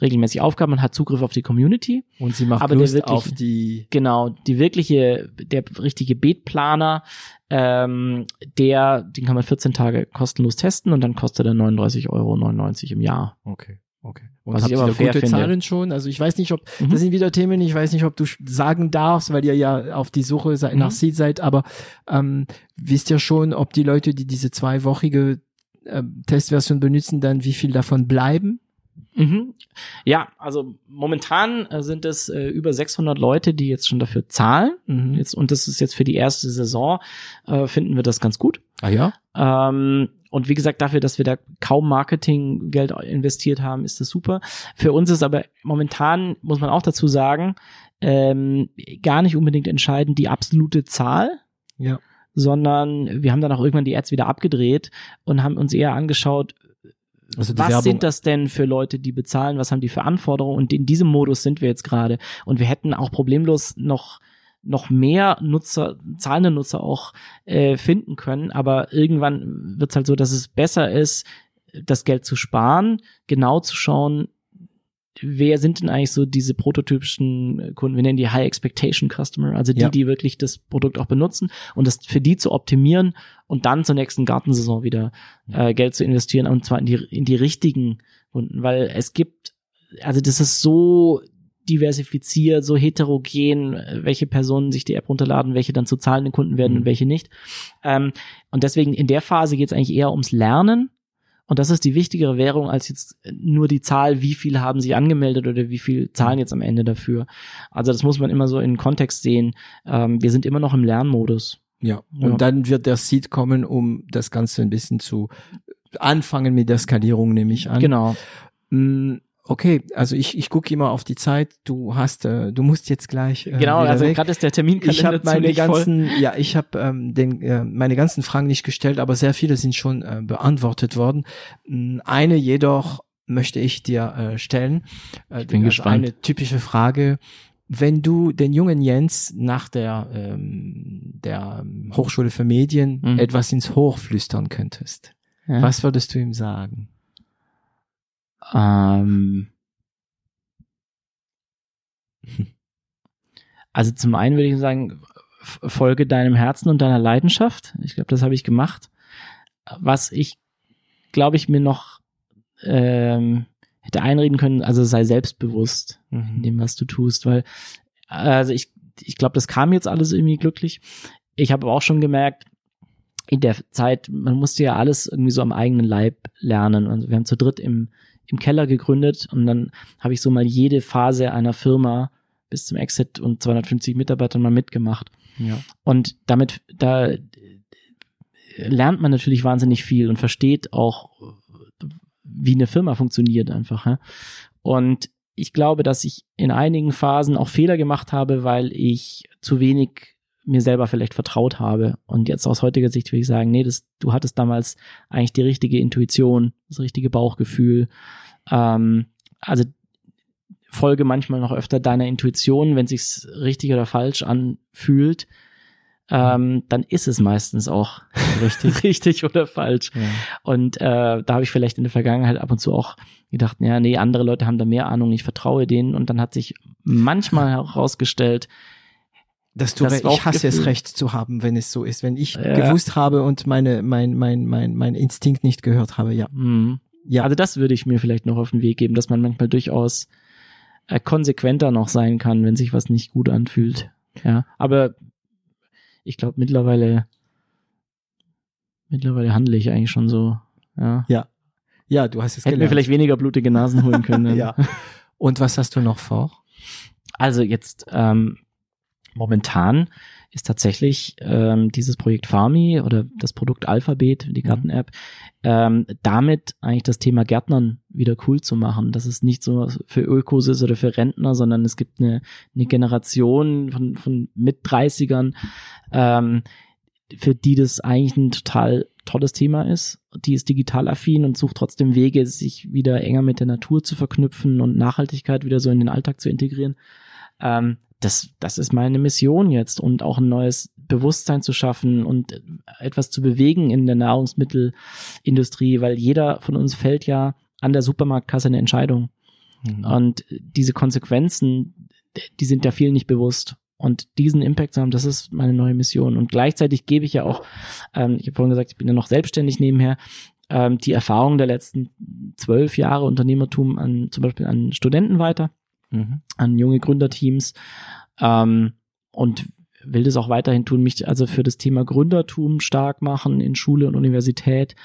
regelmäßig Aufgaben und hat Zugriff auf die Community. Und sie macht Aber der Lust wirklich- auf die Genau, die wirkliche, der richtige Beetplaner, ähm, der, den kann man 14 Tage kostenlos testen und dann kostet er 39,99 Euro im Jahr. Okay, okay. Und Was ich aber fair gute finde. Zahlen schon? Also ich weiß nicht, ob Mhm. das sind wieder Themen, ich weiß nicht, ob du sagen darfst, weil ihr ja auf die Suche Mhm. nach Seed seid, aber ähm, wisst ihr schon, ob die Leute, die diese zweiwöchige ähm, Testversion benutzen, dann wie viel davon bleiben? Mhm. Ja, also momentan äh, sind es äh, über 600 Leute, die jetzt schon dafür zahlen. Mhm. Jetzt, und das ist jetzt für die erste Saison, äh, finden wir das ganz gut. Ah ja? Ähm, und wie gesagt, dafür, dass wir da kaum Marketinggeld investiert haben, ist das super. Für uns ist aber momentan, muss man auch dazu sagen, ähm, gar nicht unbedingt entscheidend die absolute Zahl, Ja. sondern wir haben dann auch irgendwann die Ads wieder abgedreht und haben uns eher angeschaut, Also was Werbung. sind das denn für Leute, die bezahlen? Was haben die für Anforderungen? Und in diesem Modus sind wir jetzt gerade. Und wir hätten auch problemlos noch noch mehr Nutzer, zahlende Nutzer auch äh, finden können. Aber irgendwann wird es halt so, dass es besser ist, das Geld zu sparen, genau zu schauen, wer sind denn eigentlich so diese prototypischen Kunden, wir nennen die High Expectation Customer, also die, Ja. die wirklich das Produkt auch benutzen und das für die zu optimieren und dann zur nächsten Gartensaison wieder äh, Geld zu investieren und zwar in die, in die richtigen Kunden, weil es gibt, also das ist so diversifiziert, so heterogen, äh, welche Personen sich die App runterladen, welche dann zu zahlenden Kunden werden Mhm. und welche nicht. Ähm, und deswegen in der Phase geht es eigentlich eher ums Lernen. Und das ist die wichtigere Währung als jetzt nur die Zahl, wie viele haben sich angemeldet oder wie viel zahlen jetzt am Ende dafür. Also das muss man immer so in den Kontext sehen. Ähm, wir sind immer noch im Lernmodus. Ja. Ja. Und dann wird der Seed kommen, um das Ganze ein bisschen zu anfangen mit der Skalierung, nehme ich an. Genau. Mm, Okay, also ich, ich gucke immer auf die Zeit. Du hast, äh, du musst jetzt gleich. Äh, genau, also gerade ist der Terminkalender ich habe meine ganzen, voll. ja, ich habe ähm, den, äh, meine ganzen Fragen nicht gestellt, aber sehr viele sind schon äh, beantwortet worden. Eine jedoch möchte ich dir äh, stellen. Äh, ich bin also gespannt. Eine typische Frage. Wenn du den jungen Jens nach der, ähm, der Hochschule für Medien mhm. etwas ins Hoch flüstern könntest, ja. was würdest du ihm sagen? Ähm, also zum einen würde ich sagen, folge deinem Herzen und deiner Leidenschaft. Ich glaube, das habe ich gemacht. Was ich, glaube ich, mir noch ähm, hätte einreden können, also sei selbstbewusst mhm. in dem, was du tust, weil also ich, ich glaube, das kam jetzt alles irgendwie glücklich. Ich habe auch schon gemerkt, in der Zeit, man musste ja alles irgendwie so am eigenen Leib lernen. Also wir haben zu dritt im im Keller gegründet und dann habe ich so mal jede Phase einer Firma bis zum Exit und 250 Mitarbeitern mal mitgemacht. Ja. Und damit, da lernt man natürlich wahnsinnig viel und versteht auch, wie eine Firma funktioniert einfach. Ja? Und ich glaube, dass ich in einigen Phasen auch Fehler gemacht habe, weil ich zu wenig mir selber vielleicht vertraut habe. Und jetzt aus heutiger Sicht würde ich sagen, nee, das, du hattest damals eigentlich die richtige Intuition, das richtige Bauchgefühl. Ähm, also folge manchmal noch öfter deiner Intuition, wenn sich's richtig oder falsch anfühlt. Ähm, dann ist es meistens auch richtig, richtig oder falsch. Ja. Und äh, da habe ich vielleicht in der Vergangenheit ab und zu auch gedacht, ja, nee, andere Leute haben da mehr Ahnung, ich vertraue denen. Und dann hat sich manchmal herausgestellt, dass du das ich hasse es recht zu haben, wenn es so ist. Wenn ich ja. gewusst habe und meine, mein, mein, mein, mein Instinkt nicht gehört habe, ja. Mhm. Ja. Also das würde ich mir vielleicht noch auf den Weg geben, dass man manchmal durchaus äh, konsequenter noch sein kann, wenn sich was nicht gut anfühlt. Ja. Aber ich glaube mittlerweile, mittlerweile handle ich eigentlich schon so. Ja. Ja. Ja, du hast es Hätten gelernt. wir vielleicht weniger blutige Nasen holen können. ja. Und was hast du noch vor? Also jetzt ähm, momentan ist tatsächlich ähm, dieses Projekt Farmi oder das Produkt Alphabet, die mhm. Garten-App, ähm, damit eigentlich das Thema Gärtnern wieder cool zu machen. Dass es nicht so für Ökos ist oder für Rentner, sondern es gibt eine, eine Generation von, von mit 30ern, ähm, für die das eigentlich ein total tolles Thema ist. Die ist digital affin und sucht trotzdem Wege, sich wieder enger mit der Natur zu verknüpfen und Nachhaltigkeit wieder so in den Alltag zu integrieren. Ähm, das, das ist meine Mission jetzt und auch ein neues Bewusstsein zu schaffen und etwas zu bewegen in der Nahrungsmittelindustrie, weil jeder von uns fällt ja an der Supermarktkasse eine Entscheidung. Mhm. Und diese Konsequenzen, die sind ja vielen nicht bewusst. Und diesen Impact zu haben, das ist meine neue Mission. Und gleichzeitig gebe ich ja auch, ähm, ich habe vorhin gesagt, ich bin ja noch selbstständig nebenher, ähm, die Erfahrung der letzten zwölf Jahre Unternehmertum an zum Beispiel an Studenten weiter mhm. an junge Gründerteams ähm, und will das auch weiterhin tun, mich also für das Thema Gründertum stark machen in Schule und Universität,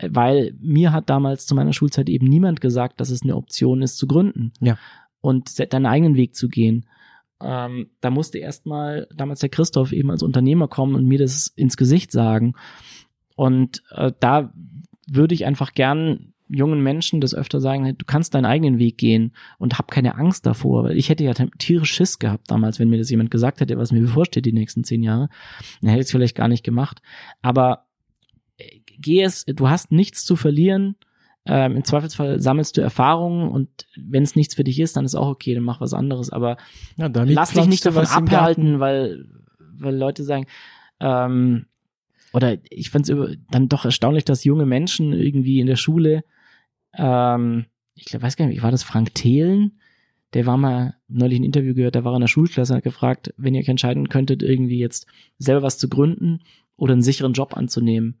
weil mir hat damals zu meiner Schulzeit eben niemand gesagt, dass es eine Option ist zu gründen ja. und deinen eigenen Weg zu gehen. Ähm, da musste erstmal damals der Christoph eben als Unternehmer kommen und mir das ins Gesicht sagen. Und äh, da würde ich einfach gern jungen Menschen das öfter sagen, du kannst deinen eigenen Weg gehen und hab keine Angst davor, weil ich hätte ja tierisch Schiss gehabt damals, wenn mir das jemand gesagt hätte, was mir bevorsteht die nächsten zehn Jahre, dann hätte ich es vielleicht gar nicht gemacht. Aber äh, geh es, du hast nichts zu verlieren. Ähm, Im Zweifelsfall sammelst du Erfahrungen und wenn es nichts für dich ist, dann ist auch okay, dann mach was anderes. Aber ja, lass dich nicht davon abhalten, weil, weil Leute sagen, ähm, oder ich fand es dann doch erstaunlich, dass junge Menschen irgendwie in der Schule ähm, ich glaub, weiß gar nicht, war das Frank Thelen? Der war mal neulich ein Interview gehört, der war in der Schulklasse und hat gefragt, wenn ihr euch entscheiden könntet, irgendwie jetzt selber was zu gründen oder einen sicheren Job anzunehmen,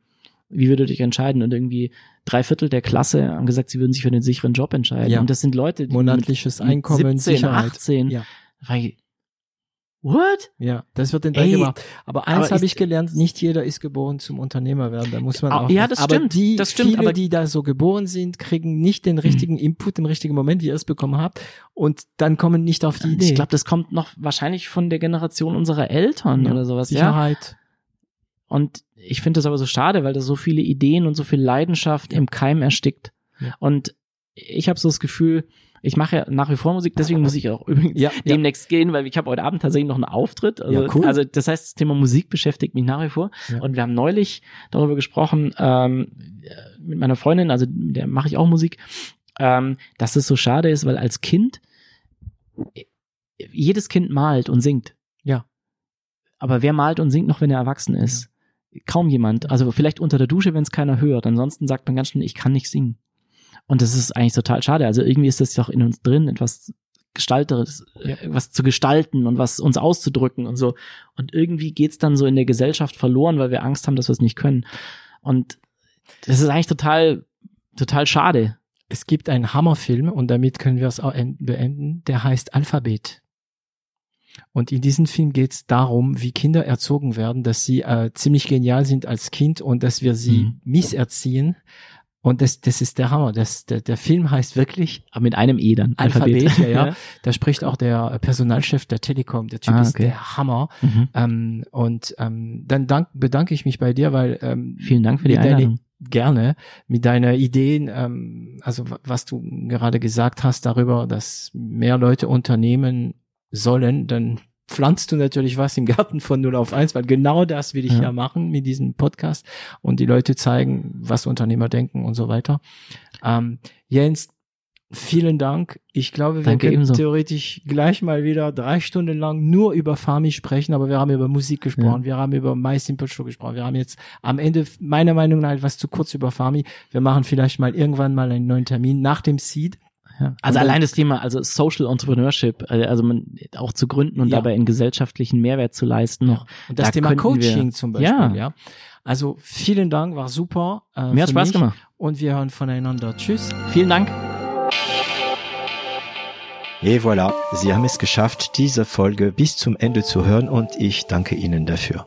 wie würdet ihr euch entscheiden? Und irgendwie drei Viertel der Klasse haben gesagt, sie würden sich für den sicheren Job entscheiden. Ja. Und das sind Leute, die monatliches mit, Einkommen, mit 17, Sicherheit. 18. Ja. What? Ja, das wird in Ey, gemacht. Aber eins habe ich gelernt, nicht jeder ist geboren zum Unternehmer werden. Da muss man auch. Ja, das aber stimmt. Die, das stimmt. Viele, aber die da so geboren sind, kriegen nicht den richtigen mhm. Input im richtigen Moment, wie ihr es bekommen habt. Und dann kommen nicht auf die Idee. Ich glaube, das kommt noch wahrscheinlich von der Generation unserer Eltern ja, oder sowas. Sicherheit. Ja. Und ich finde das aber so schade, weil das so viele Ideen und so viel Leidenschaft im Keim erstickt. Ja. Und ich habe so das Gefühl, ich mache ja nach wie vor Musik, deswegen muss ich auch übrigens Ja, ja. demnächst gehen, weil ich habe heute Abend tatsächlich noch einen Auftritt. Also, Ja, cool. also das heißt, das Thema Musik beschäftigt mich nach wie vor. Ja. Und wir haben neulich darüber gesprochen ähm, mit meiner Freundin, also mit der mache ich auch Musik, ähm, dass es so schade ist, weil als Kind jedes Kind malt und singt. Ja. Aber wer malt und singt noch, wenn er erwachsen ist? Kaum jemand. Also vielleicht unter der Dusche, wenn es keiner hört. Ansonsten sagt man ganz schnell, ich kann nicht singen. Und das ist eigentlich total schade. Also irgendwie ist das doch in uns drin, etwas Gestalteres, Ja. äh, was zu gestalten und was uns auszudrücken und so. Und irgendwie geht's dann so in der Gesellschaft verloren, weil wir Angst haben, dass wir es nicht können. Und das ist eigentlich total, total schade. Es gibt einen Hammerfilm und damit können wir es auch en- beenden, der heißt Alphabet. Und in diesem Film geht es darum, wie Kinder erzogen werden, dass sie äh, ziemlich genial sind als Kind und dass wir sie Mhm. misserziehen. Und das, das ist der Hammer. Das, der, der Film heißt wirklich mit einem E dann. Alphabet. Ja, ja. Da spricht auch der Personalchef der Telekom. Der Typ Ah, ist okay. der Hammer. Mhm. Ähm, und ähm, dann dank, bedanke ich mich bei dir, weil ähm, Vielen Dank für die Einladung. gerne mit deiner Ideen, ähm, also wa- was du gerade gesagt hast darüber, dass mehr Leute unternehmen sollen, dann pflanzt du natürlich was im Garten von 0 auf 1, weil genau das will ich ja, Ja. machen mit diesem Podcast und die Leute zeigen, was Unternehmer denken und so weiter. Ähm, Jens, vielen Dank. Ich glaube, wir Danke können ebenso. theoretisch gleich mal wieder drei Stunden lang nur über Fami sprechen, aber wir haben über Musik gesprochen, wir haben über My Simple Show gesprochen, wir haben jetzt am Ende meiner Meinung nach etwas zu kurz über Fami. Wir machen vielleicht mal irgendwann mal einen neuen Termin nach dem Seed. Ja. Also allein das Thema, also Social Entrepreneurship, äh, also man auch zu gründen und Ja. dabei einen gesellschaftlichen Mehrwert zu leisten noch. Und das Da Thema Coaching wir- zum Beispiel, ja. Ja. Also vielen Dank, war super. Äh, Mir hat Spaß mich. gemacht. Und wir hören voneinander. Tschüss. Vielen Dank. Et voilà, Sie haben es geschafft, diese Folge bis zum Ende zu hören und ich danke Ihnen dafür.